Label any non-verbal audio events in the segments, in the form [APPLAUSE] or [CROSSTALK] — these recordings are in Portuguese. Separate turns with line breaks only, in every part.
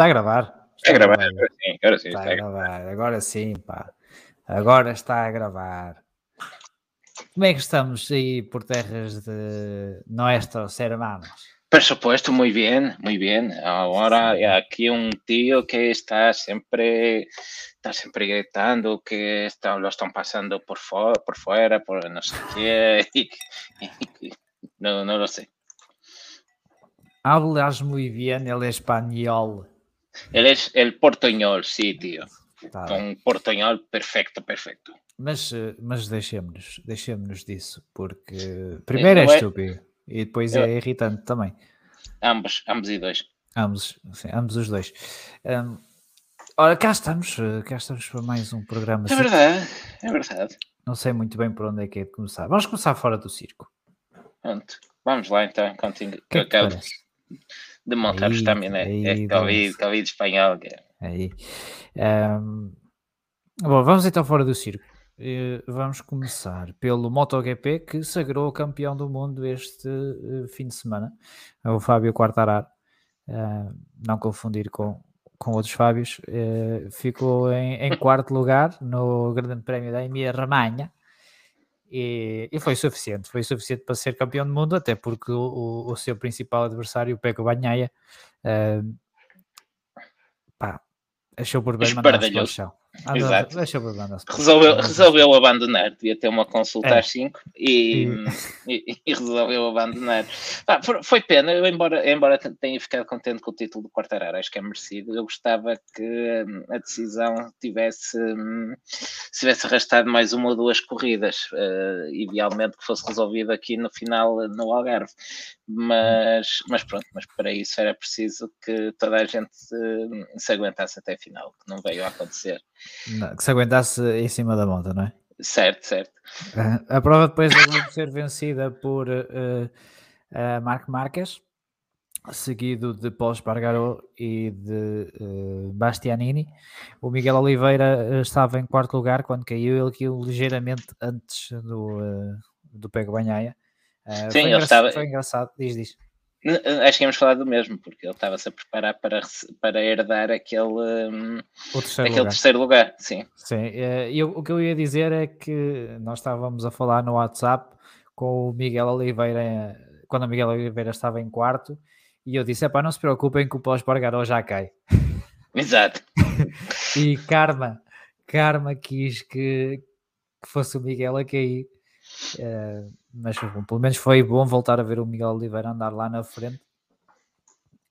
está a gravar.
Está a gravar, agora sim, agora sim.
Está a gravar, agora sim, pá. Agora está a gravar. Como é que estamos aí por terras de nuestros hermanos?
Por supuesto, muy bien, muy bien. Ahora aquí un tío que está siempre, está siempre gritando que está, lo están pasando por, fu- por fuera, por no sé qué. [LAUGHS] y- y- no, no lo sé.
Hablas muy bien el español.
Él es el portuñol, sí, tío.
Tá
un portuñol perfecto, perfecto.
Mas, eh, mas deixemos-nos, deixemos-nos disso, porque primeiro é
é-
estúpido e depois
Eu-
é irritante também.
Ambos, ambos y dos.
Ambos, sim, ambos os dois. Hum, ora, cá estamos, eh, cá estamos para mais um programa.
Es verdad, es verdad.
Não sei muito bem por onde é que é de começar. Vamos começar fora do circo.
Pronto. Vamos lá então, contigo.
Que é que parece?
De montar
Aí,
también é,
aí,
é Covid. Covid espanhol. que é-
Aí. Hum, bom, vamos então fora do circo. Eh, Vamos começar pelo MotoGP que sagrou campeão do mundo este eh, fim de semana. O Fábio Quartararo. Eh, não confundir com, com outros Fábios. Eh, ficou em, em quarto lugar no Grande Prémio da Emília Romanha. E, e foi suficiente, foi suficiente para ser campeão do mundo, até porque o, o- o seu principal adversário, o Peco Banhaia, eh, pá, achou por bem mandar-se para o chão.
Exato. Resolveu, resolveu abandonar, devia ter uma consulta
É.
às 5 e, e- e resolveu abandonar. For- foi pena, eu, embora, embora tenha ficado contente com o título do Quartararo, acho que é merecido. Eu gostava que hum, a decisão tivesse, hum, se tivesse arrastado mais uma ou duas corridas, eh, idealmente que fosse resolvido aqui no final no Algarve. Mas, mas pronto, mas para isso era preciso que toda a gente hum, se aguentasse até a final, que não veio a acontecer.
Não, que se aguentasse em cima da moto, não é?
Certo, certo.
Ah, A prova depois por ser vencida por eh, eh, Marc Marques, seguido de Paul Espargaró e de eh, Bastianini. O Miguel Oliveira estava em quarto lugar quando caiu, ele caiu ligeiramente antes do, do Pego Banhaia. Ah,
Sim,
foi,
ele estava-
foi engraçado, diz, diz.
Acho que íamos falar do mesmo, porque ele estava-se a preparar para, para herdar aquele, hum,
terceiro
aquele
lugar.
terceiro lugar. Sim,
Sim, eh, eu- o que eu ia dizer é que nós estávamos a falar no WhatsApp com o Miguel Oliveira, quando o Miguel Oliveira estava em quarto, e eu disse: "Epá, não se preocupem que o pós-Bargaró já cai. [LAUGHS] [LAUGHS]
exato.
E Karma, Karma quis que, que fosse o Miguel a cair, eh, mas bom, pelo menos foi bom voltar a ver o Miguel Oliveira andar lá na frente.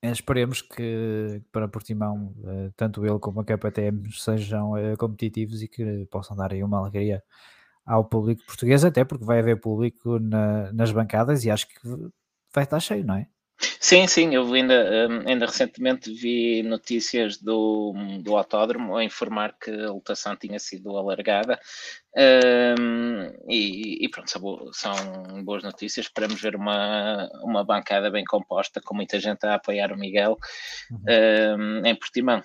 Eh, Esperemos que para Portimão, eh, tanto ele como a KPTM sejam eh, competitivos e que possam dar aí uma alegria ao público português, até porque vai haver público na- nas bancadas e acho que vai estar cheio, não é?
Sim, sim, eu ainda, hum, ainda recentemente vi notícias do, do autódromo a informar que a lotação tinha sido alargada. hum, e, e pronto, são, são boas notícias. Esperamos ver uma, uma bancada bem composta, com muita gente a apoiar o Miguel hum, em Portimão.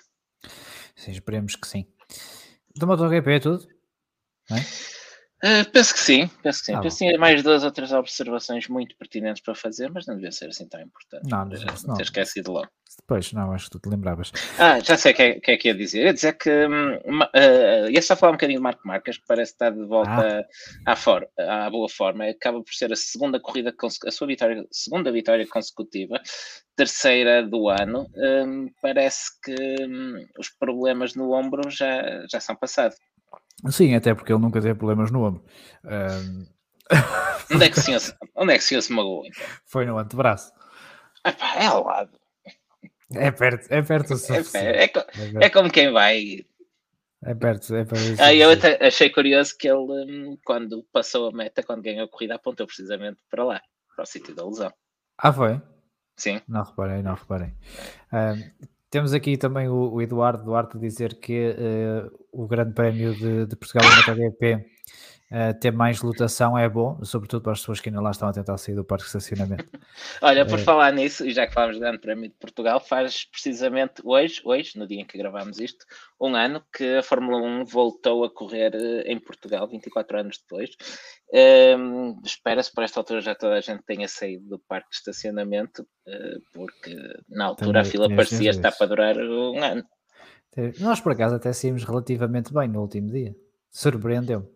Sim, esperemos que sim. Do MotoGP é tudo? Não é?
Uh, penso que sim, penso que sim.
Tá
penso que mais duas ou três observações muito pertinentes para fazer, mas não devia ser assim tão importante.
Não, não, não.
ter esquecido logo.
Depois, não, acho que tu te lembravas.
Ah, já sei o que, é, que é que ia dizer. Ia dizer que hum, ma- uh, ia só falar um bocadinho de Marco Marques, que parece estar de volta à, for, à boa forma. Acaba por ser a segunda corrida, a sua vitória, segunda vitória consecutiva, terceira do ano. Hum, parece que hum, os problemas no ombro já, já são passados.
Sim, até porque ele nunca teve problemas no ombro. Ahm, [LAUGHS]
Onde é que se- onde é que se magoou? Então?
foi no antebraço.
Epá, é ao lado.
É perto, é perto o
É, é,
É
é como quem vai.
é perto. É perto
Ah, eu até achei curioso que ele, hum, quando passou a meta, quando ganhou a corrida, apontou precisamente para lá, para o sítio da lesão.
Ah, foi?
Sim,
Não reparei, não reparei. Ahm, temos aqui também o, o Eduardo Duarte dizer que eh, o Grande Prémio de, de Portugal no MotoGP uh, ter mais lotação é bom, sobretudo para as pessoas que ainda lá estão a tentar sair do parque de estacionamento. [LAUGHS]
Olha, por uh, falar nisso, e já que falamos do Grande Prémio de Portugal, faz precisamente hoje, hoje, no dia em que gravamos isto, um ano que a Fórmula 1 voltou a correr eh, em Portugal, 24 anos depois. Um, Espera-se por esta altura já toda a gente tenha saído do parque de estacionamento, uh, porque na altura Também, a fila parecia estar para durar um ano.
Nós, por acaso, até saímos relativamente bem no último dia. Surpreendeu.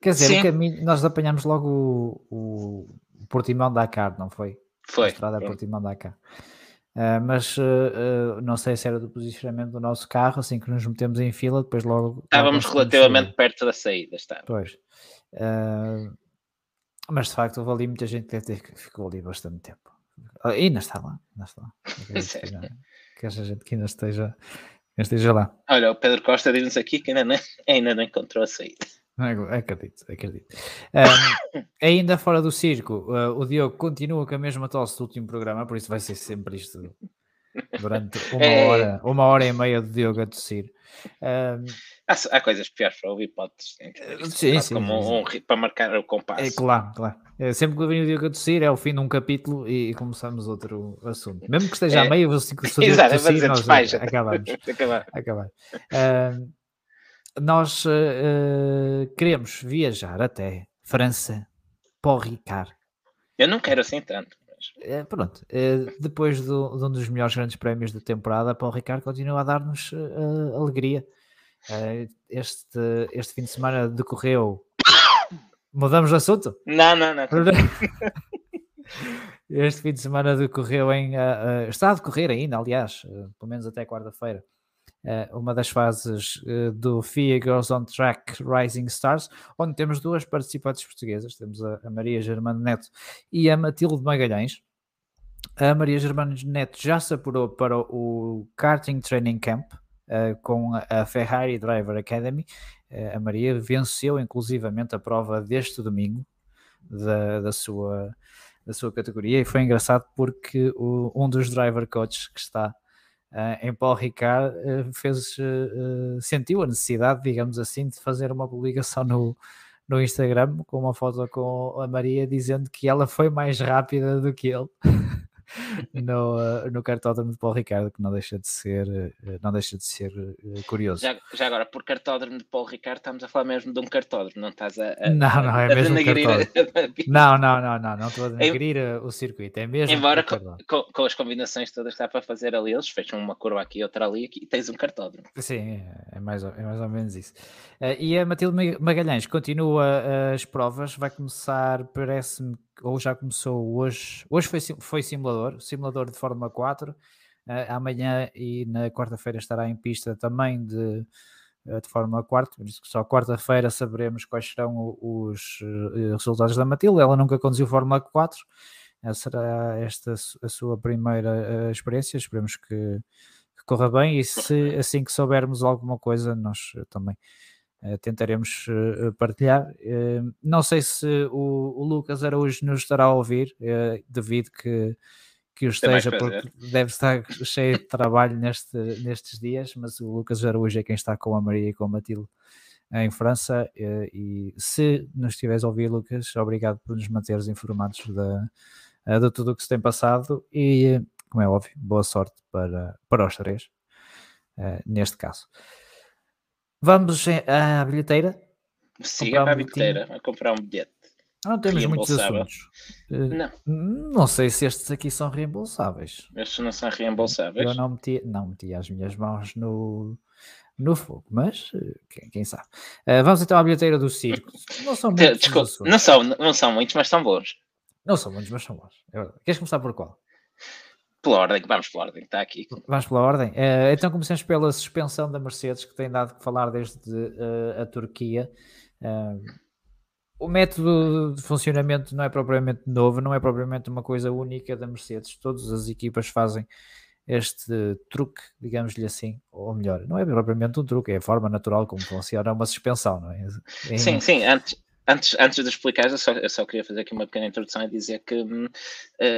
Quer dizer, Sim. o caminho, nós apanhámos logo o, o, o Portimão Dakar, não foi?
Foi. A
estrada foi. Portimão Dakar. Uh, mas uh, uh, não sei se era do posicionamento do nosso carro, assim que nos metemos em fila, depois logo.
Estávamos relativamente perto da saída, está.
Pois. mas de facto houve ali muita gente que ficou ali bastante tempo. E ainda está lá, ainda está lá. [LAUGHS] que essa gente que ainda esteja, esteja lá.
Olha, o Pedro Costa diz-nos aqui que ainda não, ainda não encontrou a saída.
Acredito, acredito. Um, [COUGHS] ainda fora do circo, uh, o Diogo continua com a mesma tosse do último programa, por isso vai ser sempre isto durante [LAUGHS] uma é... hora, uma hora e meia do Diogo a tossir. Um,
há, há, coisas piores para ouvir hipóteses. Sim, sim, como sim. Um, um, para marcar o compasso.
É claro, claro. É, sempre que venho o Diogo a tossir é o fim de um capítulo e, e começamos outro assunto. Mesmo que esteja é... a meio, se, [LAUGHS] se Exato, tossir, nós acabamos. Acabar. Acabar. Um, nós uh, queremos viajar até França para o Ricard.
Eu não quero assim tanto.
Mas... pronto, depois do, de um dos melhores grandes prémios da temporada, Paul Ricard continua a dar-nos alegria. este, este fim de semana decorreu. Mudamos de assunto?
Não, não, não. [LAUGHS]
este fim de semana decorreu em. está a decorrer ainda, aliás, pelo menos até quarta-feira eh, uma das fases eh, do FIA Girls on Track Rising Stars, onde temos duas participantes portuguesas, temos a Maria Germano Neto e a Matilde Magalhães. A Maria Germano Neto já se apurou para o Karting Training Camp uh, com a Ferrari Driver Academy. A Maria venceu inclusivamente a prova deste domingo da, da, sua, da sua categoria e foi engraçado porque o, um dos driver coaches que está em Paul Ricard uh, fez, uh, sentiu a necessidade, digamos assim, de fazer uma publicação no, no Instagram com uma foto com a Maria dizendo que ela foi mais rápida do que ele. [LAUGHS] no, uh, no cartódromo de Paulo Ricardo, que não deixa de ser, uh, não deixa de ser uh, curioso.
Já, já, agora, por cartódromo de Paulo Ricardo, estamos a falar mesmo de um cartódromo, não estás a, a
não, não, é mesmo denegrir [LAUGHS] não, não, não, não, não estou a denegrir o circuito, é mesmo
Embora com, com, com, as combinações todas que dá para fazer ali, eles fecham uma curva aqui, outra ali aqui, e tens um cartódromo.
Sim, é mais, é mais ou menos isso. e a Matilde Magalhães continua as provas, vai começar, parece-me ou já começou hoje, hoje foi, foi simulador, simulador de Fórmula 4, uh, eh, amanhã e na quarta-feira estará em pista também de, uh, de Fórmula 4, por isso que só quarta-feira saberemos quais serão os uh, resultados da Matilde, ela nunca conduziu Fórmula 4, será esta a sua primeira experiência, esperemos que, que corra bem e se assim que soubermos alguma coisa nós também tentaremos uh, partilhar. Uh, não sei se o, o, Lucas Araújo nos estará a ouvir, devido que, que o esteja, porque deve estar [LAUGHS] cheio de trabalho neste, nestes dias, mas o Lucas Araújo é quem está com a Maria e com a Matilde em França. e se nos estiveres a ouvir, Lucas, obrigado por nos manteres informados da, de tudo o que se tem passado e, como é óbvio, boa sorte para, para os três, neste caso. Vamos à bilheteira?
Siga para a bilheteira, a comprar um bilhete.
Não temos muitos assuntos.
Eh, não.
Não sei se estes aqui são reembolsáveis.
Estes não são reembolsáveis.
Eu não meti, não meti as minhas mãos no, no fogo, mas eh, quem, quem sabe. Uh, vamos então à bilheteira do circo.
Não são [LAUGHS] muitos. Desculpa, não são, não são muitos, mas são bons.
Não são muitos, mas são bons. É Queres começar por qual?
Pela ordem, vamos pela ordem, está aqui.
Vamos pela ordem. Uh, então começamos pela suspensão da Mercedes, que tem dado que falar desde uh, a Turquia. Uh, o método de funcionamento não é propriamente novo, não é propriamente uma coisa única da Mercedes. Todas as equipas fazem este truque, digamos-lhe assim, ou melhor, não é propriamente um truque, é a forma natural como funciona uma suspensão, não é?
Em... Sim, sim, antes, antes, antes de explicar, eu só, eu só queria fazer aqui uma pequena introdução e dizer que uh,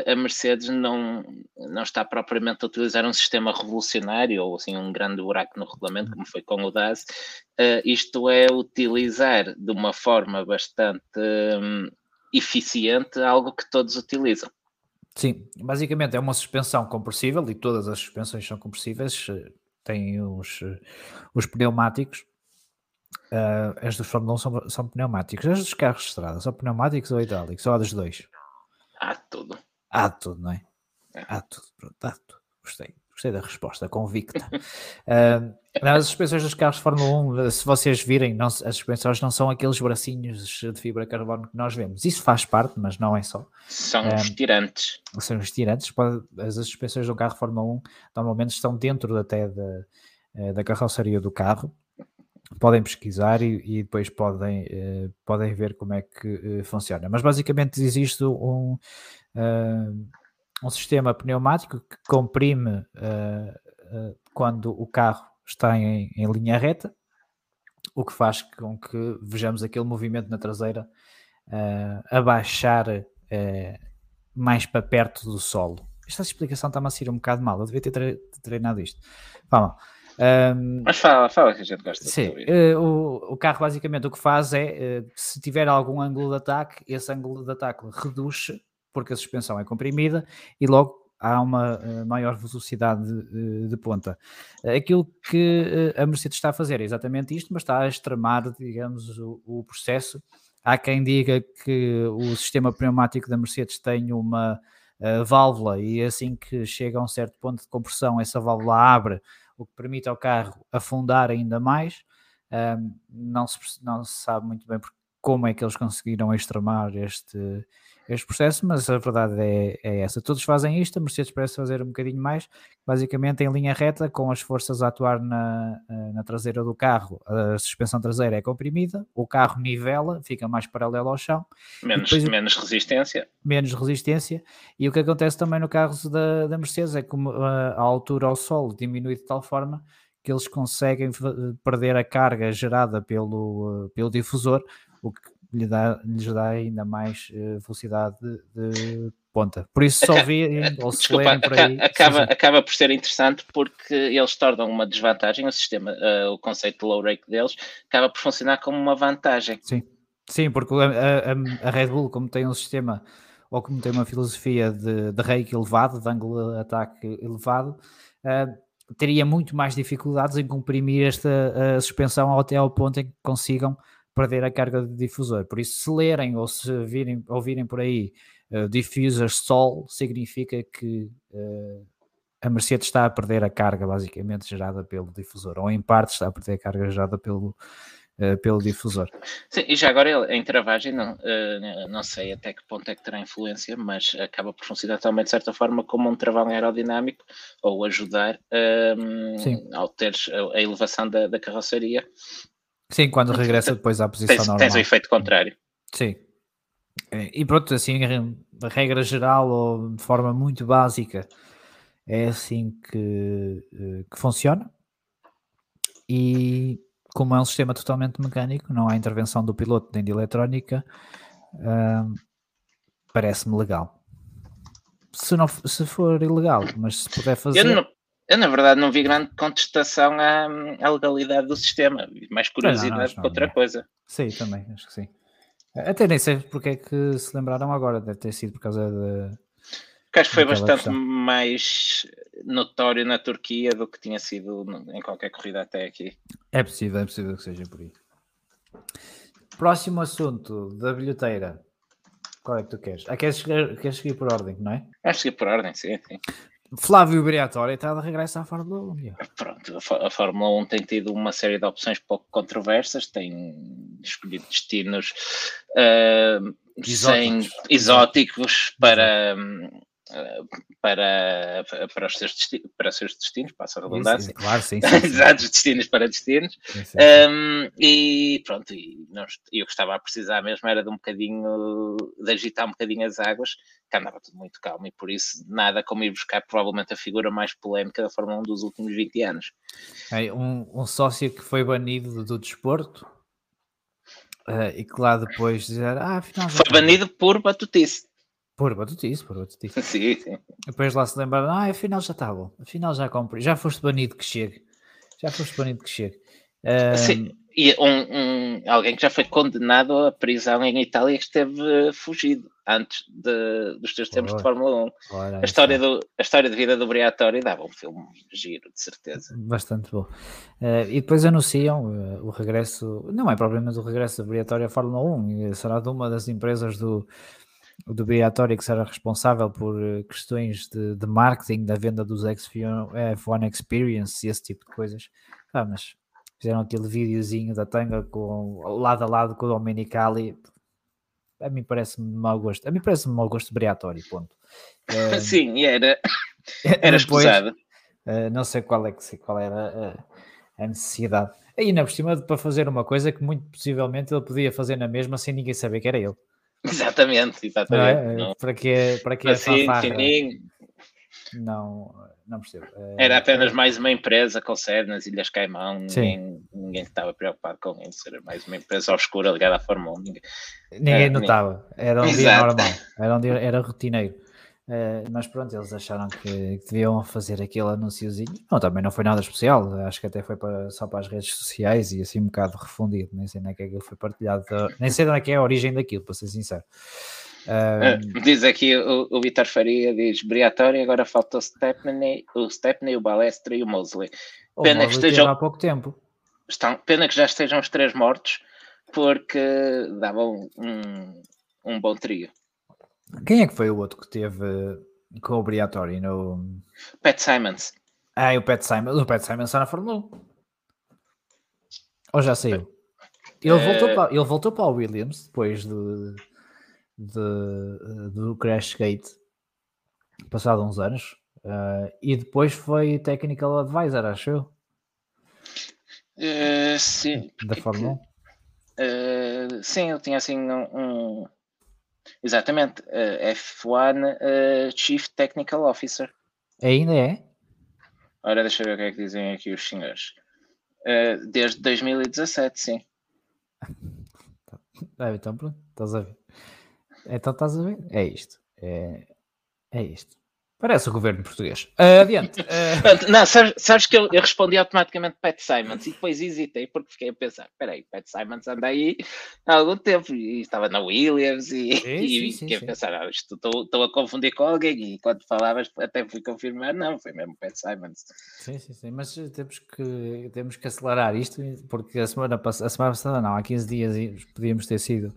a Mercedes não, não está propriamente a utilizar um sistema revolucionário ou assim um grande buraco no regulamento, como foi com o DAS. Uh, isto é utilizar de uma forma bastante um, eficiente algo que todos utilizam.
Sim, basicamente é uma suspensão compressível e todas as suspensões são compressíveis, têm os, os pneumáticos Uh, as dos Fórmula 1 são, são pneumáticos. As dos carros de estrada são pneumáticos ou itálicos? Ou há dos dois?
Há tudo.
Há tudo, não é? é. Há tudo. Pronto, há tudo. Gostei. Gostei da resposta, convicta. [LAUGHS] uh, as suspensões dos carros de Fórmula 1, se vocês virem, não, as suspensões não são aqueles bracinhos de fibra carbono que nós vemos. Isso faz parte, mas não é só.
São um, estirantes.
São estirantes. As suspensões do carro de Fórmula 1 normalmente estão dentro até da, da carroceria do carro podem pesquisar e, e depois podem, uh, podem ver como é que uh, funciona. Mas basicamente existe um, uh, um sistema pneumático que comprime quando o carro está em, em, linha reta, o que faz com que vejamos aquele movimento na traseira abaixar mais para perto do solo. Esta explicação está-me a ser um bocado mal, eu devia ter treinado isto. Vamos lá.
Um, Mas fala, fala que a gente gosta
sim, uh, o, o carro basicamente o que faz é, uh, se tiver algum ângulo de ataque, esse ângulo de ataque reduz porque a suspensão é comprimida e logo há uma uh, maior velocidade de, de ponta. Aquilo que a Mercedes está a fazer é exatamente isto, mas está a extremar, digamos, o, o processo. Há quem diga que o sistema pneumático da Mercedes tem uma válvula e assim que chega a um certo ponto de compressão, essa válvula abre o que permite ao carro afundar ainda mais. Um, não, se, não se sabe muito bem como é que eles conseguiram extremar este, este processo, mas a verdade é, é, essa. Todos fazem isto, a Mercedes parece fazer um bocadinho mais, basicamente em linha reta, com as forças a atuar na, na traseira do carro, a suspensão traseira é comprimida, o carro nivela, fica mais paralelo ao chão.
Menos, depois, menos resistência.
Menos resistência, e o que acontece também no carro da, da Mercedes é que a, a altura ao solo diminui de tal forma que eles conseguem perder a carga gerada pelo, pelo difusor, o que lhe dá, lhes dá ainda mais uh, velocidade de, de, ponta. Por isso, só virem ou se Desculpa, por aí.
Acaba, acaba por ser interessante porque eles tornam uma desvantagem, o sistema, uh, o conceito de low rake deles, acaba por funcionar como uma vantagem.
Sim, sim porque a, a, a Red Bull, como tem um sistema ou como tem uma filosofia de, de rake elevado, de ângulo de ataque elevado, uh, teria muito mais dificuldades em comprimir esta suspensão até ao ponto em que consigam perder a carga de difusor. Por isso, se lerem ou se virem, ouvirem por aí uh, diffuser stall, significa que uh, a Mercedes está a perder a carga basicamente gerada pelo difusor, ou em parte está a perder a carga gerada pelo, uh, pelo difusor.
Sim, e já agora em travagem, não, não sei até que ponto é que terá influência, mas acaba por funcionar também de certa forma como um travão aerodinâmico ou ajudar uh, ao ter a elevação da, da carroceria
Sim, quando regressa depois à posição
tens,
normal.
Tens o efeito contrário.
Sim. E pronto, assim, a regra geral ou de forma muito básica, é assim que, eh, que funciona. E como é um sistema totalmente mecânico, não há intervenção do piloto nem de eletrónica, hum, parece-me legal. Se, não, se for ilegal, mas se puder fazer.
Eu não, eu, na verdade, não vi grande contestação à, à legalidade do sistema, mais curiosidade que outra coisa.
Sim, também, acho que sim. Até nem sei porque é que se lembraram agora, deve ter sido por causa de.
Porque acho que foi bastante questão. mais notório na Turquia do que tinha sido em qualquer corrida até aqui.
É possível, é possível que seja por aí. Próximo assunto da bilheteira. Qual é que tu queres? Ah, queres, queres seguir por ordem, não é?
Queres seguir por ordem, sim, sim.
Flávio Briatore está de regresso à Fórmula 1.
Pronto, a Fórmula 1 tem tido uma série de opções pouco controversas, tem escolhido destinos uh, exóticos. Sem, exóticos para, para, para, os seus destinos, para os seus destinos, passa a redundância.
claro, sim. [LAUGHS] sim,
sim. Destinos para destinos. Sim, sim, um, e pronto, e nós, eu estava a precisar mesmo era de um bocadinho, de agitar um bocadinho as águas, que andava tudo muito calmo e por isso nada como ir buscar provavelmente a figura mais polémica da Fórmula 1 dos últimos 20 anos.
É, um, um sócio que foi banido do desporto Uh, e que lá depois dizer, ah, afinal
Foi banido por batutice.
Por batutice, por batutice.
sim, sim.
Depois lá se lembraram, ah, afinal já está bom, afinal já comprei, já foste banido que chegue. Já foste banido que chegue.
Uh, sim, e um, um, alguém que já foi condenado à prisão em Itália que esteve fugido antes de, dos teus tempos de Fórmula 1. a, história do, a história de vida do Briatore dava um filme giro, de certeza.
Bastante bom. Uh, e depois anunciam uh, o regresso, não é propriamente o regresso do Briatore à Fórmula 1, será de uma das empresas do, do Briatore que será responsável por eh, questões de, de marketing, da venda dos F1 Experience e esse tipo de coisas. Ah, mas fizeram aquele videozinho da tanga com, lado a lado com o Domenicali. A mim parece-me mau gosto. A mim parece-me mau gosto briatório, ponto.
Uh, [LAUGHS] Sim, era, [LAUGHS] era esposado.
Uh, não sei qual, é que, qual era a, a necessidade. E ainda por cima para fazer uma coisa que muito possivelmente ele podia fazer na mesma sem ninguém saber que era ele. [LAUGHS]
Exatamente, exatamente. Não é?
Para que, para que
assim, fininho.
Não, não percebo.
É, Era apenas mais uma empresa com sede nas Ilhas Caimão, ninguém, ninguém estava preocupado com isso. Era mais uma empresa obscura ligada à Fórmula 1.
Ninguém, ninguém é, notava, era um Exato. dia normal, era um dia era rotineiro. Uh, mas pronto, eles acharam que, que, deviam fazer aquele anunciozinho. Não, também não foi nada especial, acho que até foi para, só para as redes sociais e assim um bocado refundido. Nem sei onde é que aquilo foi partilhado, nem sei onde é que é a origem daquilo, para ser sincero.
Um... Diz aqui o, o Vitor Faria, diz Briatório, agora falta o Stepney, o Stepney, o Balestra e o Mosley.
Pena que estejam há pouco tempo.
Estão, pena que já estejam os três mortos, porque davam um, um bom trio.
Quem é que foi o outro que teve com o Briatório no.
Pat Simons.
Ah, o Pat Simons. O Pat Simons está na Fórmula 1. Ou já saiu? Ele, voltou eh, para, ele voltou para o Williams depois de, de, do Crash Gate, passado uns anos, uh, e depois foi Technical Advisor, acho eu.
Uh, sim.
Da Fórmula 1. Uh,
eh, sim, eu tinha assim um. um exatamente, F1 Chief Technical Officer.
Ainda é?
Ora, deixa eu ver o que é que dizem aqui os senhores. desde 2017, sim. [LAUGHS]
Ah, então pronto, estás a ver. Então estás a ver? É isto. É, é isto. Parece o governo português. Uh, adiante. [LAUGHS] Uh...
Não, sabes, sabes que eu, eu, respondi automaticamente Pat Simons e depois hesitei porque fiquei a pensar: peraí, Pat Simons anda aí há algum tempo e estava na Williams e, sim, e sim, fiquei sim, a pensar: ah, estou a confundir com alguém e quando falavas até fui confirmar: não, foi mesmo Pat Simons.
Sim, sim, sim, mas temos que, temos que acelerar isto porque a semana, a semana passada, não, há 15 dias podíamos ter sido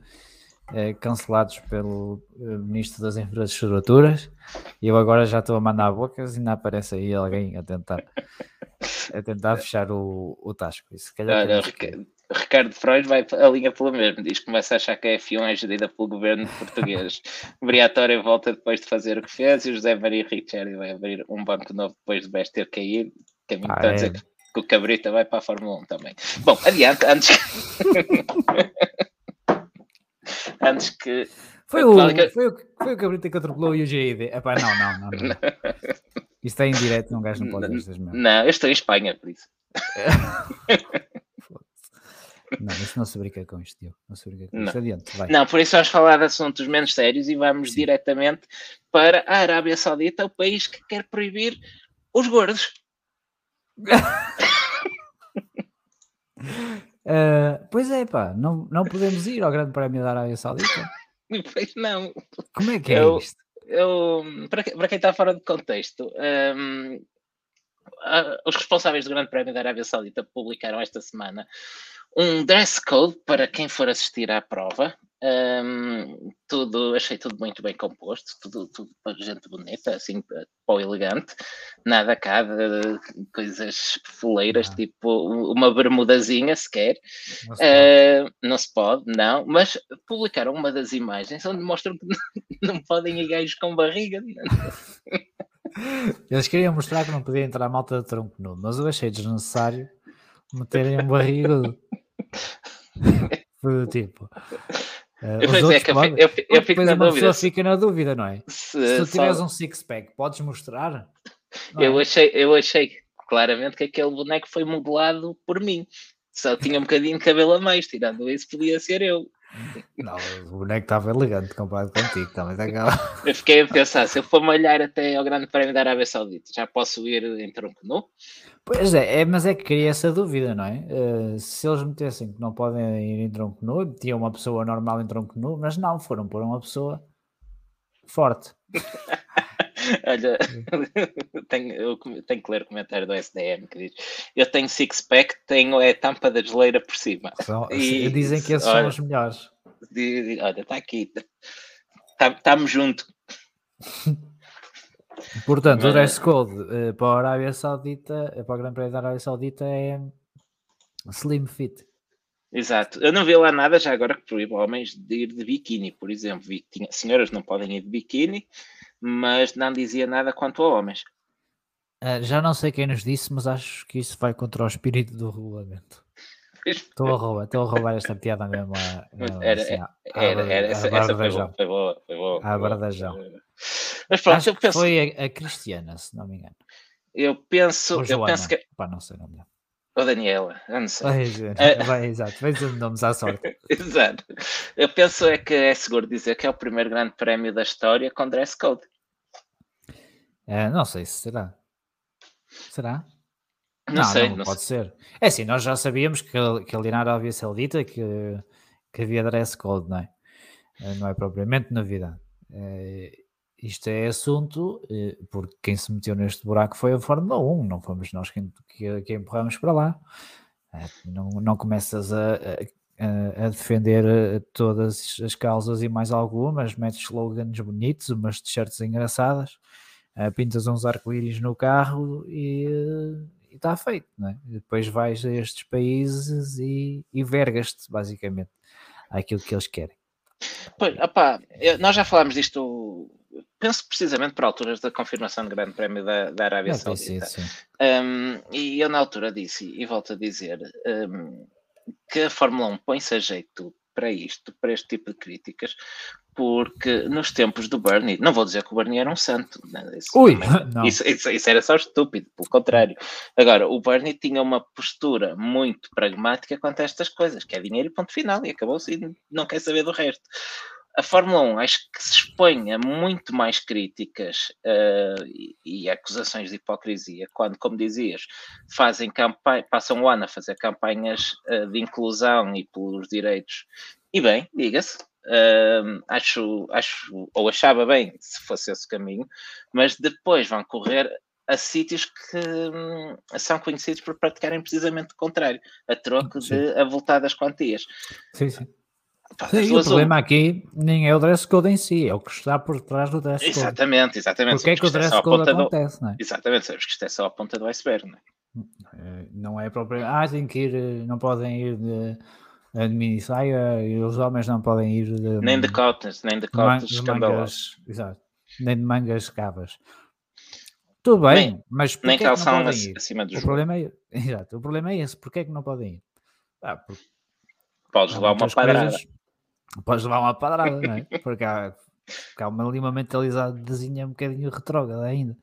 eh, cancelados pelo eh, Ministro das Infraestruturas e eu agora já estou a mandar bocas e ainda aparece aí alguém a tentar a tentar fechar o, o tasco. Se calhar
Olha, que... Ricardo Freud vai a linha pelo mesmo, diz que começa a achar que a F1 é gerida pelo governo português. [LAUGHS] o Briatório volta depois de fazer o que fez e o José Maria Ricciardi vai abrir um banco novo depois de Best ter caído. Caminho ah, é. dizer que, que o Cabrita vai para a Fórmula 1 também. Bom, adiante, antes. [LAUGHS] [LAUGHS] antes que.
Foi o, foi, o, foi o Cabrita que atropelou o UGID. Epá, não, não, não. não. [LAUGHS] Isto é em direto, um gajo não pode ver estas
merdas. Não, eu estou em Espanha, por isso. [LAUGHS]
não, isso não se brinca com isto, Diogo. Não se brinca com isto. Adiante, vai.
Não, por isso vamos falar de assuntos menos sérios e vamos Sim. diretamente para a Arábia Saudita, o país que quer proibir os gordos.
Uh, pois é, pá, não, não podemos ir ao Grande Prémio da Arábia Saudita. [LAUGHS]
Pois não.
Como é que é eu, isto?
Eu, para, para quem está fora de contexto, um, os responsáveis do Grande Prémio da Arábia Saudita publicaram esta semana um dress code para quem for assistir à prova. Um, tudo, achei tudo muito bem composto, tudo, tudo para gente bonita, assim, pó elegante, nada cá de coisas foleiras, não. tipo uma bermudazinha sequer. Não se, uh, não se pode, não, mas publicaram uma das imagens onde mostram que [LAUGHS] não podem ir gajos com barriga. [LAUGHS]
Eles queriam mostrar que não podia entrar a malta de tronco nu, mas eu achei desnecessário meterem um barriga. [LAUGHS] [LAUGHS] Foi tipo. Uh, os é, que eu, eu, eu fico na dúvida. fica na dúvida, não é? Se, se tu tiveres só... um six-pack, podes mostrar?
Eu, é? achei, eu achei claramente que aquele boneco foi modelado por mim. Só tinha um bocadinho de cabelo a mais, tirando isso, podia ser eu.
Não, o boneco estava elegante comparado contigo, também está [LAUGHS]
Eu fiquei a pensar, se eu for malhar até ao Grande Prémio da Arábia Saudita, já posso ir em tronco nu?
Pois é, é, mas é que queria essa dúvida, não é? Uh, se eles metessem que não podem ir em tronco nu, tinha uma pessoa normal em tronco nu, mas não, foram por uma pessoa forte. [LAUGHS] [LAUGHS]
Olha, [LAUGHS] tenho, eu tenho que ler o comentário do SDM que diz: Eu tenho six-pack, tenho é tampa da geleira por cima.
São, e, dizem que esses olha, são os melhores.
olha, está aqui, estamos juntos. [LAUGHS]
Portanto, Mas... o dress code uh, para a Arábia Saudita, uh, para o Grande Prémio da Arábia Saudita é slim fit.
Exato. Eu não vi lá nada já agora que proíbe homens de ir de biquíni, por exemplo. Senhoras não podem ir de biquíni, mas não dizia nada quanto a homens.
Uh, já não sei quem nos disse, mas acho que isso vai contra o espírito do regulamento. Estou a roubar, estou a roubar esta piada mesmo. A,
era, assim, a, era, era, essa, essa foi, boa, foi boa, foi boa.
A Bardajão.
Mas pronto, acho eu penso...
foi a, Cristiana, se não me engano.
Eu penso, eu penso que.
Pá, não sei, não me.
Ou Daniela, eu não sei.
Vai, exato, vai dizer nomes à sorte. [LAUGHS]
exato. Eu penso é que é seguro dizer que é o primeiro grande prémio da história com dress code.
É, não sei se será. Será?
Não, não sei.
Não,
não
pode
sei.
ser. É assim, nós já sabíamos que, que ali na Arábia Saudita que, que havia dress code, não é? Eh, não é propriamente novidade. É, isto é assunto, porque quem se meteu neste buraco foi a Fórmula 1, não fomos nós quem, que, que empurramos para lá. Não, não começas a, a, a, defender todas as causas e mais algumas, metes slogans bonitos, umas t-shirts engraçadas, pintas uns arco-íris no carro e está feito, não é? depois vais a estes países e, e vergas-te, basicamente, àquilo que eles querem.
Pois, opá, nós já falámos disto, penso precisamente por alturas da confirmação do Grande Prémio da, da Arábia Saudita. Um, e eu na altura disse, e volto a dizer, um, que a Fórmula 1 põe-se a jeito para isto, para este tipo de críticas, porque nos tempos do Bernie, não vou dizer que o Bernie era um santo, né? isso,
Ui,
também, [LAUGHS] isso, isso, isso, era só estúpido, pelo contrário. Agora, o Bernie tinha uma postura muito pragmática quanto a estas coisas, que é dinheiro e ponto final, e acabou-se e não quer saber do resto. A Fórmula 1 acho que se expõe a muito mais críticas uh, e, e, acusações de hipocrisia quando, como dizias, fazem campanha, passam o ano a fazer campanhas uh, de inclusão e pelos direitos. E bem, diga-se, Uh, acho, acho, ou achava bem se fosse esse caminho, mas depois vão correr a sítios que hum, são conhecidos por praticarem precisamente o contrário, a troco sim. de avultadas quantias.
Sim, sim. sim o problema aqui nem é o dress code em si, é o que está por trás do dress code.
Exatamente, exatamente.
Porque é que o é dress code acontece, do... não é?
Exatamente, sabes que isto é só a ponta do iceberg, não é?
Não é próprio. Ah, tem que ir, eh, não podem ir de a mini saia e os homens não podem ir de,
nem de cotas, nem de cotas mangas,
exato, nem de mangas cavas. Tudo bem, nem, mas
nem calção é acima do
o problema é, exato, o problema é esse, porque é que não podem ir? Ah, porque
podes levar uma padrada. Coisas,
podes levar uma padrada, não é? Porque há, porque há uma, ali uma mentalidade um bocadinho retrógrada ainda.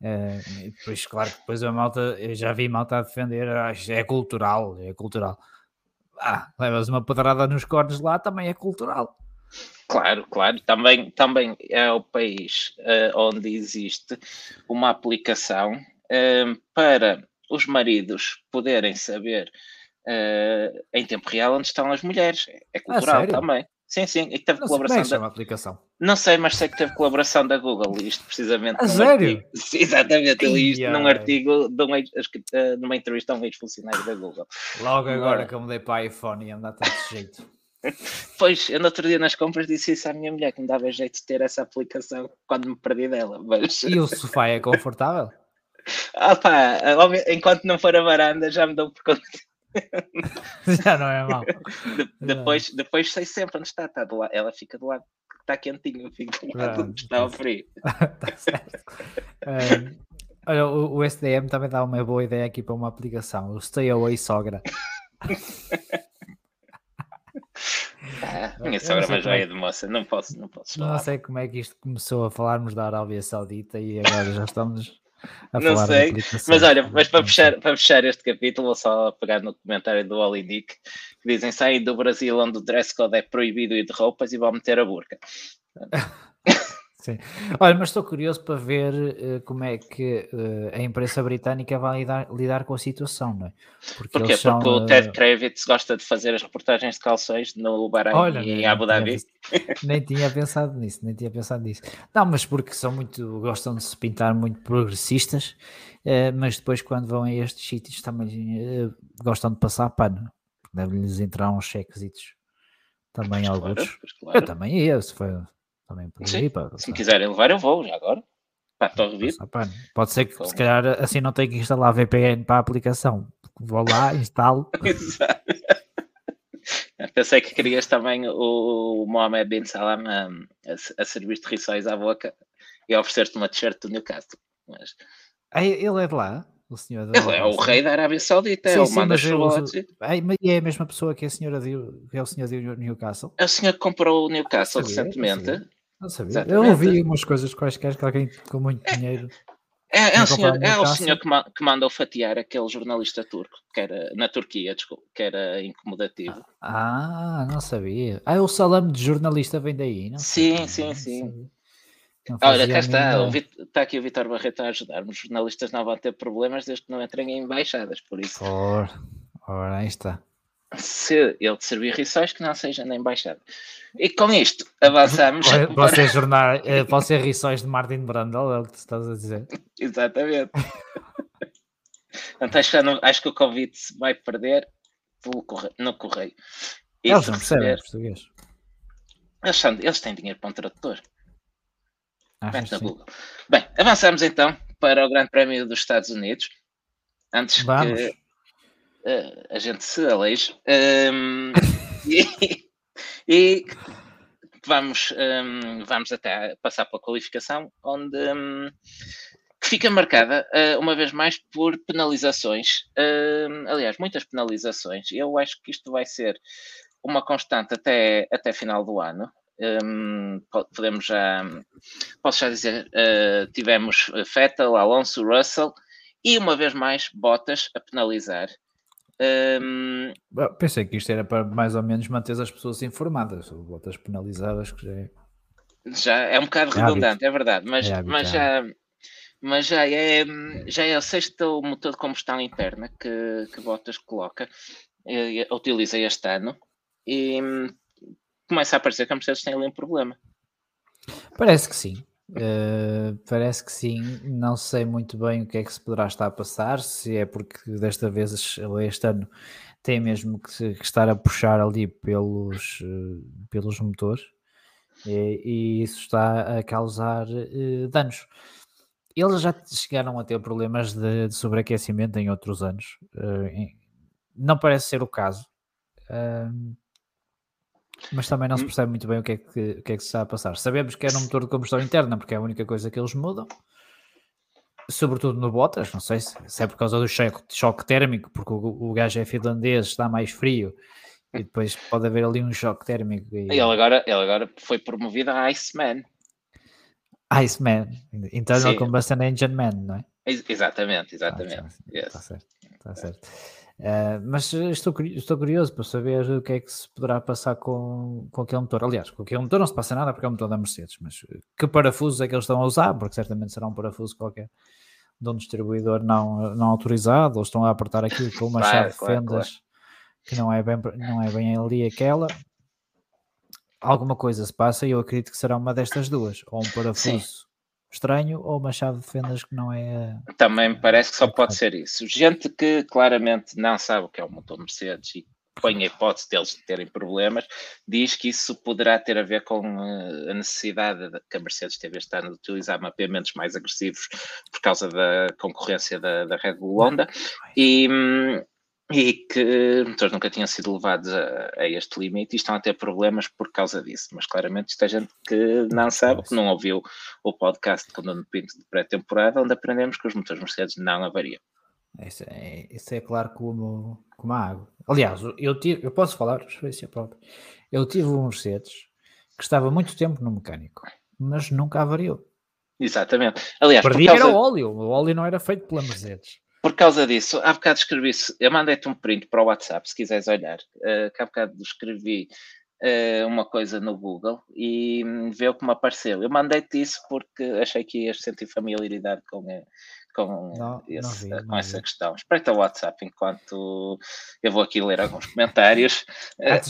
Uh, depois, claro que depois a malta, eu já vi malta a defender, ah, é cultural, é cultural ah, levas uma pedrada nos cornos lá, também é cultural.
Claro, claro. Também, também é o país uh, onde existe uma aplicação uh, para os maridos poderem saber uh, em tempo real onde estão as mulheres. É cultural ah, também. Sim, sim. E teve
não
colaboração.
Sei, da... aplicação.
Não sei, mas sei que teve colaboração da Google, isto precisamente.
A sério?
Artigo. [LAUGHS] Exatamente, eu li isto num artigo, de um, uh, numa entrevista a um ex-funcionário da Google.
Logo agora que eu mudei para iPhone e anda desse jeito. [LAUGHS]
Pois, eu no outro dia nas compras disse isso à minha mulher, que me dava jeito de ter essa aplicação quando me perdi dela. Mas...
E o sofá é confortável? [LAUGHS]
ah pá, enquanto não for a varanda já me dou por conta [LAUGHS]
Já não é mal.
De, depois, depois sei sempre onde está, está do lado, ela fica do lado está quentinho, fica do lado onde está ao frio. [LAUGHS]
tá certo. Um, olha, o, o, SDM também dá uma boa ideia aqui para uma aplicação, o Stay Away Sogra. [LAUGHS]
Ah, minha sogra mais velha é... de moça, não posso, não posso
falar. Não sei como é que isto começou a falarmos da Arábia Saudita e agora já estamos
não sei, mas olha, mas para fechar, para fechar este capítulo, vou só pegar no comentário do Oli Dick, que dizem sair do Brasil onde o dress code é proibido e de roupas e vão meter a burca. [LAUGHS]
Sim. Olha, mas estou curioso para ver uh, como é que uh, a imprensa britânica vai lidar, lidar, com a situação, não é?
Porque, Porquê? São, Porque o Ted uh... Kravitz gosta de fazer as reportagens de calções no Bahrein e em Abu Dhabi.
Nem tinha pensado nisso, nem tinha pensado nisso. Não, mas porque são muito, gostam de se pintar muito progressistas, mas depois quando vão a estes sítios também gostam de passar pano. Deve-lhes entrar uns chequesitos também pois alguns. Claro, claro. Eu também ia, se foi também por
aí, pá, se me quiserem levar, eu vou já agora. Pá, rever.
Pode ser que se calhar assim não tenho que instalar VPN para a aplicação. Vou lá, [LAUGHS] instalo.
Pensei que querias também o Mohamed Bin Salam a, a, a servir-te rissóis à boca e oferecer-te uma t-shirt do Newcastle. Mas...
Ah, ele é de lá? O senhor
ele é o rei da Arábia Saudita, sim, ele sim, manda.
E é a mesma pessoa que a senhora de, que é o senhor de Newcastle?
É o senhor que comprou o Newcastle sabia, recentemente.
Não sabia. Exatamente. Eu ouvi umas coisas quaisquer que alguém com muito dinheiro.
É, é, o senhor, é o senhor que, ma que mandou fatiar aquele jornalista turco, que era na Turquia, desculpa, que era incomodativo.
Ah, não sabia. Ah, o salame de jornalista vem daí, não?
Sim, sim, sim. Olha, cá está, está aqui o Vitor Barreto a ajudar-me. Os jornalistas não vão ter problemas desde que não entrem em embaixadas, por isso.
Ora, ora aí está
se ele te servir rissóis que não seja na embaixada. E com isto avançamos.
Pode ser, [LAUGHS] jornal, eh, pode ser rissóis de Martin Brandel, é o que tu estás a dizer.
Exatamente. Então, acho, que, acho que o convite se vai perder correio, no correio.
E eles não percebem português.
Eles, são, eles têm dinheiro para um tradutor. na Google. Bem, avançamos então para o Grande Prémio dos Estados Unidos. Antes Vamos. que uh, a gente se aleije. Um, [LAUGHS] e, e, vamos, um, vamos até passar pela qualificação, onde um, fica marcada, uh, uma vez mais, por penalizações. Aliás, muitas penalizações. Eu acho que isto vai ser uma constante até, até final do ano. Um, podemos já, posso já dizer, uh, tivemos Vettel, Alonso, Russell e uma vez mais Bottas a penalizar. Um...
Pensei que isto era para mais ou menos manter as pessoas informadas, botas penalizadas, que já é.
Já é um bocado é redundante, hábito. é verdade, mas, é mas, é já, mas já, é, já é o sexto motor de combustão interna que, que Bottas coloca, utiliza este ano e começa a parecer que a Mercedes tem ali um problema.
Parece que sim. Uh, parece que sim, não sei muito bem o que é que se poderá estar a passar, se é porque desta vez, este ano, tem mesmo que, que estar a puxar ali pelos, uh, pelos motores e, e, isso está a causar uh, danos. Eles já chegaram a ter problemas de, de sobreaquecimento em outros anos, não parece ser o caso. Mas também não se hum. percebe muito bem o que, é que, o que é que se está a passar. Sabemos que é no motor de combustão interna, porque é a única coisa que eles mudam. Sobretudo no Bottas, não sei se, se é por causa do choque, choque térmico, porque o, o gajo é finlandês, está mais frio, e depois pode haver ali um choque térmico.
E... Ele, agora, ele agora foi promovido a Iceman.
Iceman, Internal Sim. Combustion Engine Man, não é?
Exatamente, exatamente.
Ah, yes. Está certo, está certo. Uh, mas estou, estou curioso para saber o que é que se poderá passar com, com aquele motor. Aliás, com aquele motor não se passa nada porque é o motor da Mercedes, mas que parafusos é que eles estão a usar? Porque certamente será um parafuso qualquer de um distribuidor não, não autorizado, ou estão a apertar aquilo com uma chave de fendas claro. que não é, bem, não é bem ali aquela. Alguma coisa se passa e eu acredito que será uma destas duas, ou um parafuso Sim estranho ou uma chave de fendas que não é.
Também me parece que só pode ser isso. Gente que claramente não sabe o que é o motor Mercedes e põe a hipótese deles terem problemas, diz que isso poderá ter a ver com eh, a necessidade que a Mercedes teve este ano de utilizar mapeamentos mais agressivos por causa da concorrência da, da Red Bull Honda e, hum, e que motores nunca tinham sido levados a, a, este limite e estão a ter problemas por causa disso. Mas claramente isto é gente que não sabe, que não ouviu o podcast com o Nuno Pinto de pré-temporada, onde aprendemos que os motores Mercedes não avariam.
Isso é, isso é claro como, como a água. Aliás, eu, tive, eu posso falar experiência própria. Eu tive um Mercedes que estava muito tempo no mecânico, mas nunca avariou.
Exatamente. Aliás,
Perdi causa... era o óleo. O óleo não era feito pela Mercedes.
Por causa disso, há bocado escrevi, eu mandei-te um print para o WhatsApp, se quiseres olhar, uh, que há bocado escrevi uh, uma coisa no Google e um, vê o que me apareceu. Eu mandei-te isso porque achei que ias sentir familiaridade com, uh, com, não, esse, não vi, com essa vi. questão. Espreita o WhatsApp enquanto eu vou aqui ler alguns comentários. [LAUGHS]
Ah,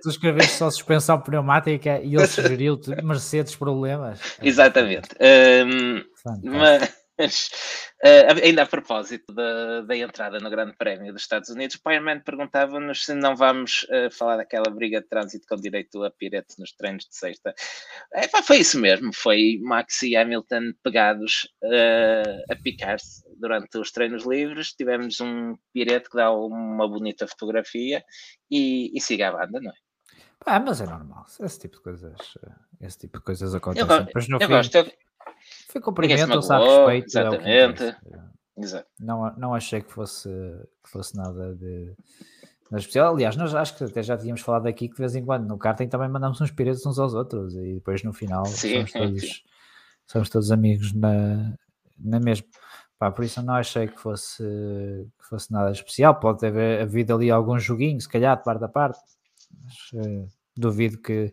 tu escreveste só suspensão pneumática e ele [LAUGHS] sugeriu-te Mercedes problemas.
Exatamente. Um, mas, mas, uh, ainda a propósito da, da, entrada no Grande Prémio dos Estados Unidos, o Fireman perguntava-nos se não vamos uh, falar daquela briga de trânsito com direito a pirete nos treinos de sexta. É, pá, foi isso mesmo, foi Max e Hamilton pegados uh, a picar-se durante os treinos livres. Tivemos um pirete que dá uma bonita fotografia e, e siga a banda, não é?
Ah, mas é normal, esse tipo de coisas, esse tipo de coisas acontecem.
Eu, eu, eu gosto, eu,
foi cumprimento-se a respeito.
Exatamente. É Exato.
Não, não achei que fosse, que fosse nada de, especial. Aliás, nós acho que até já tínhamos falado aqui que de vez em quando no karting também mandamos uns piretos uns aos outros e depois no final sim, somos, todos, somos todos amigos na, na mesma. Pá, por isso não achei que fosse, que fosse nada especial. Pode haver havido ali algum joguinho, se calhar, de parte a parte, mas uh, duvido que,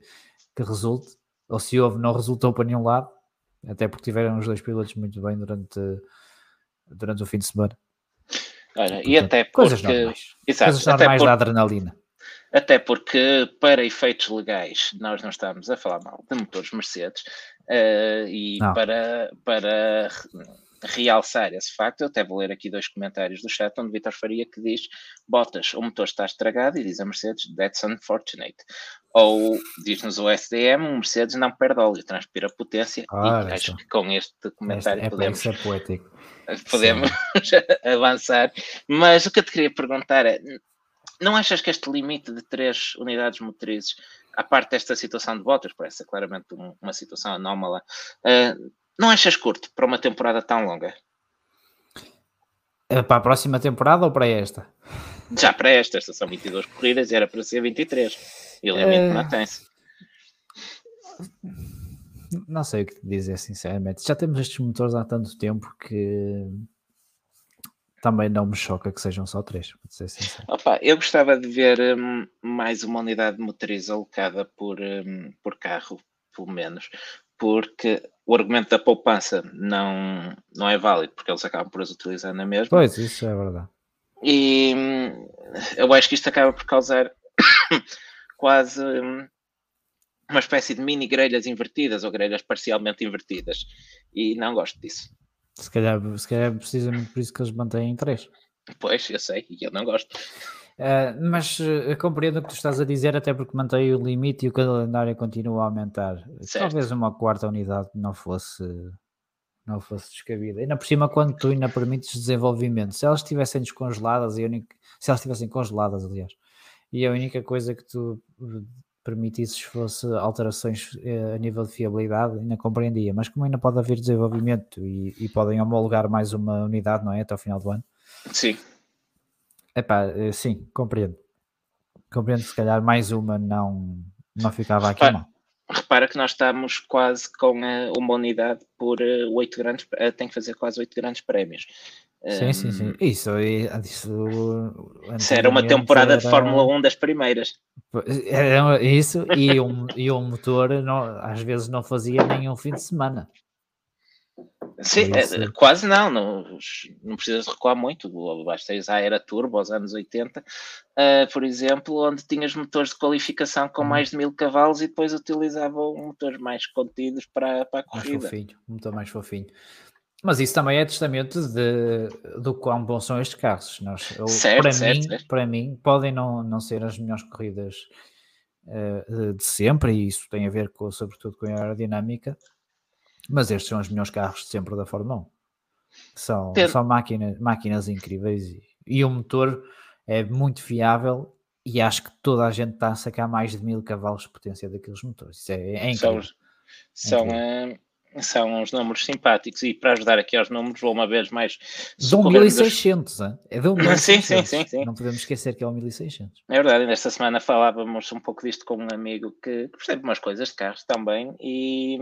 que resulte. Ou se houve, não resultou para nenhum lado até porque tiveram os dois pilotos muito bem durante, durante o fim de semana.
Olha, Portanto, e até porque.
Coisas normais, Exato, coisas normais por... da adrenalina.
Até porque, para efeitos legais, nós não estamos a falar mal de motores Mercedes uh, e para, para realçar esse facto, eu até vou ler aqui dois comentários do chat, onde Vitor Faria que diz Bottas, o motor está estragado, e diz a Mercedes, that's unfortunate. Ou diz-nos o SDM, o Mercedes não perde óleo, transpira potência, ah, e acho que com este comentário
é,
podemos,
é poético. [LAUGHS]
podemos [LAUGHS] avançar. Mas o que eu te queria perguntar é, não achas que este limite de três unidades motrizes, a parte desta situação de Bottas, parece claramente uma situação anómala, uh, não achas curto para uma temporada tão longa?
É para a próxima temporada ou para esta?
Já para esta, estas são 22 corridas e era para ser 23. E o limite é... mantém-se.
Não sei o que te dizer, sinceramente. Já temos estes motores há tanto tempo que também não me choca que sejam só três, para ser sincero.
Opa, eu gostava de ver um, mais uma unidade motriz alocada por, um, por carro, pelo menos, porque o argumento da poupança não, não é válido, porque eles acabam por as utilizar na mesma.
Pois, isso é verdade.
E hum, eu acho que isto acaba por causar [COUGHS] quase hum, uma espécie de mini grelhas invertidas ou grelhas parcialmente invertidas. E não gosto disso.
Se calhar, se calhar é precisamente por isso que eles mantêm três.
Pois, eu sei, e eu não gosto.
Uh, mas uh, compreendo o que tu estás a dizer, até porque mantém o limite e o calendário continua a aumentar. Certo. Talvez uma quarta unidade não fosse não fosse descabida. Ainda por cima, quando tu ainda permites desenvolvimento, se elas estivessem descongeladas, e única, se elas estivessem congeladas, aliás, e a única coisa que tu eh, permitisses fosse alterações a nível de fiabilidade, ainda compreendia. Mas como ainda pode haver desenvolvimento e, e podem homologar mais uma unidade, não é? Até o final do ano.
Sim.
Epá, eh, sim, compreendo. Compreendo que se calhar mais uma não, não ficava aqui repara, mal.
Repara que nós estamos quase com uma unidade por uh, oito grandes, uh, tem que fazer quase oito grandes prémios.
Sim, sim, sim. Isso,
isso, isso era uma temporada era... de Fórmula 1 das primeiras.
Era isso, e um, e um motor não, às vezes não fazia nem um fim de semana.
Sim, é, quase não, não, não precisas recuar muito. Basta ir à era turbo, aos anos 80, uh, eh, por exemplo, onde tinhas motores de qualificação com uhum. mais de mil cavalos e depois utilizavam motores mais contidos para, para a corrida.
Mais fofinho, um motor mais fofinho. Mas isso também é testamento de, do quão bons são estes carros. Nós, eu, certo, para, certo, mim, certo. para mim, podem não, não ser as melhores corridas uh, de sempre, e isso tem a ver com, sobretudo com a aerodinâmica, mas estes são os melhores carros de sempre da Fórmula 1. São, são máquinas, máquinas incríveis e, e o motor é muito fiável e acho que toda a gente está a sacar mais de mil cavalos de potência daqueles motores. Isso é, é incrível.
São, são, é são uns números simpáticos e para ajudar aqui aos números, vou uma vez mais.
De 1600, dos... é de [LAUGHS] 1600.
sim, sim, sim, sim.
Não podemos esquecer que é o 1600.
É verdade, nesta semana falávamos um pouco disto com um amigo que percebe umas coisas de carros também e.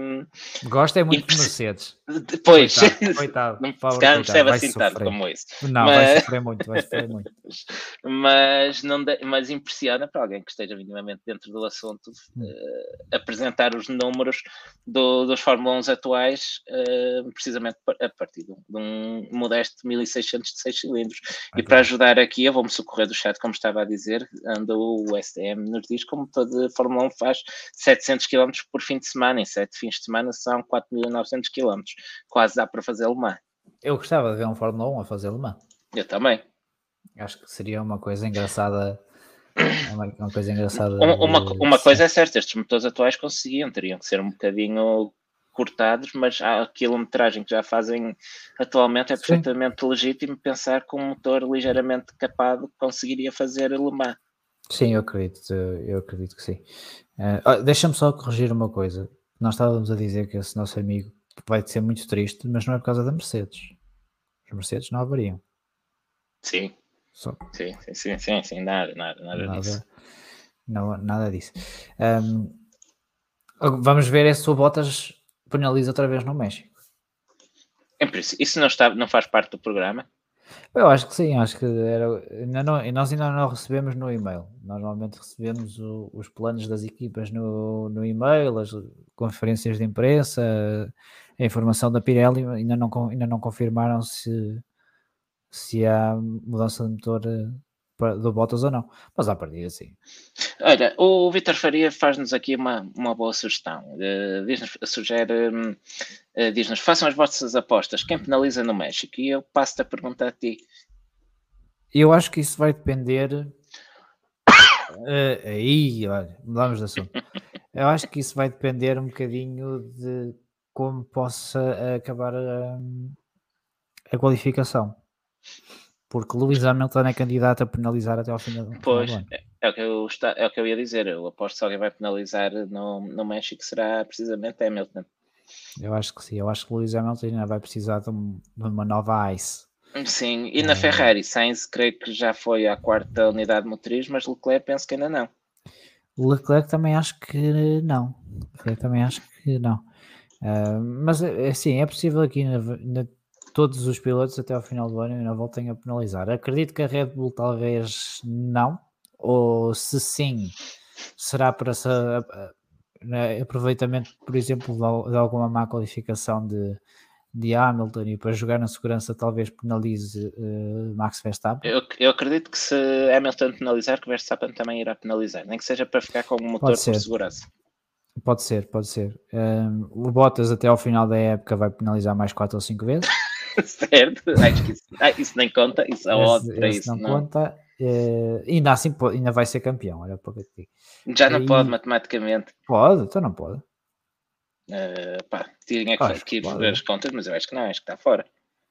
Gosta é muito de Mercedes.
Depois,
coitado, [LAUGHS] coitado,
não percebe assim tanto como isso.
Não, mas... vai sofrer muito, vai sofrer muito. [LAUGHS]
mas, não de... mas impressiona para alguém que esteja minimamente dentro do assunto hum. uh, apresentar os números do, dos Fórmula 1 atuais, uh, precisamente a partir de um, modesto 1600 de 6 cilindros. Okay. E para ajudar aqui, eu vou-me socorrer do chat, como estava a dizer, anda o STM nos diz como toda Fórmula 1 faz 700 km por fim de semana, em 7 fins de semana são 4.900 km, quase dá para fazer Le Mans.
Eu gostava de ver um Fórmula 1 a fazer Le Mans.
Eu também.
Acho que seria uma coisa engraçada uma, uma, coisa engraçada.
Uma, uma, uma, coisa é certa, estes motores atuais conseguiam, teriam que ser um bocadinho cortados, mas a quilometragem que já fazem atualmente é perfeitamente Sim. legítimo pensar que um motor ligeiramente capado conseguiria fazer Le Mans.
Sim, eu acredito, eu acredito que sim. Uh, Deixa-me só corrigir uma coisa. Nós estávamos a dizer que esse nosso amigo vai ser muito triste, mas não é por causa da Mercedes. Os Mercedes não haveriam.
Sim. Só. Sim, sim, sim, sim, nada, nada, nada, nada disso.
Não, nada disso. Um, vamos ver se o Bottas penaliza outra vez no México.
Princípio, isso não, está, não faz parte do programa?
Eu acho que sim, acho que era. Ainda não, nós ainda não recebemos no e-mail. Normalmente recebemos o, os planos das equipas no, no e-mail, as conferências de imprensa, a informação da Pirelli, ainda não, ainda não confirmaram se, se há mudança de motor eh, do Bottas ou não, mas à partida sim.
Olha, o Vitor Faria faz-nos aqui uma, uma boa sugestão. Uh, diz-nos, sugere, uh, diz-nos, façam as vossas apostas, quem penaliza no México? E eu passo-te a perguntar a ti.
Eu acho que isso vai depender. Uh, [COUGHS] aí, olha, mudamos de assunto. eu acho que isso vai depender um bocadinho de como possa acabar a, a qualificação porque Lewis Hamilton é candidato a penalizar até ao final do
Pois, ano. é, o que eu está, é o que eu ia dizer. Eu aposto que se alguém vai penalizar no, no México será precisamente Hamilton.
Eu acho que sim. Eu acho que Lewis Hamilton ainda vai precisar de, um, de uma nova ICE.
Sim, e na é... Ferrari, Sainz creio que já foi à quarta unidade motriz, mas Leclerc penso que ainda não.
Leclerc também acho que não. Leclerc também acho que não. Uh, mas assim, é possível aqui na, na todos os pilotos até ao final do ano ainda voltem a penalizar. Acredito que a Red Bull talvez não, ou se sim, será para essa, né, aproveitamento, por exemplo, de alguma má qualificação de, de Hamilton e para jogar na segurança talvez penalize uh, Max Verstappen?
Eu, eu, acredito que se Hamilton penalizar, que Verstappen também irá penalizar, nem que seja para ficar com o motor por segurança.
Pode ser, pode ser. Um, o Bottas até ao final da época vai penalizar mais 4 ou 5 vezes. [LAUGHS]
certo? Acho que isso, ah, isso nem conta, isso é óbvio para isso.
Não, não conta, uh, ainda assim ainda vai ser campeão, olha para que
Já não e... pode matematicamente.
Pode, então não pode.
Uh, pá, tinha que, que ver as contas, mas eu acho que não, acho que está fora.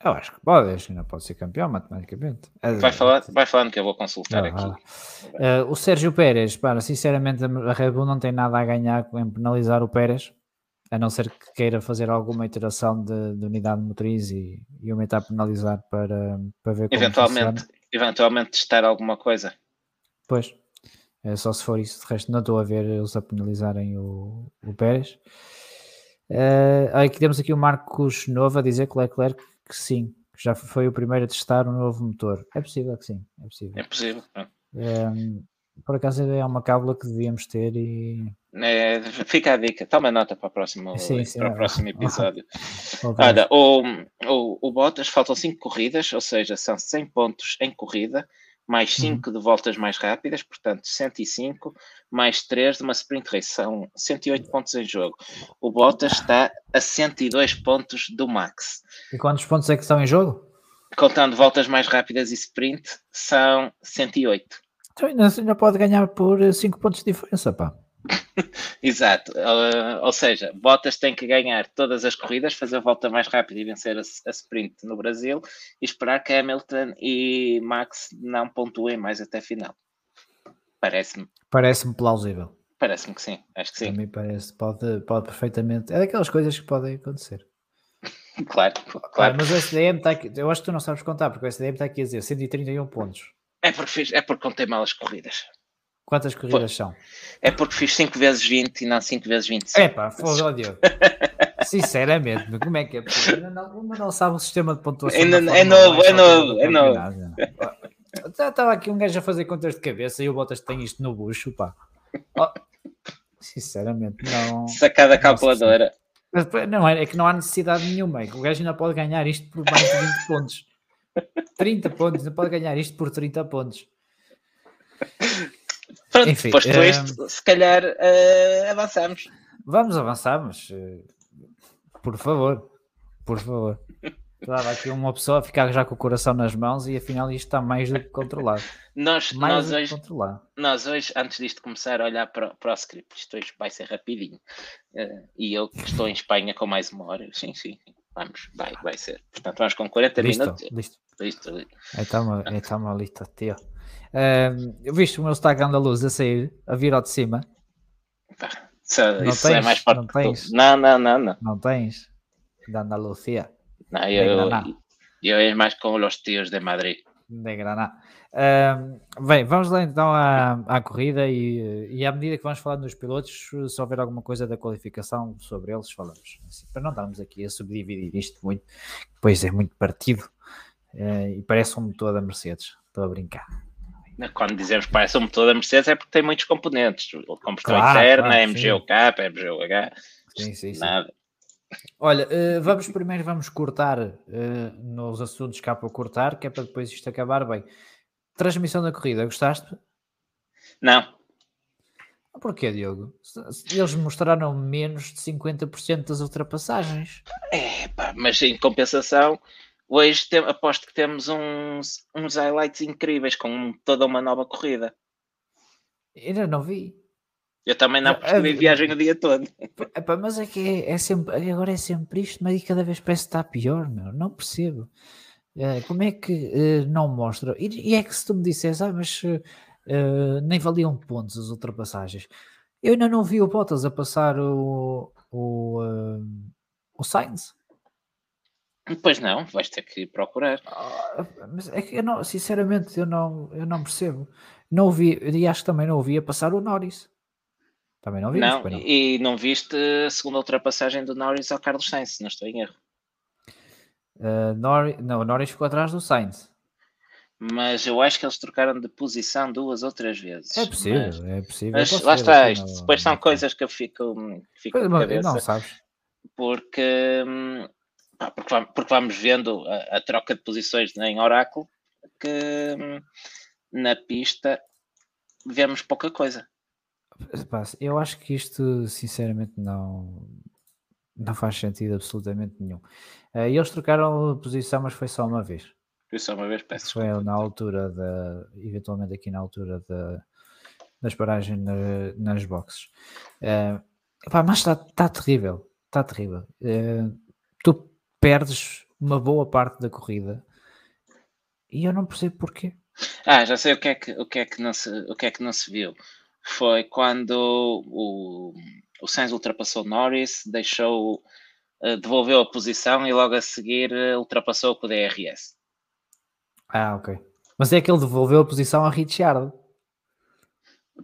Eu acho que pode, acho que ainda pode ser campeão matematicamente.
Vai, falar, vai falando que eu vou consultar ah, aqui.
Uh, o Sérgio Pérez, para, sinceramente, a Red Bull não tem nada a ganhar em penalizar o Pérez a não ser que queira fazer alguma iteração de, de unidade motriz e, e aumentar a penalizar para, para ver como
eventualmente, eventualmente testar alguma coisa.
Pois, é só se for isso, de resto não estou a ver eles a penalizarem o, o Pérez. Uh, aqui temos aqui o Marcos Novo a dizer que Leclerc que sim, que já foi o primeiro a testar um novo motor. É possível que sim, é possível.
É possível. É.
Um, por acaso é uma cábula que devíamos ter e
é, fica a dica, toma nota para o próximo, sim, sim, para o próximo [LAUGHS] episódio. Olha, o, o, o Bottas faltam 5 corridas, ou seja, são 100 pontos em corrida, mais 5 uhum. de voltas mais rápidas, portanto 105, mais 3 de uma sprint race, são 108 pontos em jogo. O Bottas está a 102 pontos do Max.
E quantos pontos é que estão em jogo?
Contando voltas mais rápidas e sprint, são 108.
Então ainda, ainda pode ganhar por 5 pontos de diferença, pá. [LAUGHS]
Exato, uh, ou seja, Bottas tem que ganhar todas as corridas, fazer a volta mais rápida e vencer a, a, sprint no Brasil e esperar que Hamilton e Max não pontuem mais até final. Parece-me.
Parece-me plausível.
Parece-me que sim, acho que sim.
A mim parece, pode, pode perfeitamente. É daquelas coisas que podem acontecer. [LAUGHS]
Claro,
Ah,
claro.
mas o SDM está aqui, eu acho que tu não sabes contar, porque o SDM está aqui a dizer 131 pontos.
É porque, fiz, é porque contei mal as corridas.
Quantas corridas são?
É porque fiz 5 vezes 20 e não 5 vezes 25.
Epá, foda ó Diogo. Sinceramente, como é que é? Ainda não, ainda não sabe o sistema de pontuação. Da
é
Fórmula
novo,
1,
é novo, é novo.
Já Estava aqui um gajo a fazer contas de cabeça e o Bottas tem isto no bucho, pá. Oh, sinceramente, não.
Sacada calculadora.
Não, é, é que não há necessidade nenhuma. É que o gajo ainda pode ganhar isto por mais de 20 pontos. 30 pontos, ainda pode ganhar isto por 30 pontos.
Pronto,
Enfim,
posto
eh,
isto, se calhar eh, avançamos.
Vamos avançar, mas eh, por favor, por favor. Estava aqui uma pessoa a ficar já com o coração nas mãos e afinal isto está mais do que controlado.
Nós,
Mais
nós, hoje,
controlado.
nós hoje, antes disto começar a olhar para, para o script, isto hoje vai ser rapidinho. Eh, e eu que estou em Espanha com mais uma hora, sim, sim, vamos, vai, vai ser. Portanto, vamos com 40
Listo,
minutos.
listo.
Listo,
está uma, está uma lista, tio. Um, eu viste o meu destaque andaluz a sair, a vir ao de cima.
Isso,
Não
isso é
tens?
mais forte
Não tens?
Não, não, não, não.
Não tens? Da Andalucía, De
eu, eu é mais com os tios de Madrid.
de Granada. Um, bem, vamos lá então à, à corrida e, e à medida que vamos falar nos pilotos, se houver alguma coisa da qualificação sobre eles, falamos. Assim, para não estarmos aqui a subdividir isto muito, pois é muito partido eh, e parece um motor da Mercedes. Estou a brincar.
Quando dizemos que parece um motor da Mercedes é porque tem muitos componentes. Combustão
Claro,
interna,
claro,
MGUK, MGUH,
Sim, sim, sim.
nada.
Olha, eh, vamos primeiro vamos cortar eh, nos assuntos que há para cortar, que é para depois isto acabar bem. Transmissão da corrida, gostaste?
Não,
Porquê, Diogo? Eles mostraram menos de 50% das ultrapassagens.
Epá, mas em compensação, hoje aposto que temos uns, uns highlights incríveis com toda uma nova corrida.
Ainda não vi.
Eu também não,
Ah,
porque em
ah,
viagem o dia todo.
Epá, mas é que é, é sempre, agora é sempre isto, mas cada vez parece que está pior, meu. Não percebo. Eh, como é que eh, não mostra? E, e é que se tu me dissesse, ah, mas eh, nem valiam pontos as ultrapassagens. Eu ainda não vi o Bottas a passar o, o, eh, o Sainz.
Pois não, vais ter que procurar.
Ah, mas é que eu não, sinceramente, eu não, eu não percebo. Não ouvi, e acho que também não ouvi a passar o Norris. Também não vi,
Não,
não.
e não viste a segunda ultrapassagem do Norris ao Carlos Sainz, não estou em erro.
Uh, Norris, não, o Norris ficou atrás do Sainz.
Mas eu acho que eles trocaram de posição duas ou três vezes.
É possível,
Mas,
é possível.
mas
Posso
lá está,
aqui
isto
no-
depois são coisas que eu fico, que fico
mas. Não sabes.
porque, hum, porque, vam- porque vamos vendo a, a troca de posições em Oráculo que hum, na pista vemos pouca coisa.
Eu acho que isto, sinceramente, não, não faz sentido absolutamente nenhum. Uh, eles trocaram posição, mas foi só uma vez.
Por isso, uma vez, peço
Foi na altura da, eventualmente aqui na altura da, das paragens na- nas boxes. Eh, pá, mas está tá terrível, está terrível. Eh, tu perdes uma boa parte da corrida e eu não percebo porquê.
Ah, já sei o que é que, o que, é que, não, se, o que, é que não se viu. Foi quando o, o Sainz ultrapassou Norris, deixou, eh, devolveu a posição e logo a seguir eh, ultrapassou com o DRS.
Ah, ok. Mas é que ele devolveu a posição a Richard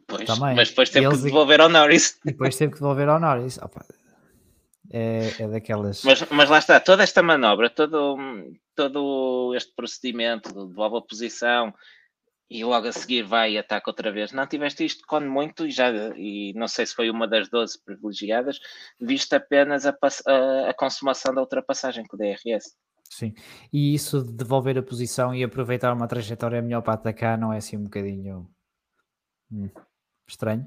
Pois,
Também.
mas depois teve
Eles-
que devolver ao Norris.
e depois teve que devolver ao Norris. Opa, é, é daquelas.
Mas, mas lá está, toda esta manobra, todo, todo este procedimento de devolve a posição e logo a seguir vai e ataca outra vez. Não tiveste isto quando muito e já, e não sei se foi uma das 12 privilegiadas, viste apenas a, a, a consumação da ultrapassagem com o DRS.
Sim. E isso de devolver a posição e aproveitar uma trajetória melhor para atacar não é assim um bocadinho hum, estranho?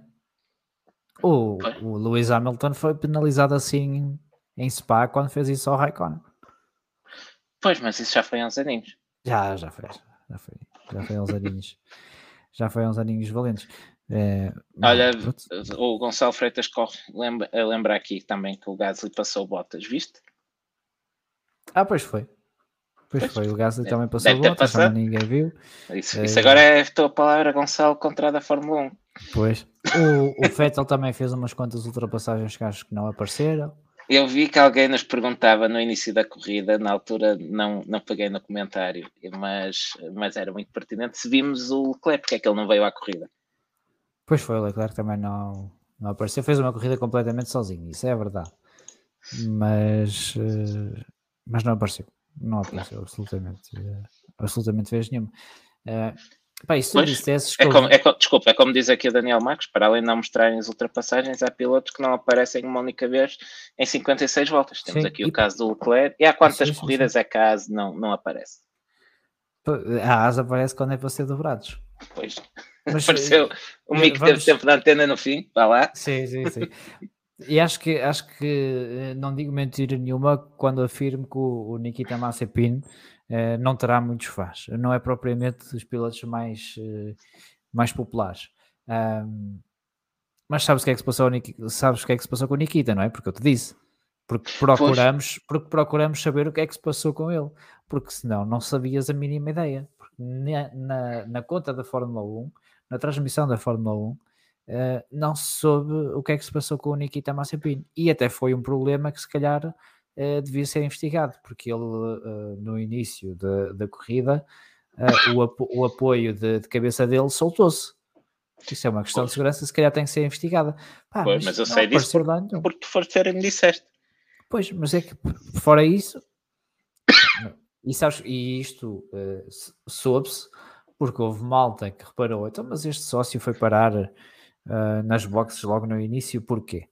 O,
Foi.
o Lewis Hamilton foi penalizado assim em Spa quando fez isso ao Raikkonen.
Pois, mas isso já foi há uns aninhos.
Já, já foi. Já foi, já foi há uns aninhos. [LAUGHS] Já foi há uns aninhos valentes. É,
Olha,
pronto.
o Gonçalo Freitas corre, lembra, lembra aqui também que o Gasly passou botas, viste?
Ah, pois foi. Pois
Pois.
foi, o Gasly
Deve-
também passou botas, também ninguém viu.
Isso,
É.
isso agora é a tua palavra, Gonçalo, contra a da Fórmula 1.
Pois. O, o Vettel também fez umas quantas ultrapassagens que acho que não apareceram.
Eu vi que alguém nos perguntava no início da corrida, na altura não, não peguei no comentário, mas, mas era muito pertinente. Se vimos o Leclerc, porque é que ele não veio à corrida?
Pois foi, o Leclerc também não, não apareceu. Fez uma corrida completamente sozinho, isso é verdade. Mas, eh, mas não apareceu. Não apareceu não. absolutamente, eh, absolutamente vez nenhuma. Pá, isso pois, dissesses,
é como, é desculpa, é como diz aqui o Daniel Marcos, para além de não mostrarem as ultrapassagens, há pilotos que não aparecem uma única vez em 56 voltas. Temos sim, aqui e... o caso do Leclerc. E há quantas sim, corridas sim. é que a AS não, não aparece?
A AS aparece quando é para ser dobrados.
Pois. Mas, [LAUGHS] Apareceu o mico vamos... teve tempo da antena no fim, vá lá.
Sim, sim, sim. E acho que, acho que eh, não digo mentira nenhuma quando afirmo que o, Nikita Mazepin uh, não terá muitos fãs. Não é propriamente dos pilotos mais, uh, mais populares. Um, mas sabes o que é que se passou sabes o que é que se passou com o Nikita, não é? Porque eu te disse. Porque procuramos, porque procuramos saber o que é que se passou com ele. Porque senão não sabias a mínima ideia. Porque na, na, na conta da Fórmula 1, na transmissão da Fórmula 1, uh, não se soube o que é que se passou com o Nikita Mazepin. E até foi um problema que se calhar uh, devia ser investigado, porque ele uh, no início da, da corrida o, apo o, apoio de, de, cabeça dele soltou-se. Isso é uma questão de segurança, se calhar tem que ser investigada.
Pá, pois, mas, mas eu sei disso porque, porque tu foste ver e me disseste.
Pois, mas é que fora isso, [COUGHS] e, sabes, e isto uh, soube-se porque houve malta que reparou, então, mas este sócio foi parar uh, nas boxes logo no início, porquê?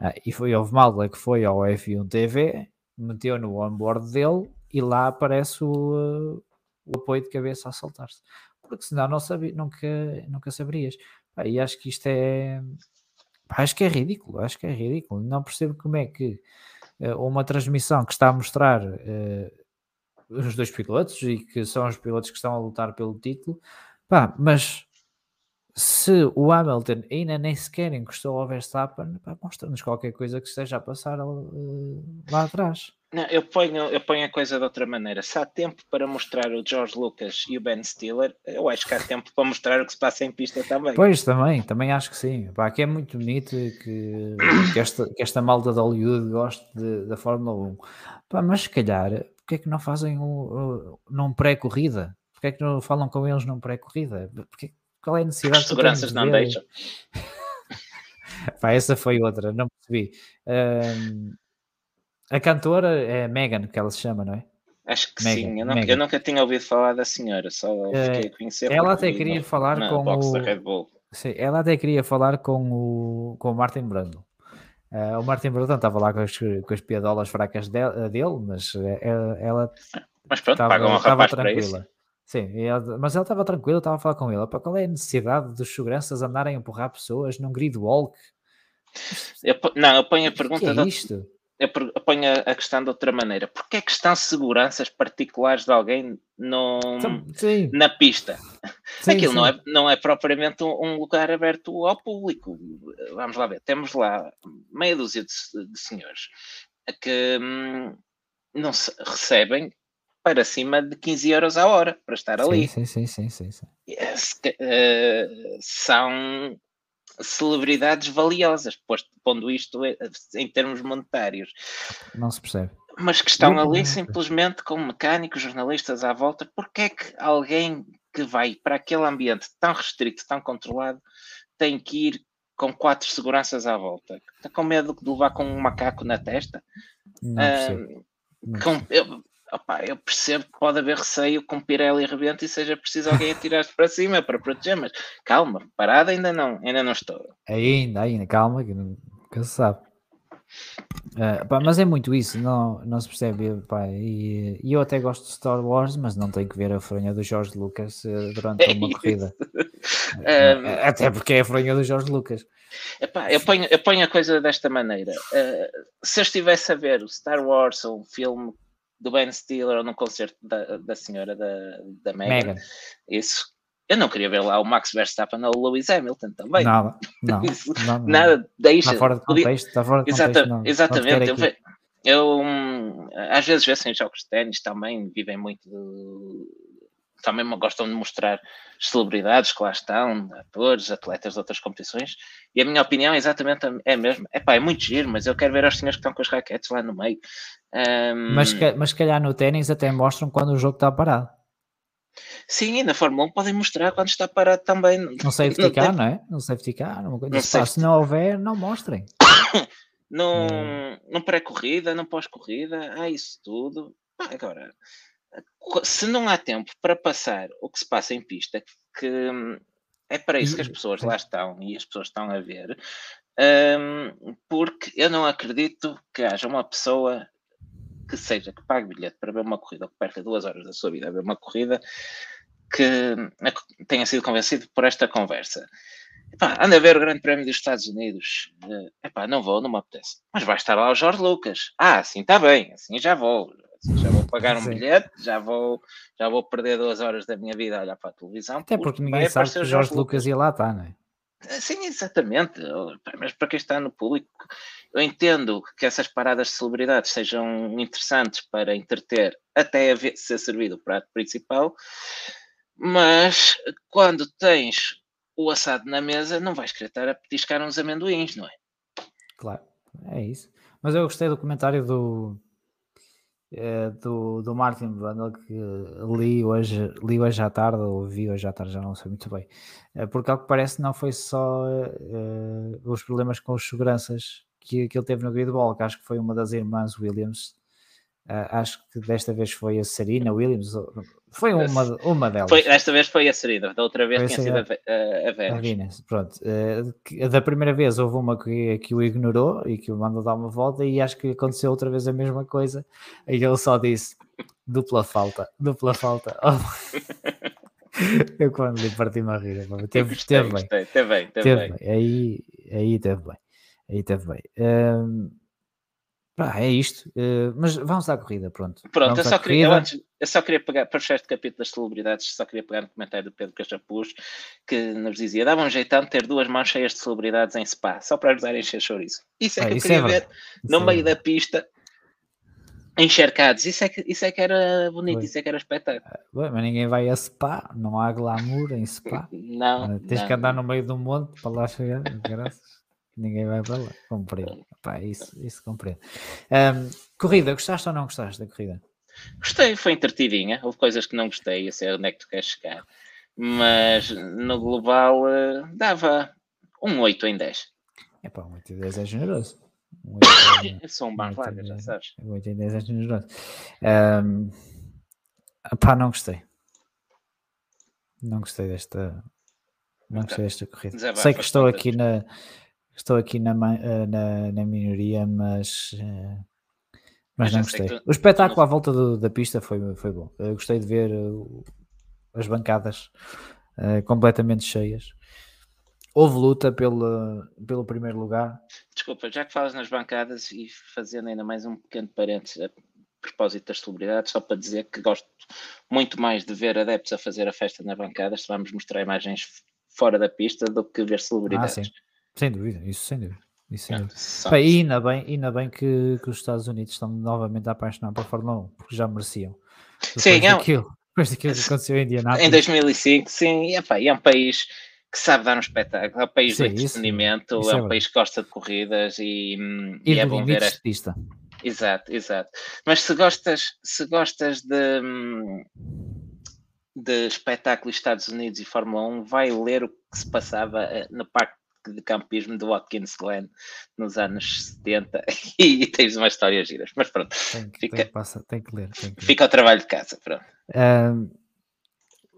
Uh, e foi, houve malta que foi ao F1 TV, meteu no onboard dele e lá aparece o, uh, o apoio de cabeça a soltar-se. Porque senão não sabia, nunca, nunca saberias. Pá, e acho que isto é. Acho que é ridículo, acho que é ridículo. Não percebo como é que uma transmissão que está a mostrar os dois pilotos e que são os pilotos que estão a lutar pelo título, pá, mas se o Hamilton ainda nem sequer encostou ao Verstappen, mostra-nos qualquer coisa que esteja a passar uh, lá atrás.
Não, eu ponho, eu ponho a coisa de outra maneira. Se há tempo para mostrar o George Lucas e o Ben Stiller, eu acho que há tempo para mostrar o que se passa em pista também.
Pois, também, também acho que sim. Pá, aqui é muito bonito que, que, esta, que esta malta de Hollywood goste de, da Fórmula 1. Pá, mas se calhar, porque é que não fazem o, o, num pré-corrida? Porque é que não falam com eles num pré-corrida? Porque qual é a necessidade? As
seguranças não deixam. [LAUGHS]
Pá, essa foi outra, não percebi. Um, a cantora é Megan, que ela se chama, não é?
Acho que Megan, sim, eu, não, eu, nunca tinha ouvido falar da senhora, só fiquei a conhecer.
Ela até queria no, falar com o. Sim, ela até queria falar com o, com o Martin Brando. Uh, o Martin Brando estava lá com as, com as piadolas fracas dele, dele mas ela, ela
mas pronto, estava, pagam um rapaz tranquila.
Sim, mas ela estava tranquila, estava a falar com ele. qual é a necessidade dos seguranças andarem a empurrar pessoas num grid walk?
Eu, não, eu ponho a pergunta. Que
é isto?
Eu, ponho a, questão de outra maneira. Porquê é que estão seguranças particulares de alguém no, então, sim. na pista? Sim, Aquilo sim. Não, é, não é propriamente um, um, lugar aberto ao público. Vamos lá ver. Temos lá meia dúzia de, de senhores que hum, não se, recebem para cima de 15 euros a hora para estar ali.
Sim, sim, sim, sim. sim.
Yes, uh, são celebridades valiosas, posto, pondo isto em termos monetários.
Não se percebe.
Mas que estão ali simplesmente com mecânicos, jornalistas à volta. Porque é que alguém que vai para aquele ambiente tão restrito, tão controlado, tem que ir com quatro seguranças à volta? Está com medo de levar com um macaco na testa?
Não. Uh,
com, eu, Opa, eu percebo que pode haver receio com Pirelli rebento e seja preciso alguém atirar-se para cima para proteger, mas calma, parada ainda não, ainda não estou.
Ainda, ainda, calma, que nunca se sabe. Uh, pá, mas é muito isso, não, não se percebe. Pá, e, e, eu até gosto de Star Wars, mas não tenho que ver a fronha do Jorge Lucas uh, durante uma corrida. um, [LAUGHS] ah, até porque é a fronha do Jorge Lucas.
Epá, eu, ponho, eu ponho a coisa desta maneira. Uh, se eu estivesse a ver o Star Wars ou um filme do Ben Stiller ou no concerto da, da senhora da, da Megan. Isso. Eu não queria ver lá o Max Verstappen ou o Lewis Hamilton também.
Nada, não, [LAUGHS]
não, não, nada, deixa.
Está fora de contexto, está fora de
contexto. não, exatamente, eu, eu, hum, às vezes vejo assim, jogos de ténis também, vivem muito do, também gostam de mostrar celebridades que lá estão, atores, atletas de outras competições, e a minha opinião é exatamente é a mesma. Epá, é muito giro, mas eu quero ver os senhores que estão com as raquetes lá no meio. Um...
Mas, mas se calhar no ténis até mostram quando o jogo está parado.
Sim, e na Fórmula 1 podem mostrar quando está parado também.
Não sei ficar, não, não é? Não sei ficar. Não, não sei se não houver, não mostrem. [COUGHS]
não, não pré-corrida, não pós-corrida, há isso tudo. Agora, se não há tempo para passar o que se passa em pista, que é para isso que as pessoas lá estão e as pessoas estão a ver, um, porque eu não acredito que haja uma pessoa que seja que pague bilhete para ver uma corrida ou que perca duas horas da sua vida a ver uma corrida que tenha sido convencido por esta conversa. Epá, anda a ver o Grande Prémio dos Estados Unidos. Uh, epá, não vou, não me apetece. Mas vai estar lá o Jorge Lucas. Ah, assim está bem, assim já vou. Assim já vou pagar um Sim. bilhete, já vou, já vou perder duas horas da minha vida a olhar para a televisão.
Até porque, ninguém sabe que o Jorge Lucas, Lucas ia lá estar, não é?
Eh, sim, exatamente. Mas para quem está no público, eu entendo que essas paradas de celebridades sejam interessantes para entreter até a ser servido o prato principal, mas quando tens o assado na mesa, não vais querer estar a petiscar uns amendoins, não é?
Claro, é isso. Mas eu gostei do comentário do, é, do, do Martin Brundle que li hoje, li hoje à tarde, ou vi hoje à tarde, já não sei muito bem. É, porque ao que parece não foi só uh, os problemas com os seguranças que, que ele teve no gridball, que acho que foi uma das irmãs Williams acho que desta vez foi a Serena Williams, foi uma, uma delas.
Foi, desta vez foi a Serena, da outra vez tinha sido a, a, a Venus. A.
Pronto, uh, da primeira vez houve uma que, que o ignorou e que o mandou dar uma volta, e acho que aconteceu outra vez a mesma coisa. E ele só disse: dupla falta, dupla falta. [LAUGHS] Eu quando lhe parti-me a rir, teve, gostei, teve,
gostei, bem. teve bem, teve, teve bem.
bem. Aí, aí teve bem, aí teve bem. Um, ah, é isto, uh, mas vamos à corrida, pronto.
Pronto, eu só, queria, eu, antes, eu só, queria, pegar, para fechar este capítulo das celebridades, só queria pegar no comentário do Pedro Cachapuz, que nos dizia, dava um jeitão de ter duas mãos cheias de celebridades em spa, só para ajudar a encher chouriço. Isso é ah, que eu queria é ver no meio é da pista, encharcados, isso é que, isso é que era bonito, isso é que era espetáculo. Ah,
mas ninguém vai a spa, não há glamour em spa. [LAUGHS]
não.
Tens
não.
que andar no meio um monte para lá chegar, [LAUGHS] graças. Ninguém vai para lá. Compreendo. Pá, isso, isso compreendo. Um, corrida, gostaste ou não gostaste da corrida?
Gostei, foi entretidinha. Houve coisas que não gostei, a ser onde é que tu queres chegar. Mas no global uh, dava um 8 em 10.
É pá, um 8 em 10 é generoso.
Um 8 [COUGHS] Eu sou um bar larga, já sabes.
Um 8 em 10 é generoso. Um, pá, não gostei. Não gostei desta. Não gostei desta corrida. Sei que estou aqui na Estou aqui na, eh, na, na minoria, mas, eh, mas não gostei. Tu... O espetáculo à volta do, da pista foi, foi bom. Eu gostei de ver uh, as bancadas uh, completamente cheias. Houve luta pelo, pelo primeiro lugar.
Desculpa, já que falas nas bancadas e fazendo ainda mais um pequeno parênteses a propósito das celebridades, só para dizer que gosto muito mais de ver adeptos a fazer a festa nas bancadas, vamos mostrar imagens fora da pista, do que ver celebridades. Ah,
sem dúvida, isso sem dúvida. Isso sem dúvida. Bem, e ainda bem, ainda bem que, que os Estados Unidos estão novamente a apaixonar pela Fórmula 1, porque já mereciam.
Depois sim, daquilo,
é depois daquilo que aconteceu em Indianápolis.
Em 2005, sim, epá, é um país que sabe dar um espetáculo, é um país sim, de entretenimento, isso é, um país que gosta de corridas e,
e, e é bom ver pista.
Exato, exato. Mas se gostas, se gostas de, de espetáculo Estados Unidos e Fórmula 1, vai ler o que se passava eh, no Parque de campismo do Watkins Glen nos anos 70 [LAUGHS] e tens uma história giras. Mas pronto,
tem que, fica, tem que, passa, tem que ler. Tem que.
Fica ao trabalho de casa. Pronto.
Um,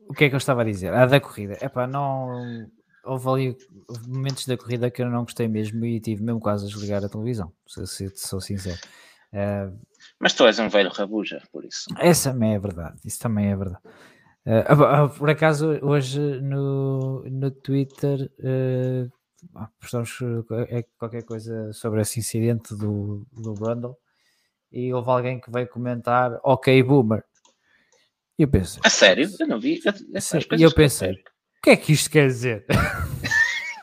o que é que eu estava a dizer? A da corrida. Epá, não. Houve ali momentos da corrida que eu não gostei mesmo e tive mesmo quase a desligar a televisão, se, se sou sincero. Uh,
Mas tu és um velho rabuja, por isso.
Essa também é verdade, isso também é verdade. Uh, por acaso, hoje no, no Twitter uh, postamos é qualquer coisa sobre esse incidente do, do Brundle e houve alguém que veio comentar ok boomer e eu pensei
a sério? eu não vi
e eu pensei o que é que isto quer dizer?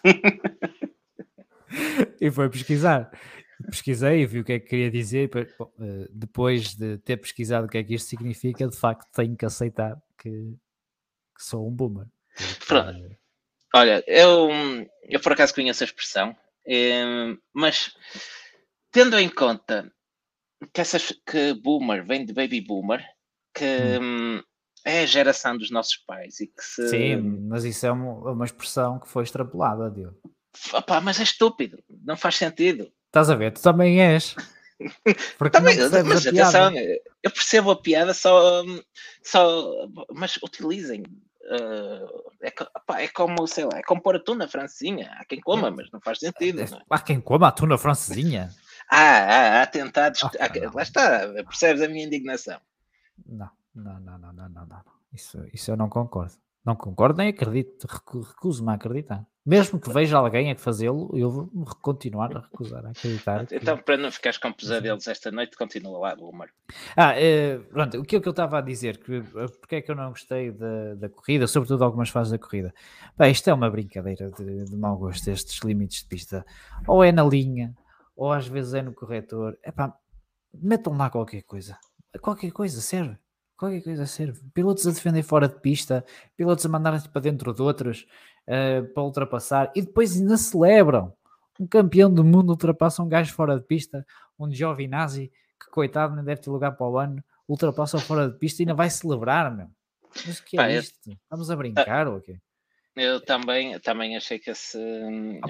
[LAUGHS] e foi pesquisar pesquisei e vi o que é que queria dizer eh, depois de ter pesquisado o que é que isto significa de facto tenho que aceitar que sou um boomer.
Porque... Olha, eu, eu por acaso conheço a expressão, eh, mas tendo em conta que, essas, que boomer vem de baby boomer, que hum. hum. é a geração dos nossos pais e que se...
Sim, mas isso é uma, uma expressão que foi extrapolada, Diogo.
Opa, mas é estúpido, não faz sentido.
Estás a ver? Tu também és. [LAUGHS]
Também, mas atenção, eu percebo a piada só, só mas utilizem. Uh, é, opa, é como, sei lá, é como pôr atum na francesinha. Há quem coma, mas não faz sentido. Não é?
Há quem coma atum na francesinha? [LAUGHS]
Ah, há, há tentados. Oh, há, lá está, percebes a minha indignação.
Não, não, não, não, não, não, não. Isso, isso eu não concordo. Não concordo nem acredito, recuso-me a acreditar. Mesmo que veja alguém a fazê-lo, eu vou continuar a recusar a acreditar. [LAUGHS]
Então, que... para não ficares com pesadelos esta noite, continua lá, Boomer.
Ah, é, pronto, o que é que eu estava a dizer? Que, eh, porque é que eu não gostei da, da corrida, sobretudo algumas fases da corrida? Bem, isto é uma brincadeira de, de mau gosto, estes limites de pista. Ou é na linha, ou às vezes é no corretor. Epá, metam lá qualquer coisa. Qualquer coisa serve. Qualquer coisa serve. Pilotos a defender fora de pista, pilotos a mandarem-se para dentro de outros uh, para ultrapassar e depois ainda celebram. Um campeão do mundo ultrapassa um gajo fora de pista, um Giovinazzi, que coitado nem deve ter lugar para o ano, ultrapassa fora de pista e ainda vai celebrar, meu. Mas o que é Pá, isto? Estamos a brincar ou o quê?
Eu também, também achei que esse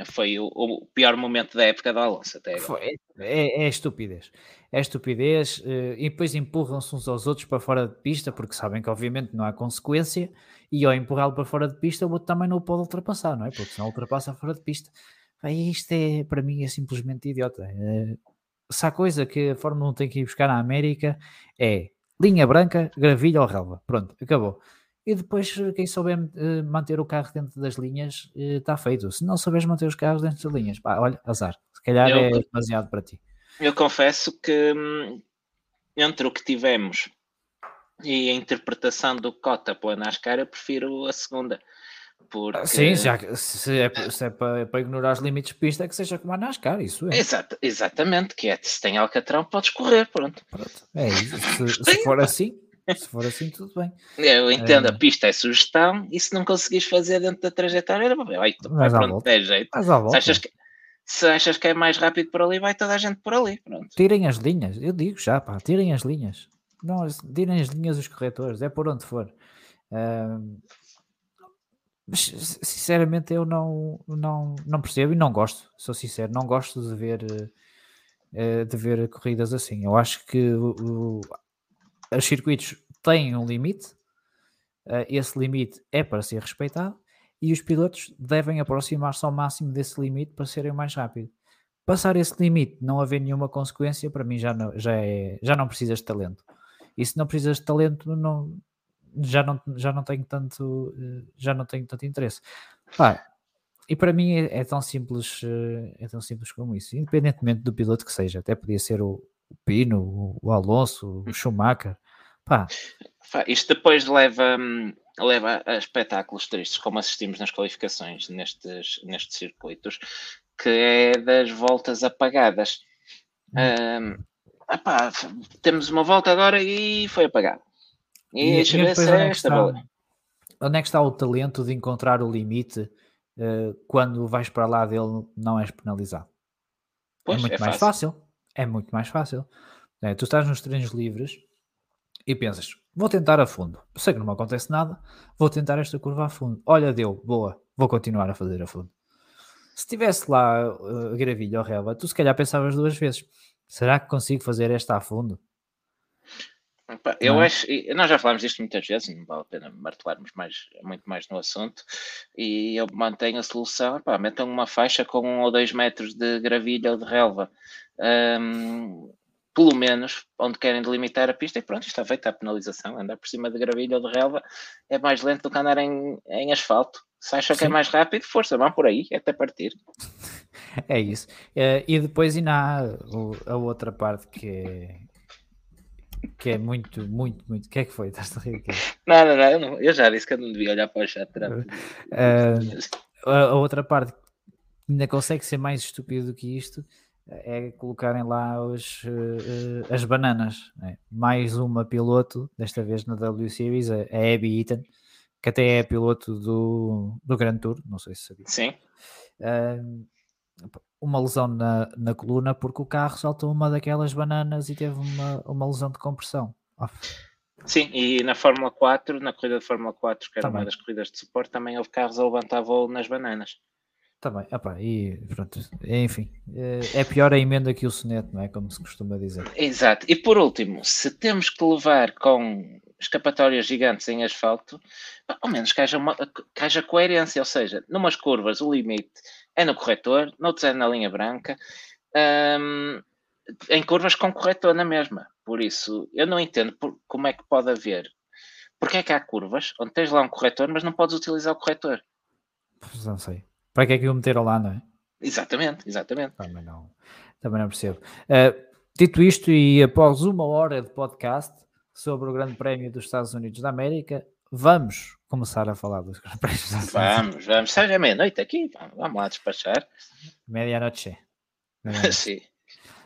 foi o, o, pior momento da época da Alonso até agora. Foi,
é, é estupidez. É estupidez eh, e depois empurram-se uns aos outros para fora de pista porque sabem que obviamente não há consequência e ao empurrá-lo para fora de pista o outro também não o pode ultrapassar, não é? Porque senão ultrapassa fora de pista. Aí isto é, para mim, é simplesmente idiota. É, se há coisa que a Fórmula 1 tem que ir buscar na América é linha branca, gravilha ou relva. Pronto, acabou e depois quem souber uh, manter o carro dentro das linhas está uh, feito. Se não souberes manter os carros dentro das linhas, pá, olha, azar. Se calhar eu, é demasiado para ti.
Eu confesso que hum, entre o que tivemos e a interpretação do Cota pela NASCAR, eu prefiro a segunda. Porque...
Sim, já, se é, se é para, para, ignorar os limites de pista, é que seja como a NASCAR, isso é.
Exato, exatamente, que é se tem Alcatrão, podes correr, pronto. pronto.
É se, se for assim, se for assim, tudo bem.
Eu entendo, é... a pista é sugestão e se não conseguires fazer dentro da trajetória, vai, vai pronto, é jeito. Se achas, que, se achas que é mais rápido por ali, vai toda a gente por ali. Pronto.
Tirem as linhas, eu digo já, pá, tirem as linhas. Não, tirem as linhas dos corretores, é por onde for. Uh, mas sinceramente eu não, não, não percebo e não gosto, sou sincero, não gosto de ver, uh, de ver corridas assim. Eu acho que o, os circuitos têm um limite, uh, esse limite é para ser respeitado e os pilotos devem aproximar-se ao máximo desse limite para serem mais rápidos. Passar esse limite, não haver nenhuma consequência, para mim já não, já é, já não precisas de talento. E se não precisas de talento, não, já, não, já não tenho tanto eh, já não tenho tanto interesse. Pá, e para mim é, é, tão simples eh, é tão simples como isso, independentemente do piloto que seja, até podia ser o, o Pino, o Alonso, o hum. Schumacher, Pá.
Isto depois leva, hum, leva a espetáculos tristes, como assistimos nas qualificações nestes, nestes circuitos, que é das voltas apagadas. Hum. Um, temos uma volta agora e foi apagado.
E, e, e depois onde, é está, onde é que está o talento de encontrar o limite uh, quando vais para lá dele não és penalizado? Pois, é muito é mais fácil. fácil. É muito mais fácil. É, tu estás nos treinos livres e pensas, vou tentar a fundo. Sei que não me acontece nada, vou tentar esta curva a fundo. Olha, deu, boa, vou continuar a fazer a fundo. Se tivesse lá uh, gravilha ou relva, tu se calhar pensavas duas vezes: será que consigo fazer esta a fundo?
Eu não. acho, nós já falámos disto muitas vezes, não vale a pena martelarmos mais, muito mais no assunto, e eu mantenho a solução, pá, metam uma faixa com um ou dois metros de gravilha ou de relva, um, pelo menos onde querem delimitar a pista e pronto, está feita a penalização. Andar por cima de gravilha ou de relva é mais lento do que andar em, em asfalto. Se acham que é mais rápido, força, vão por aí até partir. [LAUGHS]
É isso. Uh, e depois ainda há a outra parte que é, que é muito, muito, muito. O que é que foi? [LAUGHS] Estás a rir aqui?
Não, não, não, eu já disse que eu não devia olhar para o chat.
Uh, [LAUGHS] a, a outra parte ainda consegue ser mais estúpido do que isto é colocarem lá os, uh, as bananas. Né? Mais uma piloto, desta vez na W Series, a, Abby Eaton, que até é piloto do, do Grand Tour, não sei se sabia.
Sim.
Uh, uma lesão na, na coluna porque o carro saltou uma daquelas bananas e teve uma, uma lesão de compressão.
Sim, e na Fórmula 4, na corrida de Fórmula 4, que era também. uma das corridas de suporte, também houve carros a levantar voo nas bananas.
Também, opa, e pronto, enfim, eh, é pior a emenda que o soneto, não é? Como se costuma dizer.
Exato, e por último, se temos que levar com escapatórias gigantes em asfalto, ao menos que haja, uma, que haja coerência, ou seja, numas curvas o limite é no corretor, noutros é na linha branca, um, em curvas com corretor na mesma. Por isso, eu não entendo por, como é que pode haver. Porque é que há curvas onde tens lá um corretor, mas não podes utilizar o corretor?
Não sei. Para que é que o meteram lá, não é?
Exatamente, exatamente.
Também não, também não percebo. Uh, dito isto, e após uma hora de podcast sobre o Grande Prémio dos Estados Unidos da América, vamos começar a falar dos Grandes Prémios.
Vamos, vamos. Seja meia-noite aqui, vamos lá despachar.
Meia-noite. [LAUGHS]
Sim.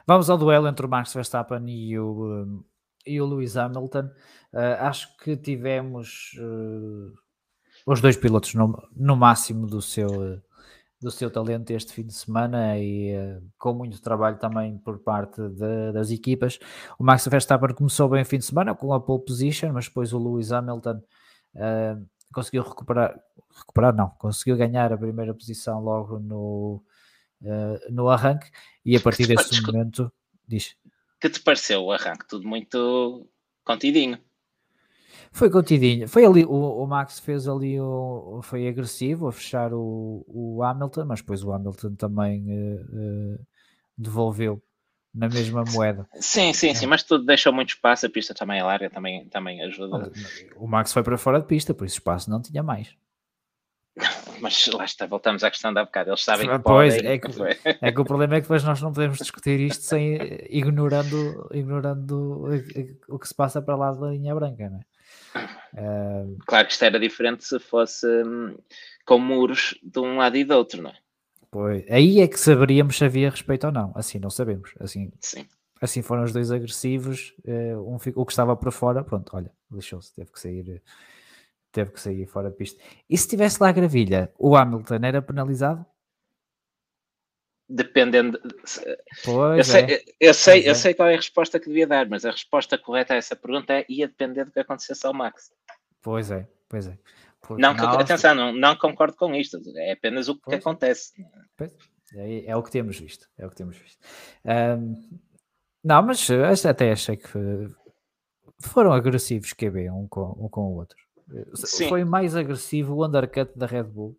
Vamos ao duelo entre o Max Verstappen e o, um, e o Lewis Hamilton. Uh, acho que tivemos uh, os dois pilotos no, no máximo do seu, do seu talento este fim de semana e uh, com muito trabalho também por parte de, das equipas. O Max Verstappen começou bem o fim de semana com a pole position, mas depois o Lewis Hamilton uh, conseguiu recuperar, recuperar não, conseguiu ganhar a primeira posição logo no, uh, no arranque e a partir desse momento diz.
Que te pareceu o arranque? Tudo muito contidinho.
Foi contidinho. Foi ali, o, o, Max fez ali, o, foi agressivo a fechar o, o Hamilton, mas depois o Hamilton também uh, uh, devolveu na mesma moeda.
Sim, sim, sim, é. mas tudo deixou muito espaço, a pista também é larga, também, também ajuda.
O Max foi para fora de pista, por isso espaço não tinha mais. [LAUGHS]
Mas lá está, voltamos à questão da bocado. Eles sabem que
pois, podem, é, que, [LAUGHS] é que o problema é que depois nós não podemos discutir isto sem ignorando, ignorando o que se passa para lá da linha branca, não é?
Uh... Claro que isto era diferente se fosse hum, com muros de um lado e do outro, não é?
Pois, aí é que saberíamos se havia respeito ou não. Assim não sabemos. Assim,
Sim.
assim foram os dois agressivos. Uh, um, o que estava para fora, pronto, olha, lixou-se, teve que sair. Teve que sair fora de pista. E se tivesse lá a gravilha, o Hamilton era penalizado?
Dependendo.
Pois
eu sei, é. eu, sei, eu é. sei qual é a resposta que devia dar, mas a resposta correta a essa pergunta é ia depender do que acontecesse ao Max.
Pois é, pois é.
não, Atenção, não, não concordo com isto, é apenas o que acontece.
É, é, o que temos visto. É o que temos visto. Um, não, mas até achei que foram agressivos QB um com, um com o outro. Sim. Foi mais agressivo o undercut da Red Bull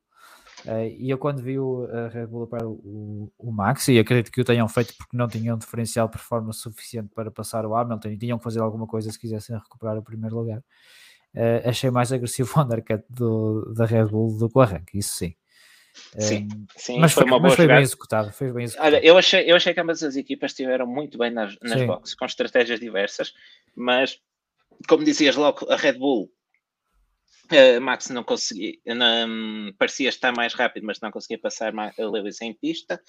Uh, e eu quando vi o, a Red Bull para o, o, Max, e acredito que o tenham feito porque não tinham diferencial de performance suficiente para passar o Hamilton e tinham que fazer alguma coisa se quisessem recuperar o primeiro lugar, uh, achei mais agressivo [LAUGHS] o undercut do, da Red Bull do que o arranque, isso sim.
Sim, sim
mas foi, foi, mas foi bem executado, foi bem executado.
Olha, eu achei, eu achei que ambas as equipas estiveram muito bem nas, nas boxes, com estratégias diversas, mas como dizias logo, a Red Bull Uh, Max não conseguia, não, parecia estar mais rápido, mas não conseguia passar Lewis em pista.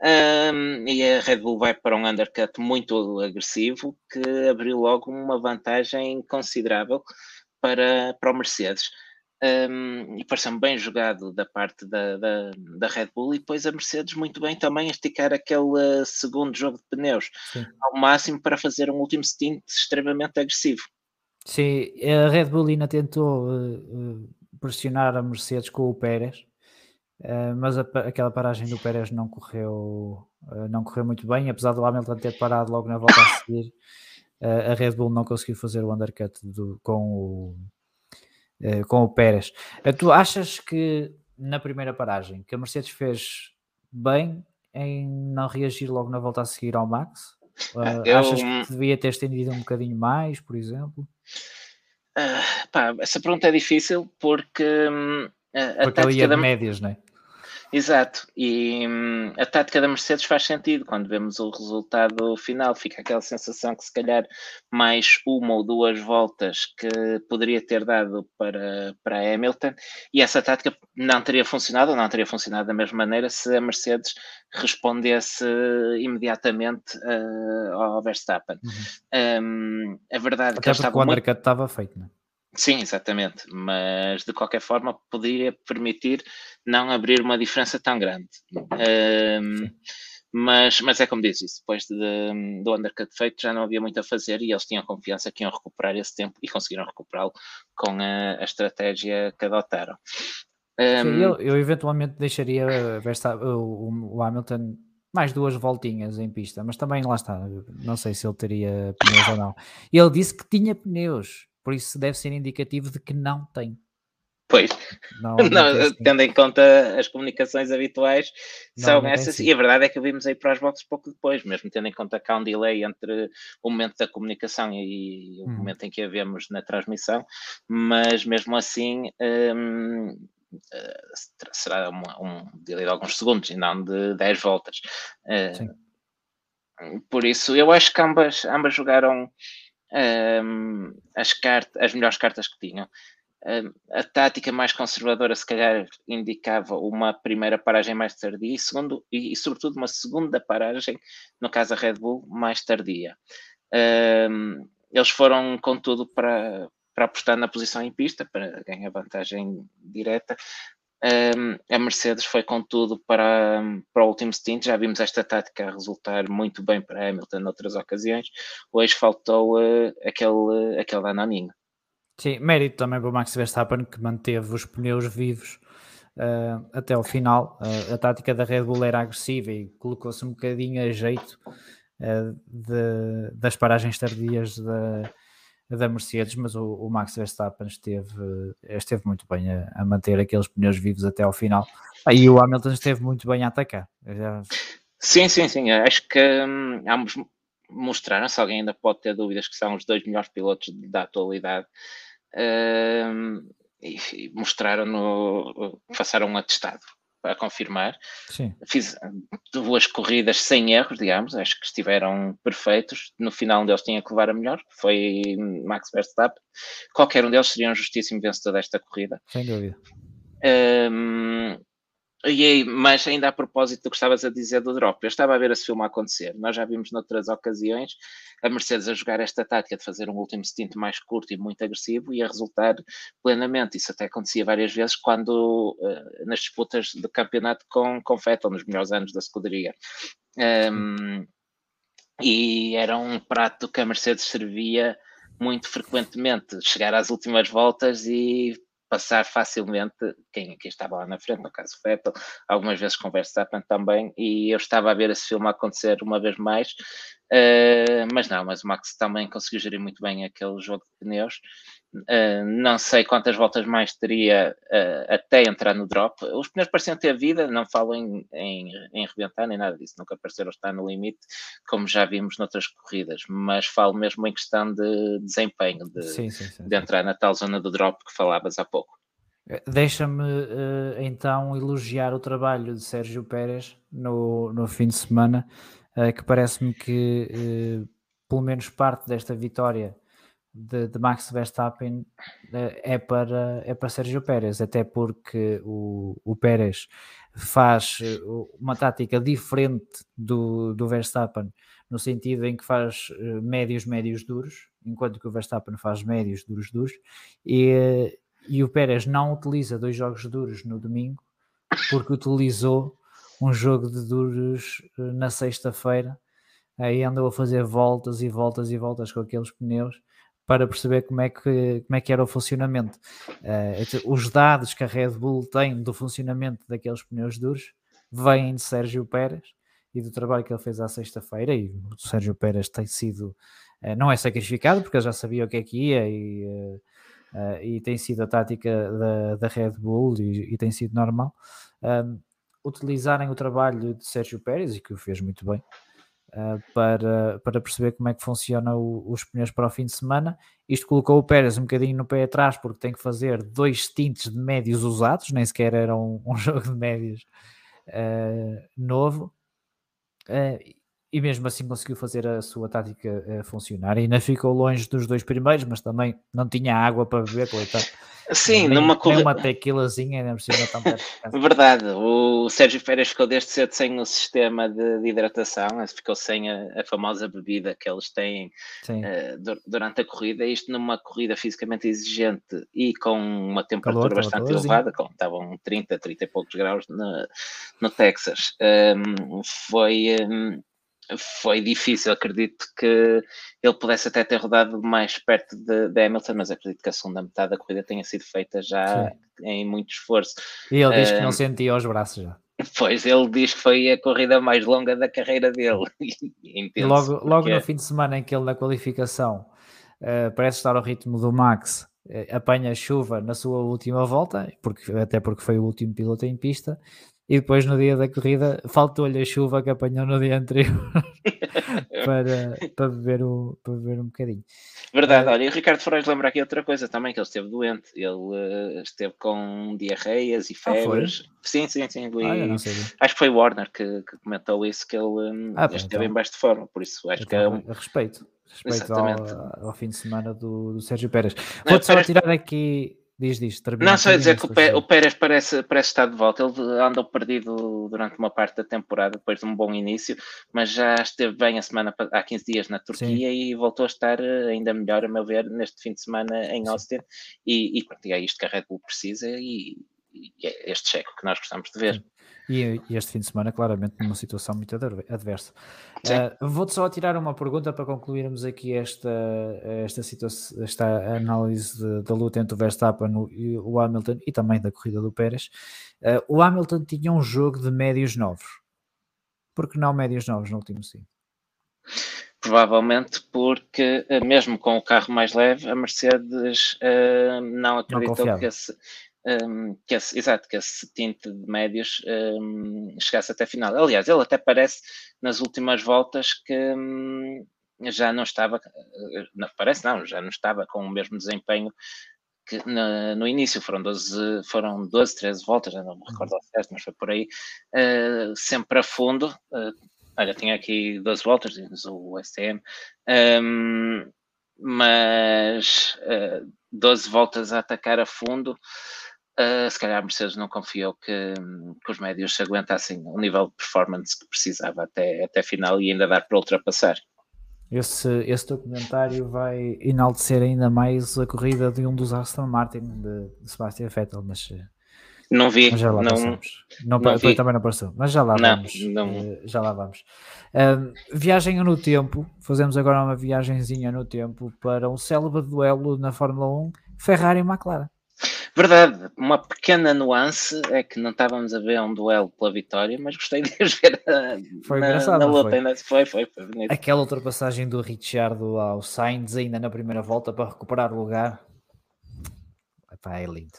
Um, e a Red Bull vai para um undercut muito agressivo que abriu logo uma vantagem considerável para, para o Mercedes. Um, e pareceu-me bem jogado da parte da, da, da, Red Bull e depois a Mercedes muito bem também a esticar aquele segundo jogo de pneus Sim. ao máximo para fazer um último stint extremamente agressivo.
Sim, a Red Bull ainda tentou uh, pressionar a Mercedes com o Pérez, uh, mas a, aquela paragem do Pérez não correu, uh, não correu muito bem, apesar do Hamilton ter parado logo na volta a seguir. a Red Bull não conseguiu fazer o undercut do, com, o, com o Pérez. tu achas que na primeira paragem que a Mercedes fez bem em não reagir logo na volta a seguir ao Max? Uh, eu... Achas que devia ter estendido um bocadinho mais, por exemplo?
Uh, pá, essa pergunta é difícil porque hum,
a, a porque tática é da... médias, não é?
Exato, e hum, a tática da Mercedes faz sentido quando vemos o resultado final. Fica aquela sensação que, se calhar, mais uma ou duas voltas que poderia ter dado para, para Hamilton, e essa tática não teria funcionado, ou não teria funcionado da mesma maneira se a Mercedes respondesse imediatamente uh, ao Verstappen. Uhum. Um, a verdade é
que estava. o undercut muito... estava feito, não é?
Sim, exatamente, mas de qualquer forma poderia permitir não abrir uma diferença tão grande. Um, mas, mas é como dizes, depois de, do undercut feito já não havia muito a fazer e eles tinham confiança que iam recuperar esse tempo e conseguiram recuperá-lo com a, a, estratégia que adotaram.
Um, Sim, eu, eu, eventualmente deixaria o, o Hamilton mais duas voltinhas em pista, mas também lá está, não sei se ele teria pneus ou não. Ele disse que tinha pneus, por isso deve ser indicativo de que não tem.
Pois, não, [LAUGHS] não, tendo em conta as comunicações habituais, não, são essas, e a verdade é que vimos aí para as boxes pouco depois, mesmo tendo em conta que há um delay entre o momento da comunicação e o hum. momento em que a vemos na transmissão, mas mesmo assim hum, eh, será uma, um delay de alguns segundos e não de 10 voltas. Uh, por isso, eu acho que ambas, ambas jogaram um, as, cartas, as melhores cartas que tinham. Um, a tática mais conservadora, se calhar, indicava uma primeira paragem mais tardia e, segundo, e, e sobretudo, uma segunda paragem, no caso a Red Bull, mais tardia. Um, eles foram, contudo, para, para apostar na posição em pista, para ganhar vantagem direta. A Mercedes foi contudo para, para o último stint, já vimos esta tática resultar muito bem para Hamilton noutras ocasiões, hoje faltou uh, aquele, aquele danoninho.
Sim, mérito também para o Max Verstappen que manteve os pneus vivos uh, até o final. Uh, a tática da Red Bull era agressiva e colocou-se um bocadinho a jeito de, das paragens tardias da, da Mercedes, mas o, o, Max Verstappen esteve, esteve muito bem a, a, manter aqueles pneus vivos até ao final. Aí o Hamilton esteve muito bem a atacar.
Sim, sim, sim. Acho que hum, ambos mostraram, se alguém ainda pode ter dúvidas, que são os dois melhores pilotos da atualidade. Hum, e, e mostraram no. passaram um atestado a confirmar. Sim. Fiz duas corridas sem erros, digamos, acho que estiveram perfeitos. No final um deles tinha que levar a melhor, que foi Max Verstappen. Qualquer um deles seria um justíssimo vencedor desta corrida.
Sem dúvida.
Um, e mas ainda a propósito do que estavas a dizer do drop, eu estava a ver esse filme acontecer. Nós já vimos noutras ocasiões a Mercedes a jogar esta tática de fazer um último stint mais curto e muito agressivo e a resultar plenamente. Isso até acontecia várias vezes quando uh, nas disputas de campeonato com, com Vettel, nos melhores anos da escuderia. Um, e era um prato que a Mercedes servia muito frequentemente, chegar às últimas voltas e passar facilmente quem, quem estava lá na frente, no caso Vettel, algumas vezes com Verstappen também, e eu estava a ver esse filme acontecer uma vez mais, uh, mas não, mas o Max também conseguiu gerir muito bem aquele jogo de pneus, uh, não sei quantas voltas mais teria uh, até entrar no drop, os pneus pareciam ter vida, não falo em, em, em rebentar nem nada disso, nunca pareceram estar no limite, como já vimos noutras corridas, mas falo mesmo em questão de desempenho, de, sim, sim, sim, de entrar na tal zona do drop que falavas há pouco.
Deixa-me então elogiar o trabalho de Sérgio Pérez no, no fim de semana, que parece-me que uh, pelo menos parte desta vitória de, de, Max Verstappen é, para, é para Sérgio Pérez, até porque o, o Pérez faz uma tática diferente do, do Verstappen, no sentido em que faz médios, médios duros, enquanto que o Verstappen faz médios, duros, duros, e e o Pérez não utiliza dois jogos duros no domingo porque utilizou um jogo de duros eh, na sexta-feira. Aí andou a fazer voltas e voltas e voltas com aqueles pneus para perceber como é que, como é que era o funcionamento. Uh, os dados que a Red Bull tem do funcionamento daqueles pneus duros vêm de Sérgio Pérez e do trabalho que ele fez à sexta-feira. E o Sérgio Pérez tem sido, uh, não é sacrificado, porque ele já sabia o que é que ia e. Uh, e tem sido a tática da, da Red Bull e, e tem sido normal, utilizarem o trabalho de Sérgio Pérez, e que o fez muito bem, uh, para, para perceber como é que funciona o, os pneus para o fim de semana. Isto colocou o Pérez um bocadinho no pé atrás, porque tem que fazer dois stints de médios usados, nem sequer era um, [LAUGHS] um jogo de médios uh, novo. E mesmo assim conseguiu fazer a sua tática uh, funcionar. E ainda ficou longe dos dois primeiros, mas também não tinha água para beber, coitado.
Sim, nem,
numa
corrida.
uma tequilazinha, ainda por cima tão perto. [LAUGHS]
Verdade, o Sérgio Pérez ficou desde cedo sem o sistema de, de hidratação, ficou sem a, a, famosa bebida que eles têm uh, durante a corrida. Isto numa corrida fisicamente exigente e com uma temperatura calor, bastante elevada, com, estavam 30, 30 e poucos graus no, no Texas. Um, foi. Um, foi difícil. Acredito que ele pudesse até ter rodado mais perto de, de, Hamilton, mas acredito que a segunda metade da corrida tenha sido feita já Sim. em muito esforço.
E ele diz que não sentia os braços já.
Pois, ele diz que foi a corrida mais longa da carreira dele. [LAUGHS]
logo, logo no fim de semana em que ele na qualificação uh, parece estar ao ritmo do Max, uh, apanha chuva na sua última volta, porque, até porque foi o último piloto em pista, e depois no dia da corrida faltou-lhe a chuva que apanhou no dia anterior [LAUGHS] para, para, beber o, para beber um bocadinho.
Verdade, uh, olha, e o Ricardo Freitas lembra aqui outra coisa também, que ele esteve doente, ele uh, esteve com diarreias e ah, febres. Ah, sim, sim, sim. ah, acho que foi o Warner que, que, comentou isso, que ele um, ah, esteve então. em baixo de forma, por isso acho então, que é um...
Respeito, respeito ao, ao, fim de semana do, do Sérgio Pérez. Vou-te só tirar aqui Diz, diz,
termina, Não, só dizer que o, Pé, o, Pérez parece, parece estar de volta. Ele andou perdido durante uma parte da temporada, depois de um bom início, mas já esteve bem a semana, há 15 dias na Turquia Sim. e voltou a estar eh, ainda melhor, a meu ver, neste fim de semana em Austin. E, e, e é isto que a Red Bull precisa e, este cheque que nós gostamos de ver.
E, e, este fim de semana, claramente, numa situação muito adversa. Uh, Vou-te só tirar uma pergunta para concluirmos aqui esta, esta, situação, esta análise da luta entre o Verstappen e o Hamilton e também da corrida do Pérez. Uh, o Hamilton tinha um jogo de médios novos. Por que não médios novos no último sim?
Provavelmente porque, eh, mesmo com o carro mais leve, a Mercedes uh, não acreditou não que esse um, que esse, exato, que esse tinte de médios um, chegasse até a final. Aliás, ele até parece nas últimas voltas que um, já não estava, não, parece não, já não estava com o mesmo desempenho que no, no início foram 12, foram 12, 13 voltas, já não me recordo ao certo, mas foi por aí, uh, sempre a fundo. Uh, olha, tinha aqui 12 voltas, diz o STM, mas uh, ah, 12 voltas a atacar a fundo. Uh, se calhar a Mercedes não confiou que, que, os médios se aguentassem o nível de performance que precisava até, até final e ainda dar para ultrapassar.
Esse, esse documentário vai enaltecer ainda mais a corrida de um dos Aston Martin de, de Sebastian Vettel, mas eh,
não vi,
mas já lá
não,
não, não vi. também não passou, mas já lá não, vamos. Não. Eh, já lá vamos. Um, viagem no tempo, fazemos agora uma viagemzinha no tempo para um célebre duelo na Fórmula 1, Ferrari e McLaren.
Verdade, uma pequena nuance é que não estávamos a ver um duelo pela vitória, mas gostei de ver
foi na, engraçado, na luta.
Foi? foi, foi, foi bonito.
Aquela ultrapassagem do Ricciardo ao Sainz ainda na primeira volta para recuperar o lugar. Epá, é lindo.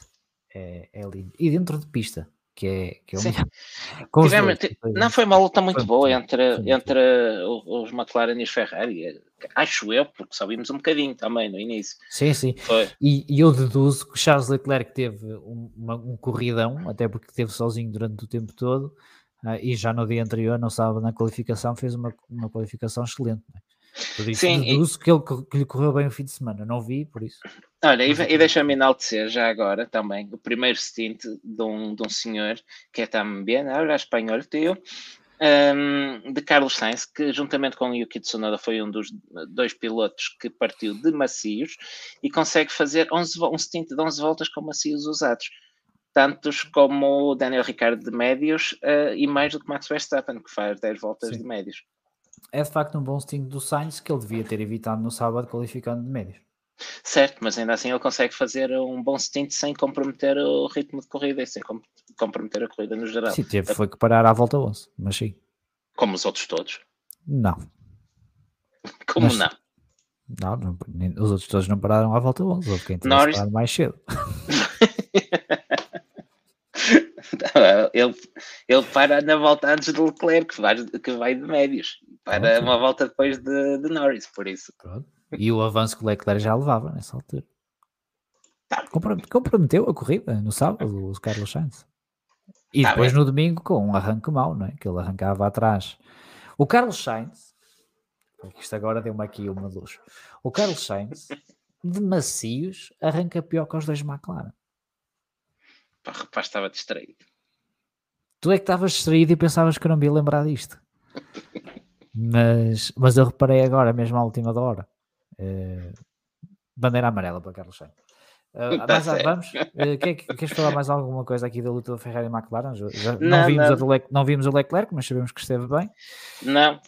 É, é lindo. E dentro de pista que é, que é
o [LAUGHS] Tivemos, Não foi uma luta muito foi boa entre, entre os McLaren e os Ferrari, acho eu, porque só vimos um bocadinho também no início.
Sim, sim. E, e, eu deduzo que Charles Leclerc teve um, uma, um corridão, até porque esteve sozinho durante o tempo todo, uh, e já no dia anterior, não sabe, na qualificação, fez uma, uma qualificação excelente. Né? Por isso, Sim, deduzo e... que, ele, que lhe correu bem o fim de semana. Não vi, por isso.
Olha, e, e deixa-me enaltecer já agora também o primeiro stint de um, de um senhor que é também, olha, espanhol, tio, um, de Carlos Sainz, que juntamente com Yuki Tsunoda foi um dos dois pilotos que partiu de macios e consegue fazer 11, um stint de 11 voltas com macios usados. Tantos como o Daniel Ricciardo de médios uh, e mais do que Max Verstappen, que faz 10 voltas Sim. de médios
é de facto um bom stint do Sainz que ele devia ter evitado no sábado qualificando de médios.
Certo, mas ainda assim ele consegue fazer um bom stint sem comprometer o ritmo de corrida e sem comprometer a corrida no geral.
Sim, teve, foi que parar à volta 11, mas sim.
Como os outros todos?
Não.
Como mas, não?
Não, não os outros todos não pararam à volta 11, houve quem tinha Norris... mais cedo. [LAUGHS] [LAUGHS]
ele, ele para na volta antes do Leclerc, que vai, que vai de médios, para Pronto. uma volta depois de, de Norris, por isso.
Pronto. E o avanço que o Leclerc já levava nessa altura. Tá. Comprometeu a corrida no sábado, o Carlos Sainz. E tá depois bem. no domingo com um arranque mau, não é? Que ele arrancava atrás O Carlos Sainz, isto agora deu-me aqui uma luz. O Carlos Sainz, de macios, arranca pior que os dois McLaren.
Pá, o rapaz estava distraído.
Tu é que estavas distraído e pensavas que eu não me ia lembrar disto. mas, mas eu reparei agora, mesmo à última da hora. Uh, bandeira amarela para Carlos Sainz. Uh,
Tá
mas
certo.
vamos. Uh, quer, queres falar mais alguma coisa aqui da luta da Ferrari e McLaren? Já, não,
Não,
vimos
não.
A do Le- não vimos o Leclerc, mas sabemos que esteve bem.
Não,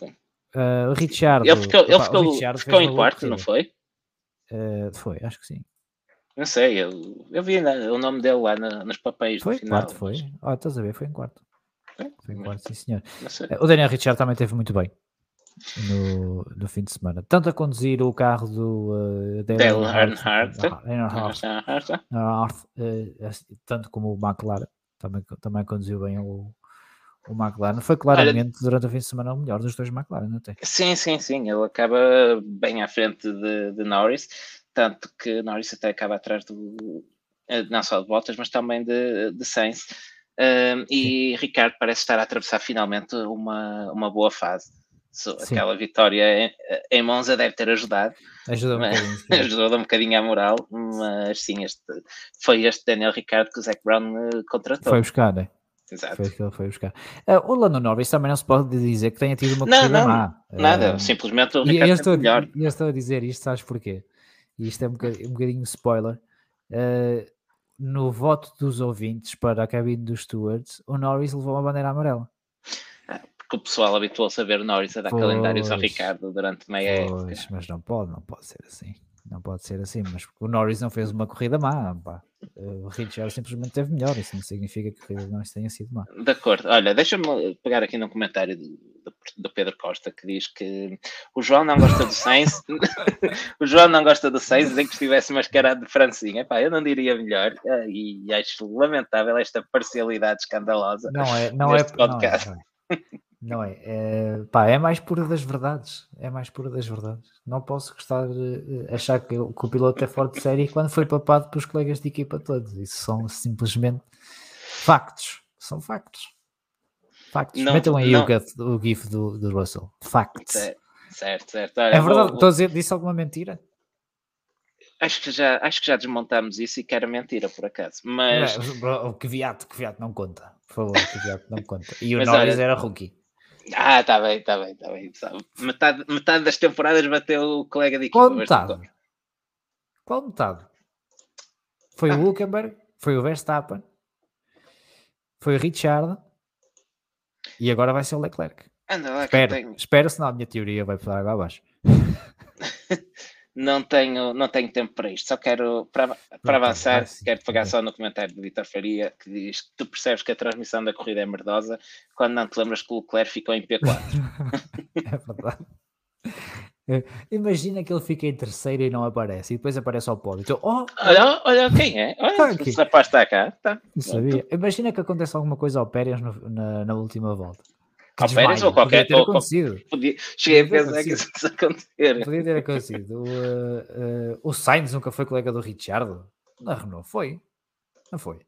Uh, o Richard.
ele ficou, ele ficou, em quarto, não foi?
Foi, acho que sim.
Não sei, eu, eu vi na- o nome dele lá na- nos papéis
Foi,
no final.
quarto foi. Ah, estás a ver, foi em quarto.
Foi?
Foi em quarto, sim senhor. O Daniel Richard também esteve muito bem no, no fim de semana. Tanto a conduzir o carro do uh, Dale Earnhardt,
Earnhardt,
uh, assim, tanto como o McLaren, também, também conduziu bem o, o McLaren. Foi claramente durante o fim de semana o melhor dos dois McLaren, não tem?
Sim, sim, sim. Ele acaba bem à frente de, de Norris, tanto que Norris até acaba atrás do eh, não só de Bottas, mas também de, de Sainz. Um, e Ricardo parece estar a atravessar finalmente uma, uma boa fase. So, aquela vitória em, em Monza deve ter ajudado,
Ajuda um bocadinho. [LAUGHS]
ajudou um bocadinho a moral, mas sim, este, foi este Daniel Ricardo que o Zac Brown eh, contratou.
Foi buscar, né?
Exato.
Foi o que ele foi buscar. Uh, o Lando Norris também não se pode dizer que tenha tido uma
Não,
corrida
não,
má.
Nada,
Uh,
simplesmente o
E
Ricardo
eu
é
estou,
melhor.
eu estou a dizer isto, sabes porquê? E isto é um bocadinho, um bocadinho spoiler. Uh, no voto dos ouvintes para a cabine dos stewards, o Norris levou uma bandeira amarela.
Porque o pessoal habituou-se a ver Norris a dar calendários ao
Pois.
Ricardo durante meia época.
Pois, mas não pode, não pode ser assim. Não pode ser assim, mas o Norris não fez uma corrida má. Pá. O Richard simplesmente teve melhor. Isso não significa que a corrida não tenha sido má.
De acordo. Olha, deixa-me pegar aqui num comentário do, do- do Pedro Costa que diz que o João não gosta do Sainz. [LAUGHS] o João não gosta do Sainz, nem que estivesse mascarado de francinha. Pá, eu não diria melhor. eh, E acho lamentável esta parcialidade escandalosa.
Não é, não
Neste
é, não é,
podcast.
não é. Não é, é, pá, é mais pura das verdades. É mais pura das verdades. Não posso gostar de eh, achar que, o- que o piloto é fora de série quando foi papado pelos colegas de equipa todos. Isso são simplesmente factos. São factos. Factos.
Não-
Metam aí
não-
o, gif, do, do Russell. Facts.
Certo, certo. certo. Olha,
É verdade.
vou-
Estou a dizer, disse alguma mentira?
acho, que já, acho que já desmontámos isso e que era mentira, por acaso. Mas.
É, o Kvyat, Kvyat não conta. Por favor, o Kvyat não conta. E o [LAUGHS] Norris
olha-
era rookie.
Ah, está bem, está bem, está bem. sabe. Metade, metade das temporadas bateu o colega de equipa.
Qual metade? Qual metade? Foi
Ah.
o Hulkenberg, foi o Verstappen, foi o Richard e agora vai ser o Leclerc.
Anda lá,
Espero,
tenho-
espero, senão a minha teoria vai para água abaixo. [LAUGHS]
não, tenho, não tenho tempo para isto. Só quero, para, para avançar,
vai sim,
quero pegar só no comentário do Vitor Faria que diz que tu percebes que a transmissão da corrida é merdosa quando não te lembras que o Leclerc ficou em P4. [LAUGHS]
é verdade. É, [LAUGHS] Imagina que ele fica em terceiro e não aparece, e depois aparece ao pódio. Então, oh,
olha, olha quem é. Olha,
Tá
esse rapaz está cá. Tá.
não sabia. Imagina que acontece alguma coisa ao Pérez no- na, na última volta. Que
Ao Pérez
desmaia.
ou qualquer-
Podia ter acontecido.
Podia- Cheguei a
Podia ter
pensar que isso acontecer.
Podia ter acontecido. O, uh, uh, o Sainz nunca foi colega do Richard? Na Renault foi. Não foi.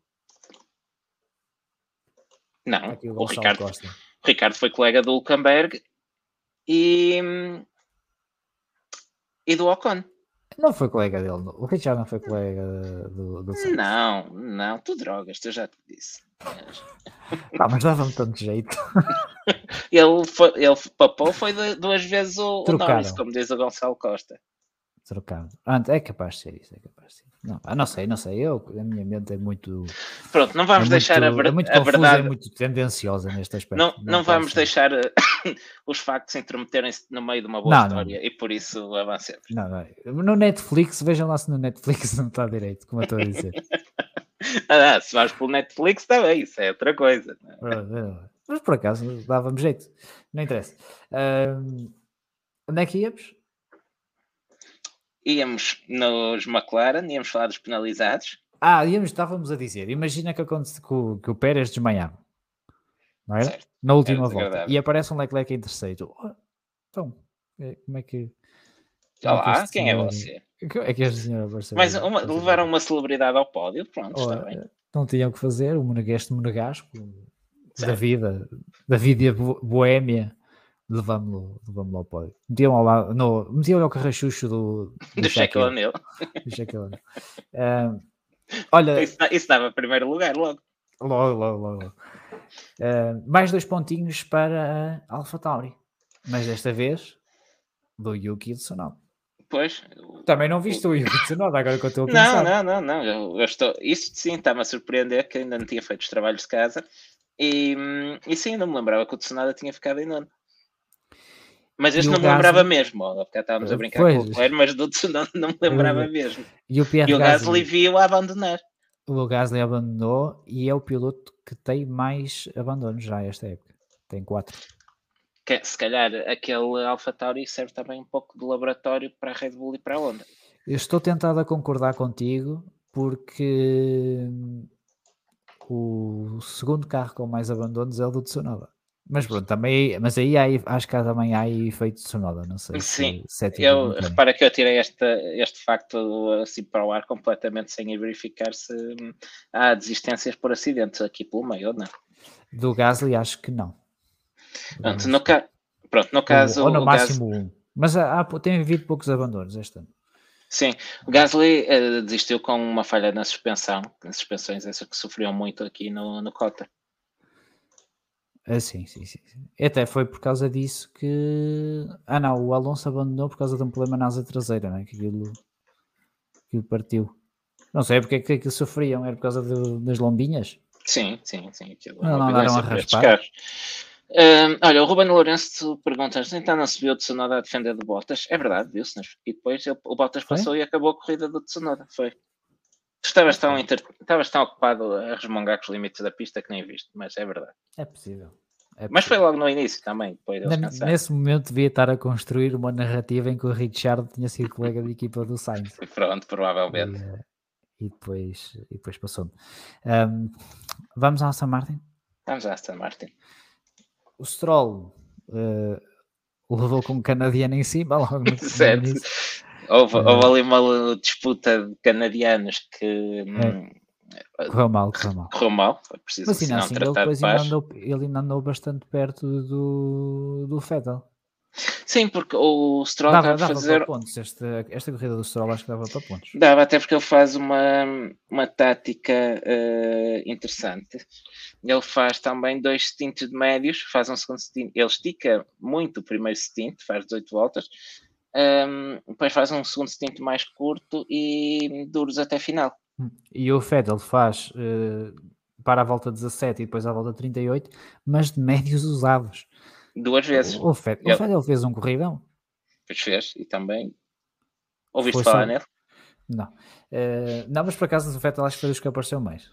Não,
aqui o
o Ricardo,
Costa.
o Ricardo foi colega do Hulkenberg e, e do Ocon.
Não foi colega dele. O Richard não foi colega do, do Sainz.
Não, não, tu drogas, eu já te disse. [LAUGHS]
Pá, mas dava-me tanto jeito. [LAUGHS]
Ele, foi, ele papou foi duas vezes o, o. Norris, como diz o Gonçalo Costa.
Trocado. Ah, é capaz de ser isso. É capaz de ser. Não, não sei, não sei. Eu, a minha mente é muito.
Pronto, não vamos
é
deixar
muito,
a, ver-
é muito
a
confusa
verdade.
e muito tendenciosa neste aspecto.
Não, não,
posso-
vamos deixar eh, [COUGHS] os factos intermeterem-se no meio de uma boa
Não, não.
história e por isso avancemos.
Não, não. No Netflix, vejam lá se no Netflix [LAUGHS] não está direito, como eu estou a dizer. [LAUGHS]
Ah, se vais pelo Netflix, está bem, isso é outra coisa.
Mas por acaso dava-me jeito. Não interessa. Ahm, onde é que íamos?
Íamos nos McLaren, íamos falar dos penalizados.
Ah, íamos, estávamos a dizer. Imagina que acontece que o, que o Pérez desmaiava. Não era?
Certo.
Na última
Era
volta. E aparece um Leclerc em terceiro. Oh, então, é- como é que. como é que
Olá, quem é você?
É que este senhor apareceu?
Mas uma, levaram uma celebridade ao pódio, pronto, está bem.
Não tinham o que fazer. O monegasco, monegasco da vida, da vida bo- boémia levámos-lo levámos ao pódio. Metiam ao lado, no, metiam ao carrachucho do,
do, do Shaquille O'Neal.
Uh, olha,
isso, isso dava primeiro lugar logo.
Logo, logo, logo. Uh, mais dois pontinhos para a Alpha Tauri, mas desta vez do Yuki Tsunoda.
Pois.
Também não viste o Yuki Tsunoda, agora que eu estou a pensar.
Não, não, não, não. Eu, eu estou... Isso sim está-me a surpreender que ainda não tinha feito os trabalhos de casa. E, e sim, não me lembrava que o Tsunoda tinha ficado em nono. Mas este não me lembrava mesmo. Ó, porque estávamos a brincar pois. com o Claire, mas do Tsunoda não me lembrava mesmo.
E o, Pierre
e o Gasly, Gasly viu a abandonar.
O Gasly abandonou e é o piloto que tem mais abandonos já esta época. Tem quatro
que, se calhar aquele AlphaTauri serve também um pouco de laboratório para a Red Bull e para a Honda.
Eu estou tentado a concordar contigo porque o segundo carro com mais abandonos é o do Tsunoda. Mas pronto, também, mas aí há, acho que também há efeito de Tsunoda, não sei.
Sim, se, se é eu, repara que eu tirei este, este facto assim para o ar completamente sem verificar se há desistências por acidentes aqui pelo meio, não?
Do Gasly acho que não.
Pronto, no, ca... Pronto, no caso.
Ou no máximo Gas... um. Mas há, há, tem havido poucos abandonos este ano.
Sim, o Gasly uh, desistiu com uma falha na suspensão, nas suspensões essas que sofriam muito aqui no, no Cota.
Ah, sim, sim, sim, Até foi por causa disso que. Ah, não, o Alonso abandonou por causa de um problema na asa traseira, né? que aquilo, aquilo partiu. Não sei porque é que aquilo sofriam, era por causa de, das lombinhas?
Sim, sim, sim. Aquilo
não, não andaram a raspar.
Olha, o Ruben Lourenço pergunta: então não se viu o Tsunoda a defender de Bottas? É verdade, viu-se. E depois ele, o Bottas passou e acabou a corrida do Tsunoda. Foi. Estavas tão, inter... Estavas tão ocupado a resmungar com os limites da pista que nem viste, mas é verdade.
É possível. É
mas foi logo no início também. Depois
Nesse momento devia estar a construir uma narrativa em que o Richard tinha sido colega de equipa do Sainz. [LAUGHS]
Pronto, provavelmente.
E, eh, e depois, e depois passou. Um, vamos ao Aston Martin?
Vamos ao Aston Martin
o Stroll uh, levou com um canadiano em cima logo no [LAUGHS]
certo. Houve, uh, houve ali uma disputa de canadianos que hum,
é, correu mal, correu mal.
Correu mal, foi preciso
Mas ainda assim, ele, depois ainda andou, ele ainda andou bastante perto do, do Fettel.
Sim, porque o Stroll dava,
dava
fazer.
Para pontos. Esta, esta corrida do Stroll acho que dava para pontos.
Dava, até porque ele faz uma, uma tática uh, interessante. Ele faz também dois stints de médios, faz um segundo stint. Ele estica muito o primeiro stint, faz 18 voltas. Um, depois faz um segundo stint mais curto e duros até final.
Hum. E o Fettel faz uh, para a volta 17 e depois à volta 38, mas de médios usados.
Duas vezes.
O, o Fettel ele fez um corridão.
Pois fez, e também. Ouviste Foi falar nele?
Não. Uh, não, mas por acaso o Fettel acho que foi dos que apareceu mais.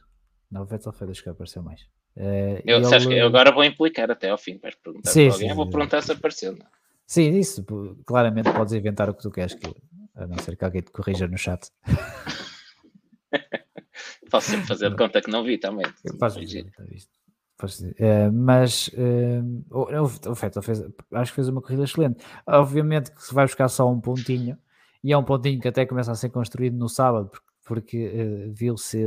Não, o Vettel foi dos que apareceu mais.
Uh, eu, ele... que eu agora vou implicar até ao fim, vais perguntar sim, alguém, sim, vou perguntar se apareceu. Não?
Sim, isso, claramente podes inventar o que tu queres, que, a não ser que alguém te corrija no chat. [LAUGHS]
Posso sempre fazer de conta que não vi também.
Uh, mas uh, o, o Vettel fez, acho que fez uma corrida excelente. Obviamente que se vai buscar só um pontinho, e é um pontinho que até começa a ser construído no sábado, porque, porque uh, viu-se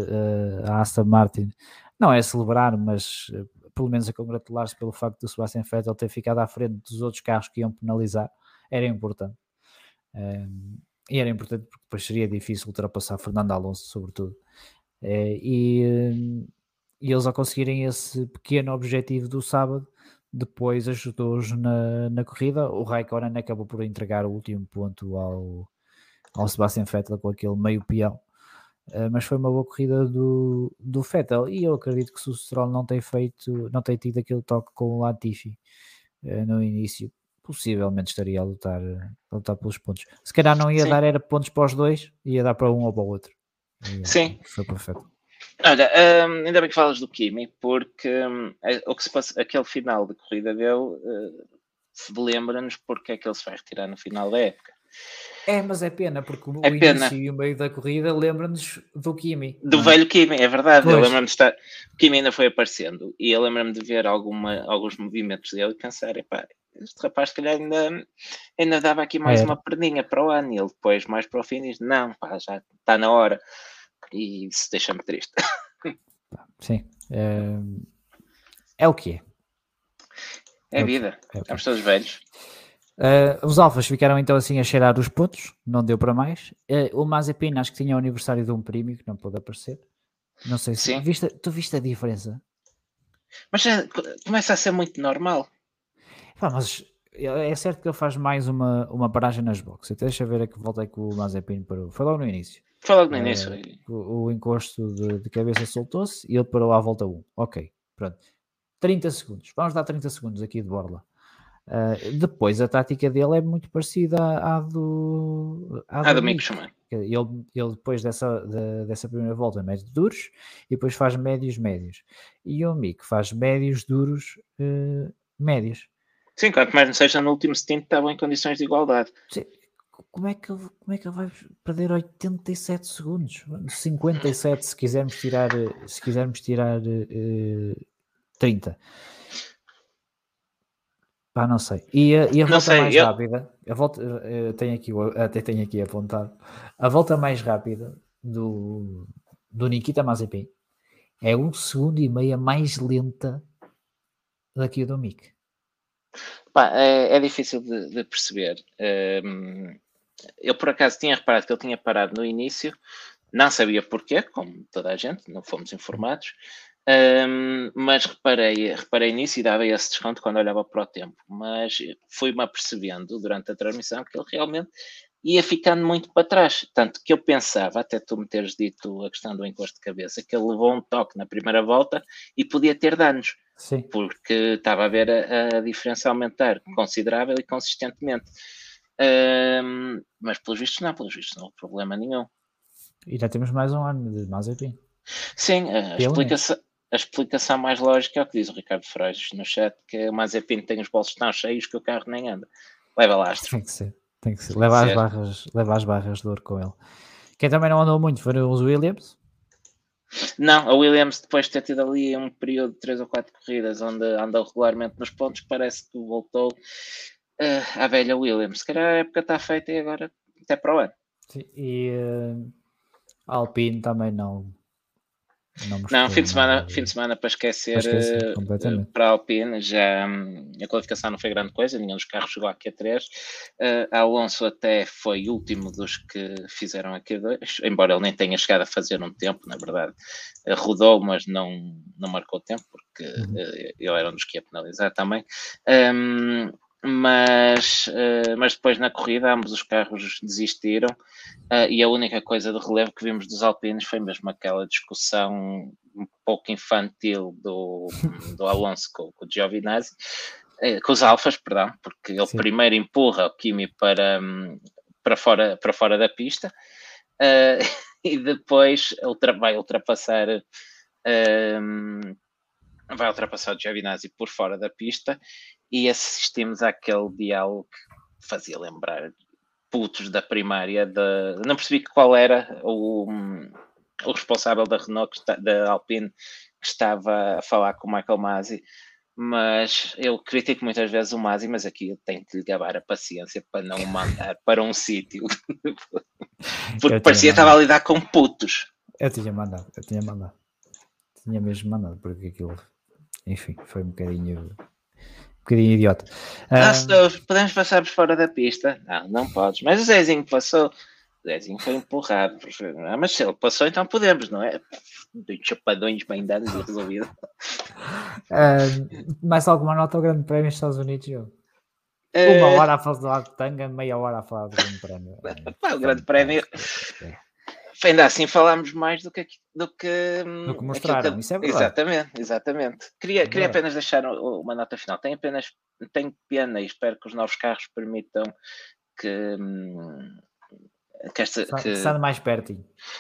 a Aston Martin, não é celebrar, mas pelo menos a congratular-se pelo facto de o Sebastian Vettel ter ficado à frente dos outros carros que iam penalizar, era importante. e era importante porque depois seria difícil ultrapassar Fernando Alonso, sobretudo. e e eles ao conseguirem esse pequeno objetivo do sábado, depois ajudou-os na, na corrida. O Raikkonen acabou por entregar o último ponto ao, ao Sebastian Vettel com aquele meio peão. Uh, mas foi uma boa corrida do, do Vettel e eu acredito que se o Stroll não tem feito, não tem tido aquele toque com o Latifi uh, no início, possivelmente estaria a lutar, a lutar pelos pontos. Se calhar não ia Sim. dar era pontos para os dois, ia dar para um ou para o outro.
E, Sim.
Foi perfeito.
Olha, um, ainda bem que falas do Kimi, porque um, é, o que se passa, aquele final de corrida dele uh, lembra-nos porque é que ele se vai retirar no final da época.
É, mas é pena, porque o é início pena. e o meio da corrida lembra-nos do Kimi.
Do é? velho Kimi, é verdade. Eu lembro-me de estar. O Kimi ainda foi aparecendo e eu lembro-me de ver alguma, alguns movimentos dele e pensar: epá, este rapaz, se calhar, ainda, ainda dava aqui mais é. uma perninha para o ano. E ele depois, mais para o fim, diz: não, pá, já está na hora e isso deixa-me triste. [LAUGHS]
Sim, é, é o que é.
É vida, é estamos todos velhos.
Uh, os alfas ficaram então assim a cheirar os pontos, não deu para mais. Uh, o Mazepin acho que tinha o aniversário de um primo que não pôde aparecer. Não sei se viste, tu viste a diferença.
Mas é, começa a ser muito normal.
Pá, mas é certo que ele faz mais uma, uma paragem nas boxes. Então deixa ver a que volta é que o Mazepin parou. Foi logo no início.
Foi logo no início.
o, o, encosto de, de cabeça soltou-se e ele parou à volta 1. Ok, pronto. 30 segundos. Vamos dar 30 segundos aqui de borla. Uh, depois a tática dele é muito parecida à, à do,
à, à do, Mick.
Ele, ele depois dessa, de, dessa primeira volta mete duros e depois faz médios médios. E o Mick faz médios duros uh, médios.
Sim, quanto mais não seja no último stint estavam em condições de igualdade.
Sim. Como é, que ele, como é que ele vai perder 87 segundos? 57 se quisermos tirar, se quisermos tirar uh, 30. Pá, não sei. E a, e a volta sei, mais eu... rápida, a volta, eu tenho aqui, até tenho aqui apontado, a volta mais rápida do, do Nikita Mazepin é um segundo e meia mais lenta daqui do Mick.
Pá, é, é, difícil de, de perceber. Um, eu por acaso tinha reparado que ele tinha parado no início, não sabia porquê, como toda a gente, não fomos informados, um, mas reparei, reparei nisso e dava esse desconto quando olhava para o tempo. Mas fui-me apercebendo durante a transmissão que ele realmente ia ficando muito para trás. Tanto que eu pensava, até tu me teres dito a questão do encosto de cabeça, que ele levou um toque na primeira volta e podia ter danos.
Sim.
Porque estava a ver a, a diferença aumentar considerável e consistentemente. Um, mas pelos vistos não, pelos vistos não houve problema nenhum.
E já temos mais um ano de Mazepin.
Sim, a explicação, a explicação mais lógica é o que diz o Ricardo Freitas no chat, que o Mazepin tem os bolsos tão cheios que o carro nem anda. Leva lastro.
Tem que ser, tem que ser. Leva, as barras, leva as barras de ouro com ele. Quem também não andou muito foram os Williams.
Não, a Williams depois de ter tido ali um período de 3 ou 4 corridas onde andou regularmente nos pontos, parece que voltou uh, à velha Williams. Se calhar a época está feita e agora até para o ano.
Sim, e uh, Alpine também não
não, não fim, de semana, fim de semana para esquecer, para, esquecer uh, para a Alpine, já um, a qualificação não foi grande coisa, nenhum dos carros chegou aqui a 3. Uh, eh, Alonso até foi último dos que fizeram aqui dois, embora ele nem tenha chegado a fazer um tempo, na verdade. Uh, rodou, mas não, não marcou tempo, porque uhum. ele era um dos que ia penalizar também. Um, mas, uh, mas depois na corrida ambos os carros desistiram uh, e a única coisa de relevo que vimos dos alpinos foi mesmo aquela discussão um pouco infantil do, do Alonso com, com o Giovinazzi, uh, com os alfas, perdão, porque ele Sim. primeiro empurra o Kimi para, para, fora, para fora da pista [LAUGHS] e depois ultra, vai ultrapassar vai ultrapassar o Giovinazzi por fora da pista e assistimos àquele diálogo que fazia lembrar putos da primária. De... Não percebi qual era o, o responsável da Renault, está, da Alpine, que estava a falar com o Michael Masi, mas eu critico muitas vezes o Masi, mas aqui eu tenho que lhe gabar a paciência para não o mandar para um sítio, [LAUGHS] porque parecia que estava a lidar com putos.
Eu tinha mandado, eu tinha mandado, tinha mesmo mandado, porque aquilo, enfim, foi um bocadinho bocadinho idiota.
Uh, podemos passar por fora da pista? Não, não podes. Mas o Zezinho passou. O Zezinho foi empurrado. Ah, mas se ele passou, então podemos, não é? Dois chapadões bem dados e resolvido.
Uh, mais alguma nota ao Grande Prémio dos Estados Unidos? Eu? Uma hora a falar de tanga, meia hora a falar do Grande Prémio. [LAUGHS]
o Grande Prémio. Ainda assim falámos mais do que do que,
do que mostraram, que, isso é
verdade. Exatamente, exatamente. Queria, é queria apenas deixar uma nota final. Tenho apenas tenho pena e espero que os novos carros permitam que, hum,
que esta, que... mais perto.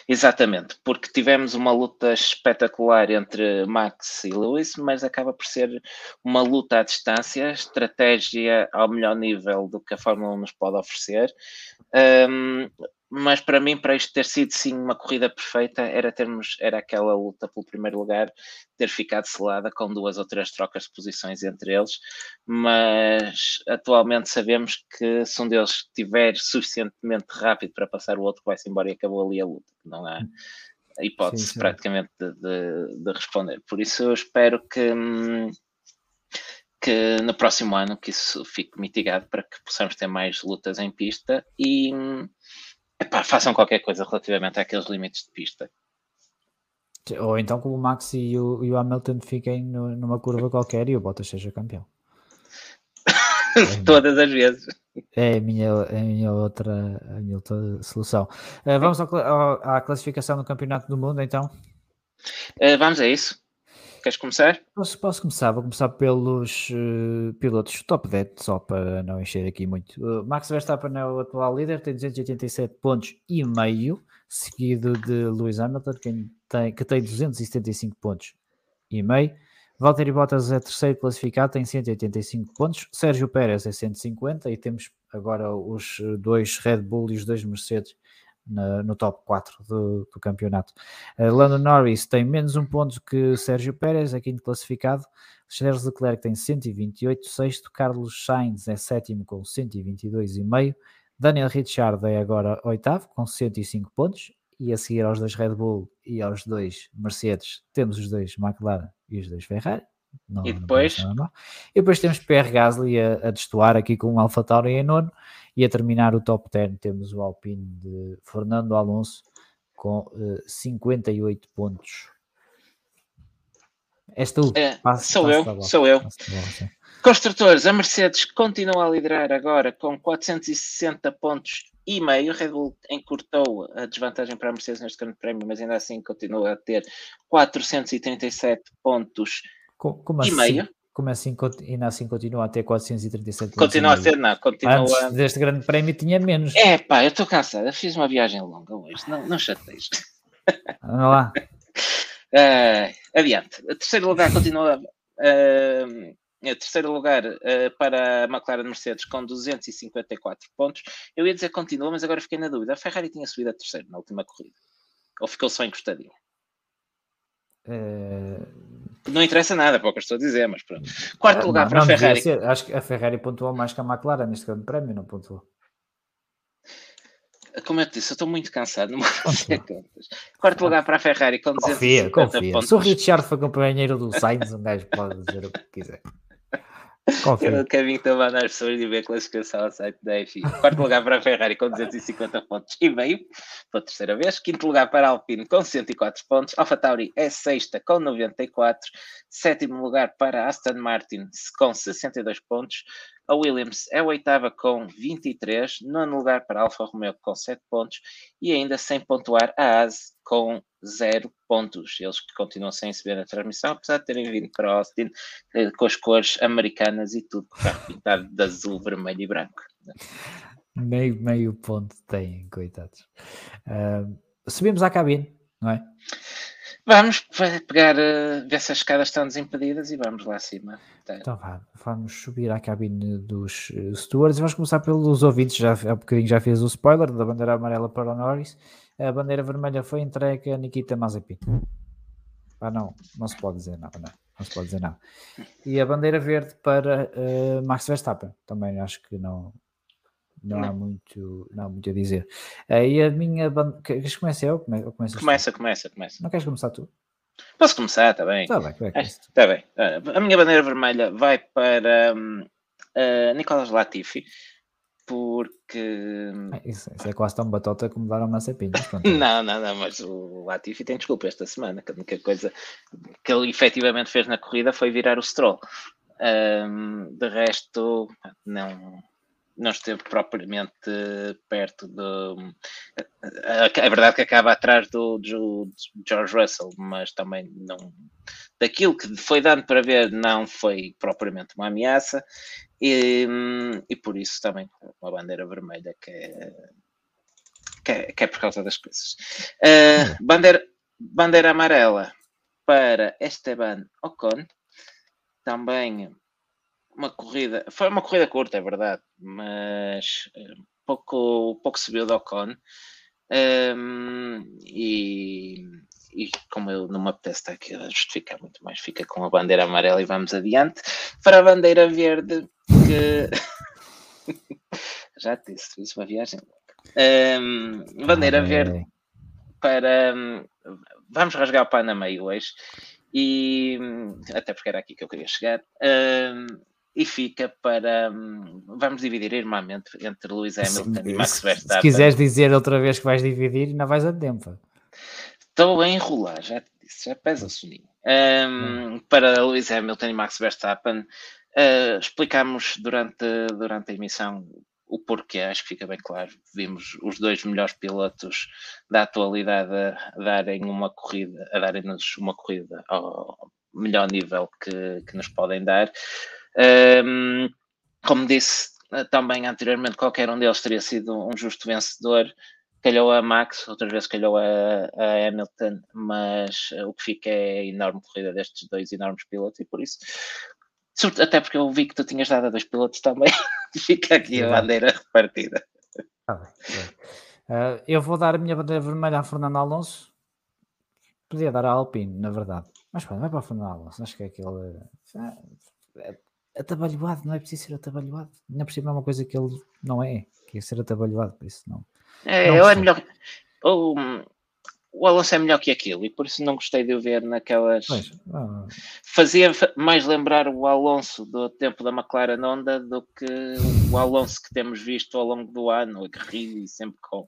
Exatamente, porque tivemos uma luta espetacular entre Max e Lewis, mas acaba por ser uma luta à distância, estratégia ao melhor nível do que a Fórmula 1 nos pode oferecer. Um, mas para mim, para isto ter sido sim uma corrida perfeita, era termos era aquela luta pelo primeiro lugar ter ficado selada com duas ou três trocas de posições entre eles, mas atualmente sabemos que se um deles estiver suficientemente rápido para passar o outro, vai-se embora e acabou ali a luta. Não há hipótese sim, sim. praticamente de, de, de, responder. Por isso eu espero que. Hum, que no próximo ano que isso fique mitigado para que possamos ter mais lutas em pista e epá, façam qualquer coisa relativamente àqueles limites de pista.
Ou então que o Max e o, e o Hamilton fiquem no, numa curva qualquer e o Bottas seja campeão. [LAUGHS]
Todas as vezes.
É a minha, é a minha, outra, a minha outra solução. Uh, vamos ao, ao, à classificação do Campeonato do Mundo, então?
Uh, vamos a isso. Queres começar?
Posso, posso começar. Vou começar pelos uh, pilotos top 10, só para não encher aqui muito. Max Verstappen é o atual líder, tem 287 pontos e meio, seguido de Lewis Hamilton, que tem, que tem 275 pontos e meio. Valtteri Bottas é terceiro classificado, tem 185 pontos. Sérgio Pérez é 150 e temos agora os dois Red Bull e os dois Mercedes na, no top 4 do, do campeonato. Uh, Lando Norris tem menos um ponto que Sérgio Pérez, é quinto classificado. Charles Leclerc tem 128, sexto. Carlos Sainz é sétimo com 122,5. Daniel Ricciardo é agora oitavo com 105 pontos. E a seguir aos dois Red Bull e aos dois Mercedes, temos os dois McLaren e os dois Ferrari.
Não, e depois?
E depois temos Pierre Gasly a, a destoar aqui com o Alfa Tauri em nono. E a terminar o top 10 temos o Alpine de Fernando Alonso com uh, eh, 58 pontos. És tu?
É, sou, eu, sou eu, sou eu. Construtores, a Mercedes continua a liderar agora com 460 pontos e meio. Red Bull encurtou a desvantagem para a Mercedes neste grande prémio, mas ainda assim continua a ter 437 pontos
como,
e
assim?
meio.
Como assim, ainda assim continua a ter 437
Continua a ter, não, continua.
Antes deste grande prémio tinha menos.
É pá, eu estou cansado, fiz uma viagem longa hoje, não, não chateias. [LAUGHS]
Vamos lá.
Uh, adiante. O terceiro lugar continua. Uh, terceiro lugar uh, para a McLaren Mercedes com 254 pontos. Eu ia dizer continua, mas agora fiquei na dúvida. A Ferrari tinha subido a terceiro na última corrida. Ou ficou só encostadinha?
Uh...
Não interessa nada para o que eu estou a dizer, mas pronto. Quarto não, lugar para a Ferrari.
Ser. Acho que a Ferrari pontuou mais que a McLaren neste grande prémio, não pontuou.
Como eu te disse, eu estou muito cansado, não vou fazer contas. Quarto lugar para a Ferrari com 250
confia, confia. pontos. Se o Richard foi companheiro do Sainz, um gajo pode dizer o que quiser.
Confio. O Kevin pessoas de ver a classificação ao site da FI. Quarto lugar para a Ferrari com 250 pontos e meio, pela terceira vez. Quinto lugar para a Alpine com 104 pontos. Alfa Tauri é sexta com 94. Sétimo lugar para Aston Martin com 62 pontos. A Williams é a oitava com 23. Nono lugar para Alfa Romeo com 7 pontos. E ainda sem pontuar a AS com zero pontos. Eles que continuam sem receber a transmissão, apesar de terem vindo para Austin eh, com as cores americanas e tudo pintado de azul, vermelho e branco.
Meio, meio ponto têm, coitados. Uh, subimos à cabine, não é?
Vamos pegar, uh, ver se as escadas estão desimpedidas e vamos lá acima.
Tá. Então vá, vamos subir à cabine dos uh, stewards e vamos começar pelos ouvintes. Já, há bocadinho já fez o spoiler da bandeira amarela para o Norris a bandeira vermelha foi entregue a Nikita Mazepin. Ah, não, não se pode dizer nada, não, não se pode dizer nada. E a bandeira verde para uh, Max Verstappen, também acho que não, não, não. há muito, não há muito a dizer. E a minha bandeira, queres começar eu? Come,
começa, começa, começa.
Não queres começar tu?
Posso começar, está bem.
Está bem,
é, está bem. Uh, a minha bandeira vermelha vai para um, Nicolas Latifi porque.
Isso, isso, é quase tão batota como dar uma cepinha. [LAUGHS]
não, não, não, mas o Latifi tem desculpa esta semana, que a única coisa que ele efetivamente fez na corrida foi virar o Stroll. Um, de resto, não, não esteve propriamente perto do. É verdade que acaba atrás do, do, George Russell, mas também não. Daquilo que foi dando para ver, não foi propriamente uma ameaça, e, e por isso também uma bandeira vermelha que é, que é, que é por causa das coisas. Uh, [LAUGHS] bandeira, bandeira amarela para Esteban Ocon, também uma corrida, foi uma corrida curta, é verdade, mas eh, pouco, pouco se viu do Ocon. Um, e, e, como eu não me apetece estar aqui a justificar muito mais, fica com a bandeira amarela e vamos adiante. Para a bandeira verde, que [LAUGHS] já disse, fiz uma viagem um, bandeira ah, verde para vamos rasgar o pano a meio hoje e até porque era aqui que eu queria chegar. Um, e fica para. Hum, vamos dividir irmãmente entre Lewis Hamilton se, e Max Verstappen.
Se quiseres dizer outra vez que vais dividir, não vais a tempo.
Estou a enrolar, já te disse, já pesa o soninho. Um, para Lewis Hamilton e Max Verstappen, uh, explicámos durante, durante a emissão o porquê, acho que fica bem claro. Vimos os dois melhores pilotos da atualidade a, darem uma corrida, a darem-nos uma corrida ao melhor nível que, que nos podem dar. Um, como disse também anteriormente, qualquer um deles teria sido um justo vencedor. Calhou a Max, outras vezes calhou a, a Hamilton, mas o que fica é a enorme corrida destes dois enormes pilotos e por isso até porque eu vi que tu tinhas dado a dois pilotos também. [LAUGHS] Fica aqui a bandeira repartida.
Ah, uh, eu vou dar a minha bandeira vermelha a Fernando Alonso. Podia dar a Alpine, na verdade. Mas pá, vai para o Fernando Alonso. Acho que é aquele. Atabalhoado, não é preciso ser atabalhoado. Ainda por cima é uma coisa que ele não é, que é ser atabalhoado, por isso não.
É, não é melhor. Ou, o Alonso é melhor que aquilo e por isso não gostei de o ver naquelas. Pois, ah. Fazia mais lembrar o Alonso do tempo da McLaren Honda do que o Alonso que temos visto ao longo do ano, aguerrido e sempre com,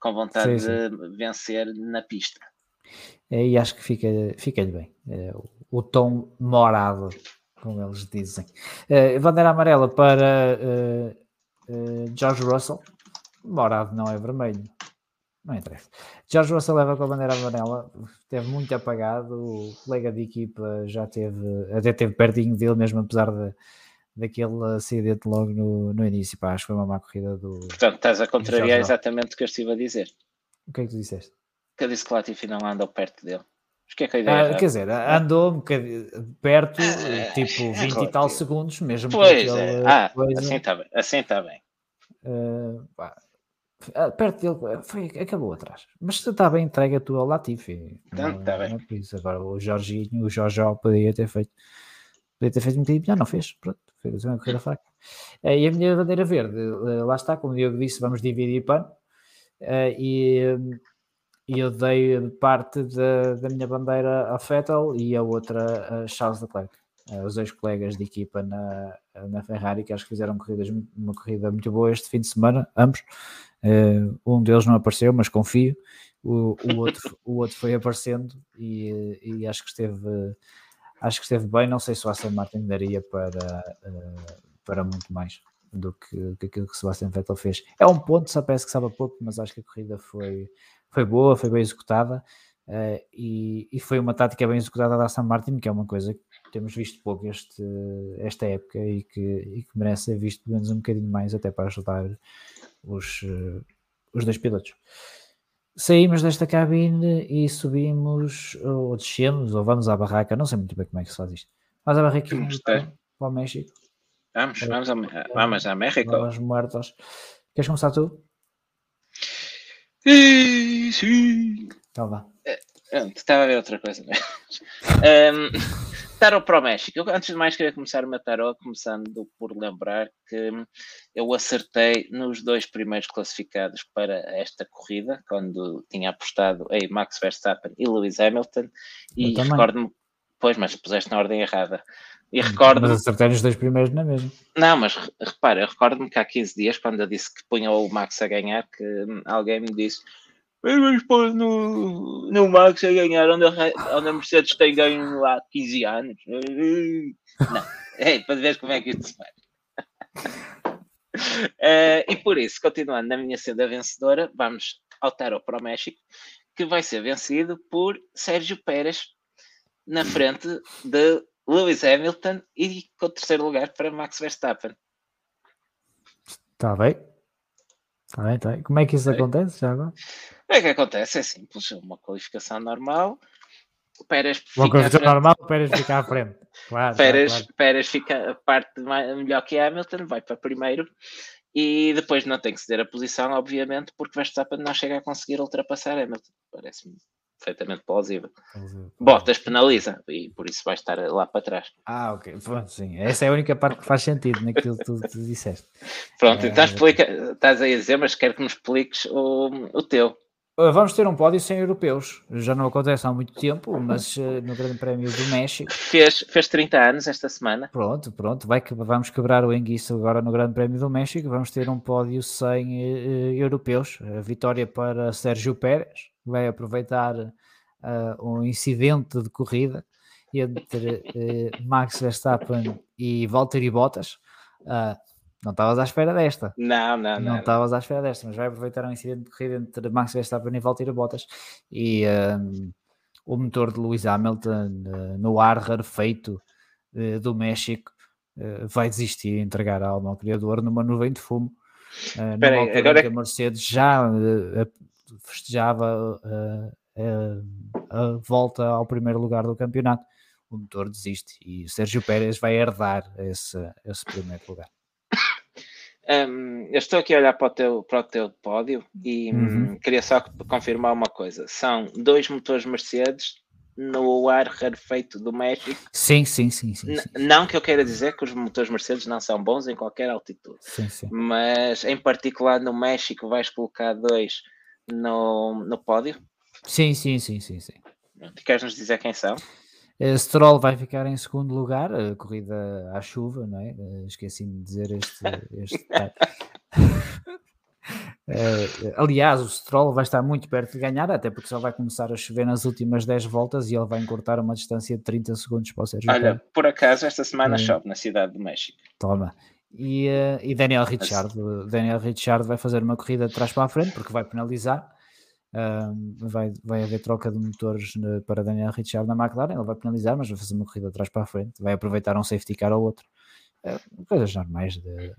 com vontade sim, sim. de vencer na pista.
É, e acho que fica-lhe fica bem. É, o, tom morado, como eles dizem. É, bandeira amarela para uh, uh, George Russell. Morado não é vermelho. Não interessa. Jorge Russell leva com a bandeira amarela, teve muito apagado, o colega de equipa já teve, até teve pertinho dele, mesmo apesar de, daquele acidente logo no, no início. Pá, acho que foi uma má corrida do.
Portanto, estás a contrariar exatamente o que eu estive a dizer.
O que é que tu disseste?
Que eu disse que Latifi não andou perto dele. Acho que é que a ideia
ah, quer dizer, andou um bocadinho perto, ah, tipo 20 é e tal segundos, mesmo
pois é. Ah, coisa. assim está bem. Assim está bem.
Uh, perto dele, foi, acabou atrás. Mas está bem entregue a tua Latifi.
Então, está bem.
É isso. Agora o Jorginho, o Jorjó podia ter feito, podia ter feito um bocadinho, já não fez. Pronto, fez uma corrida fraca. Eh, e a minha bandeira verde, eh, lá está, como o Diogo disse, vamos dividir pano. Eh, e, e eu dei parte da, da minha bandeira a Vettel e a outra a Charles Leclerc. Os dois colegas de equipa na, na Ferrari que acho que fizeram corridas, uma corrida muito boa este fim de semana, ambos. Uh, um deles não apareceu, mas confio. O, o, outro, [LAUGHS] o outro foi aparecendo e, e, acho que esteve acho que esteve bem. Não sei se o Aston Martin daria para, uh, para muito mais do que, que aquilo que o Sebastian Vettel fez. É um ponto, só parece que sabe pouco, mas acho que a corrida foi, foi boa, foi bem executada. Uh, e, e, foi uma tática bem executada da Aston Martin, que é uma coisa que temos visto pouco este, esta época e que, e que merece ser visto pelo menos um bocadinho mais, até para ajudar os, uh, os dois pilotos. Saímos desta cabine e subimos, ou descemos, ou vamos à barraca, não sei muito bem como é que se faz isto. Vamos à barraca para o México.
Vamos, vamos, a, vamos a México. Vamos
muertos. Queres começar tu? Então vá.
Estava a ver outra coisa. [LAUGHS] um, tarot para o México. Eu, antes de mais, queria começar o meu tarot, começando por lembrar que eu acertei nos dois primeiros classificados para esta corrida, quando tinha apostado em Max Verstappen e Lewis Hamilton. E recordo-me, pois, mas puseste na ordem errada. E recordo
Mas acertei nos dois primeiros na mesma.
Não, mas repara, recordo-me que há 15 dias, quando eu disse que punha o Max a ganhar, que alguém me disse Vamos pôr no, no Max a ganhar, onde a, onde a Mercedes tem ganho há 15 anos. Não, [LAUGHS] é para ver como é que isso se faz. Uh, [LAUGHS] e por isso, continuando na minha senda vencedora, vamos ao Tarot para o México, que vai ser vencido por Sérgio Pérez na frente de Lewis Hamilton e com o terceiro lugar para Max Verstappen.
Está bem. Está bem, tá bem. Como é que isso é. acontece já agora?
É que acontece, é simples, uma qualificação normal.
O Pérez uma qualificação normal, o Pérez fica à frente. [LAUGHS] Claro,
Pérez,
claro.
Pérez fica a parte melhor que Hamilton, vai para primeiro e depois não tem que ceder a posição, obviamente, porque Verstappen não chega a conseguir ultrapassar Hamilton. Parece-me perfeitamente plausível. plausível. Bottas penaliza e por isso vai estar lá para trás.
Ah, ok. Pronto, sim. Essa é a única parte que faz sentido naquilo que tu, tu disseste. [LAUGHS]
Pronto, é, então explica, estás aí a dizer, mas quero que me expliques o, o teu.
Uh, vamos ter um pódio sem europeus. Já não acontece há muito tempo, mas uh, no Grande Prémio do México.
Fez, fez 30 anos esta semana.
Pronto, pronto. Vai que, vamos quebrar o enguiço agora no Grande Prémio do México. Vamos ter um pódio sem uh, europeus. A vitória para Sérgio Pérez. Vai aproveitar um incidente de corrida entre Max Verstappen e Valtteri Bottas. Não estavas à espera desta.
Não, não,
não. Não estavas à espera desta, mas vai aproveitar um incidente de corrida entre Max Verstappen e Valtteri Bottas e um, o motor de Lewis Hamilton uh, no ar rarefeito uh, do México uh, vai desistir e entregar a alma ao criador numa nuvem de fumo. Uh, numa aí, agora... É que a Mercedes já festejava a volta ao primeiro lugar do campeonato. O motor desiste e Sérgio Pérez vai herdar esse, esse primeiro lugar.
Um, eu estou aqui a olhar para o teu, para o teu pódio e uhum. queria só confirmar uma coisa: são dois motores Mercedes no ar rarefeito do México.
Sim, sim, sim. sim, sim.
Não que eu queira dizer que os motores Mercedes não são bons em qualquer altitude,
sim.
mas em particular no México vais colocar dois no, no pódio?
Sim, sim, sim, sim, sim.
Queres nos dizer quem são?
Uh, Stroll vai ficar em segundo lugar, a corrida à chuva, não é? Uh, Esqueci-me de dizer este. este [LAUGHS] aliás, o Stroll vai estar muito perto de ganhar, até porque só vai começar a chover nas últimas 10 voltas e ele vai encurtar uma distância de 30 segundos para o Sérgio
Olha, Pérez. por acaso, esta semana chove na cidade do México.
Toma. E, e Daniel Richard, Daniel Richard vai fazer uma corrida de trás para a frente porque vai penalizar vai, vai haver troca de motores para Daniel Ricciardo na McLaren, ele vai penalizar, mas vai fazer uma corrida atrás para a frente, vai aproveitar um safety car ou outro. É, coisas normais de,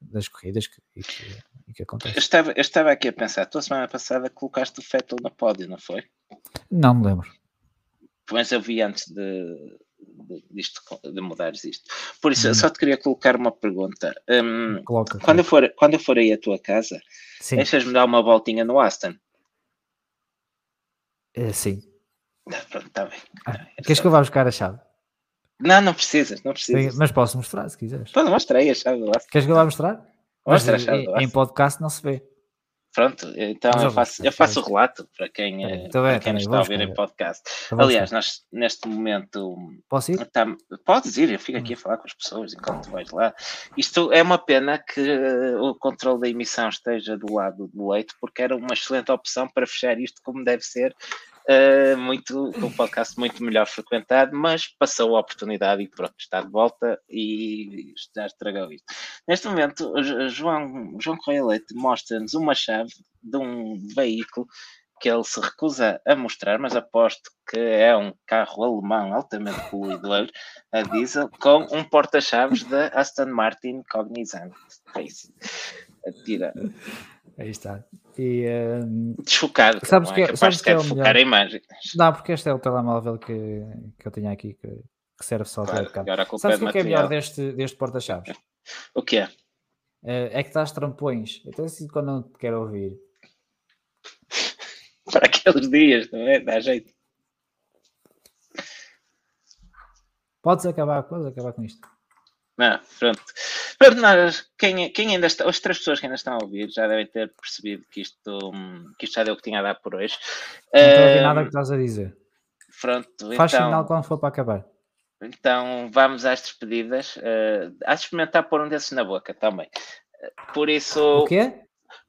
das corridas que, e que, e que acontecem.
Eu estava, eu estava aqui a pensar, tu a semana passada colocaste o Fettel na pódio, não foi?
Não me lembro.
Mas eu vi antes de, de, disto, de mudares isto. Por isso, hum. eu só te queria colocar uma pergunta. Um, Coloca, quando, eu for, quando eu for aí à tua casa, deixas-me dar uma voltinha no Aston?
Uh, sim.
pronto, está bem.
Ah, é queres só... que eu vá buscar a chave?
Não, não precisas, não precisas.
Mas posso mostrar se quiseres.
Pô, mostrei a chave
do Queres que eu vá mostrar?
Mostra mas, a chave
em, em podcast não se vê.
Pronto, então eu faço, eu faço o relato para quem, é, para bem, quem está a ouvir em podcast. Aliás, nós neste momento.
Posso ir?
Tá, podes ir, eu fico aqui a falar com as pessoas enquanto vais lá. Isto é uma pena que o controle da emissão esteja do lado do leite, porque era uma excelente opção para fechar isto como deve ser uh, muito, um podcast muito melhor frequentado, mas passou a oportunidade e pronto, está de volta e já estragou isto. Neste momento, João, João Correia Leite mostra-nos uma chave de um veículo que ele se recusa a mostrar, mas aposto que é um carro alemão altamente poluidor a diesel com um porta-chaves da Aston Martin Cognizant Racing. Tira.
Aí está. E, um,
Desfocado, sabes que, é, sabes que é focar a imagem.
Não, porque este é o telemóvel que, que eu tenho aqui que, que serve só claro, para Agora Sabes o que é melhor deste, deste porta-chaves?
O que é?
É, que dás trampões. Então assim quando não te quero ouvir. [LAUGHS]
para aqueles dias, não é? Dá jeito.
Podes acabar, podes acabar com isto.
Não, pronto. Pronto, nós, quem, quem ainda está, as três pessoas que ainda estão a ouvir já devem ter percebido que isto, que isto já deu o que tinha a dar por hoje.
Não estou a ouvir nada que estás a dizer.
Pronto,
Faz então, sinal quando for para acabar.
Então vamos às despedidas. Uh, há de experimentar pôr um desses na boca também. Uh, por isso.
O quê?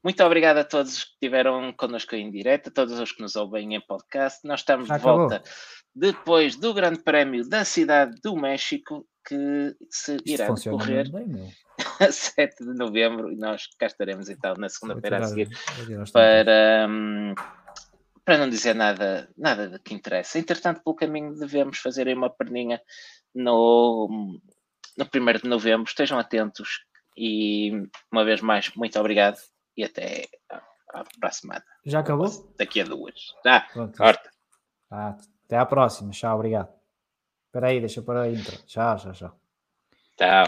Muito obrigado a todos que estiveram connosco em direto, a todos os que nos ouvem em podcast. Nós estamos de volta depois do Grande Prémio da Cidade do México que se irá decorrer [LAUGHS] a 7 de novembro e nós cá estaremos então na segunda-feira a seguir para, um, para não dizer nada, nada que interessa. Entretanto, pelo caminho devemos fazer aí uma perninha no, no 1 de novembro. Estejam atentos e uma vez mais, muito obrigado e até para a semana.
Já acabou?
Daqui a duas. Já, corta.
Ah, até à próxima. Tchau, obrigado. Espera aí, deixa para a intro. Xa, xa, xa.
Chao.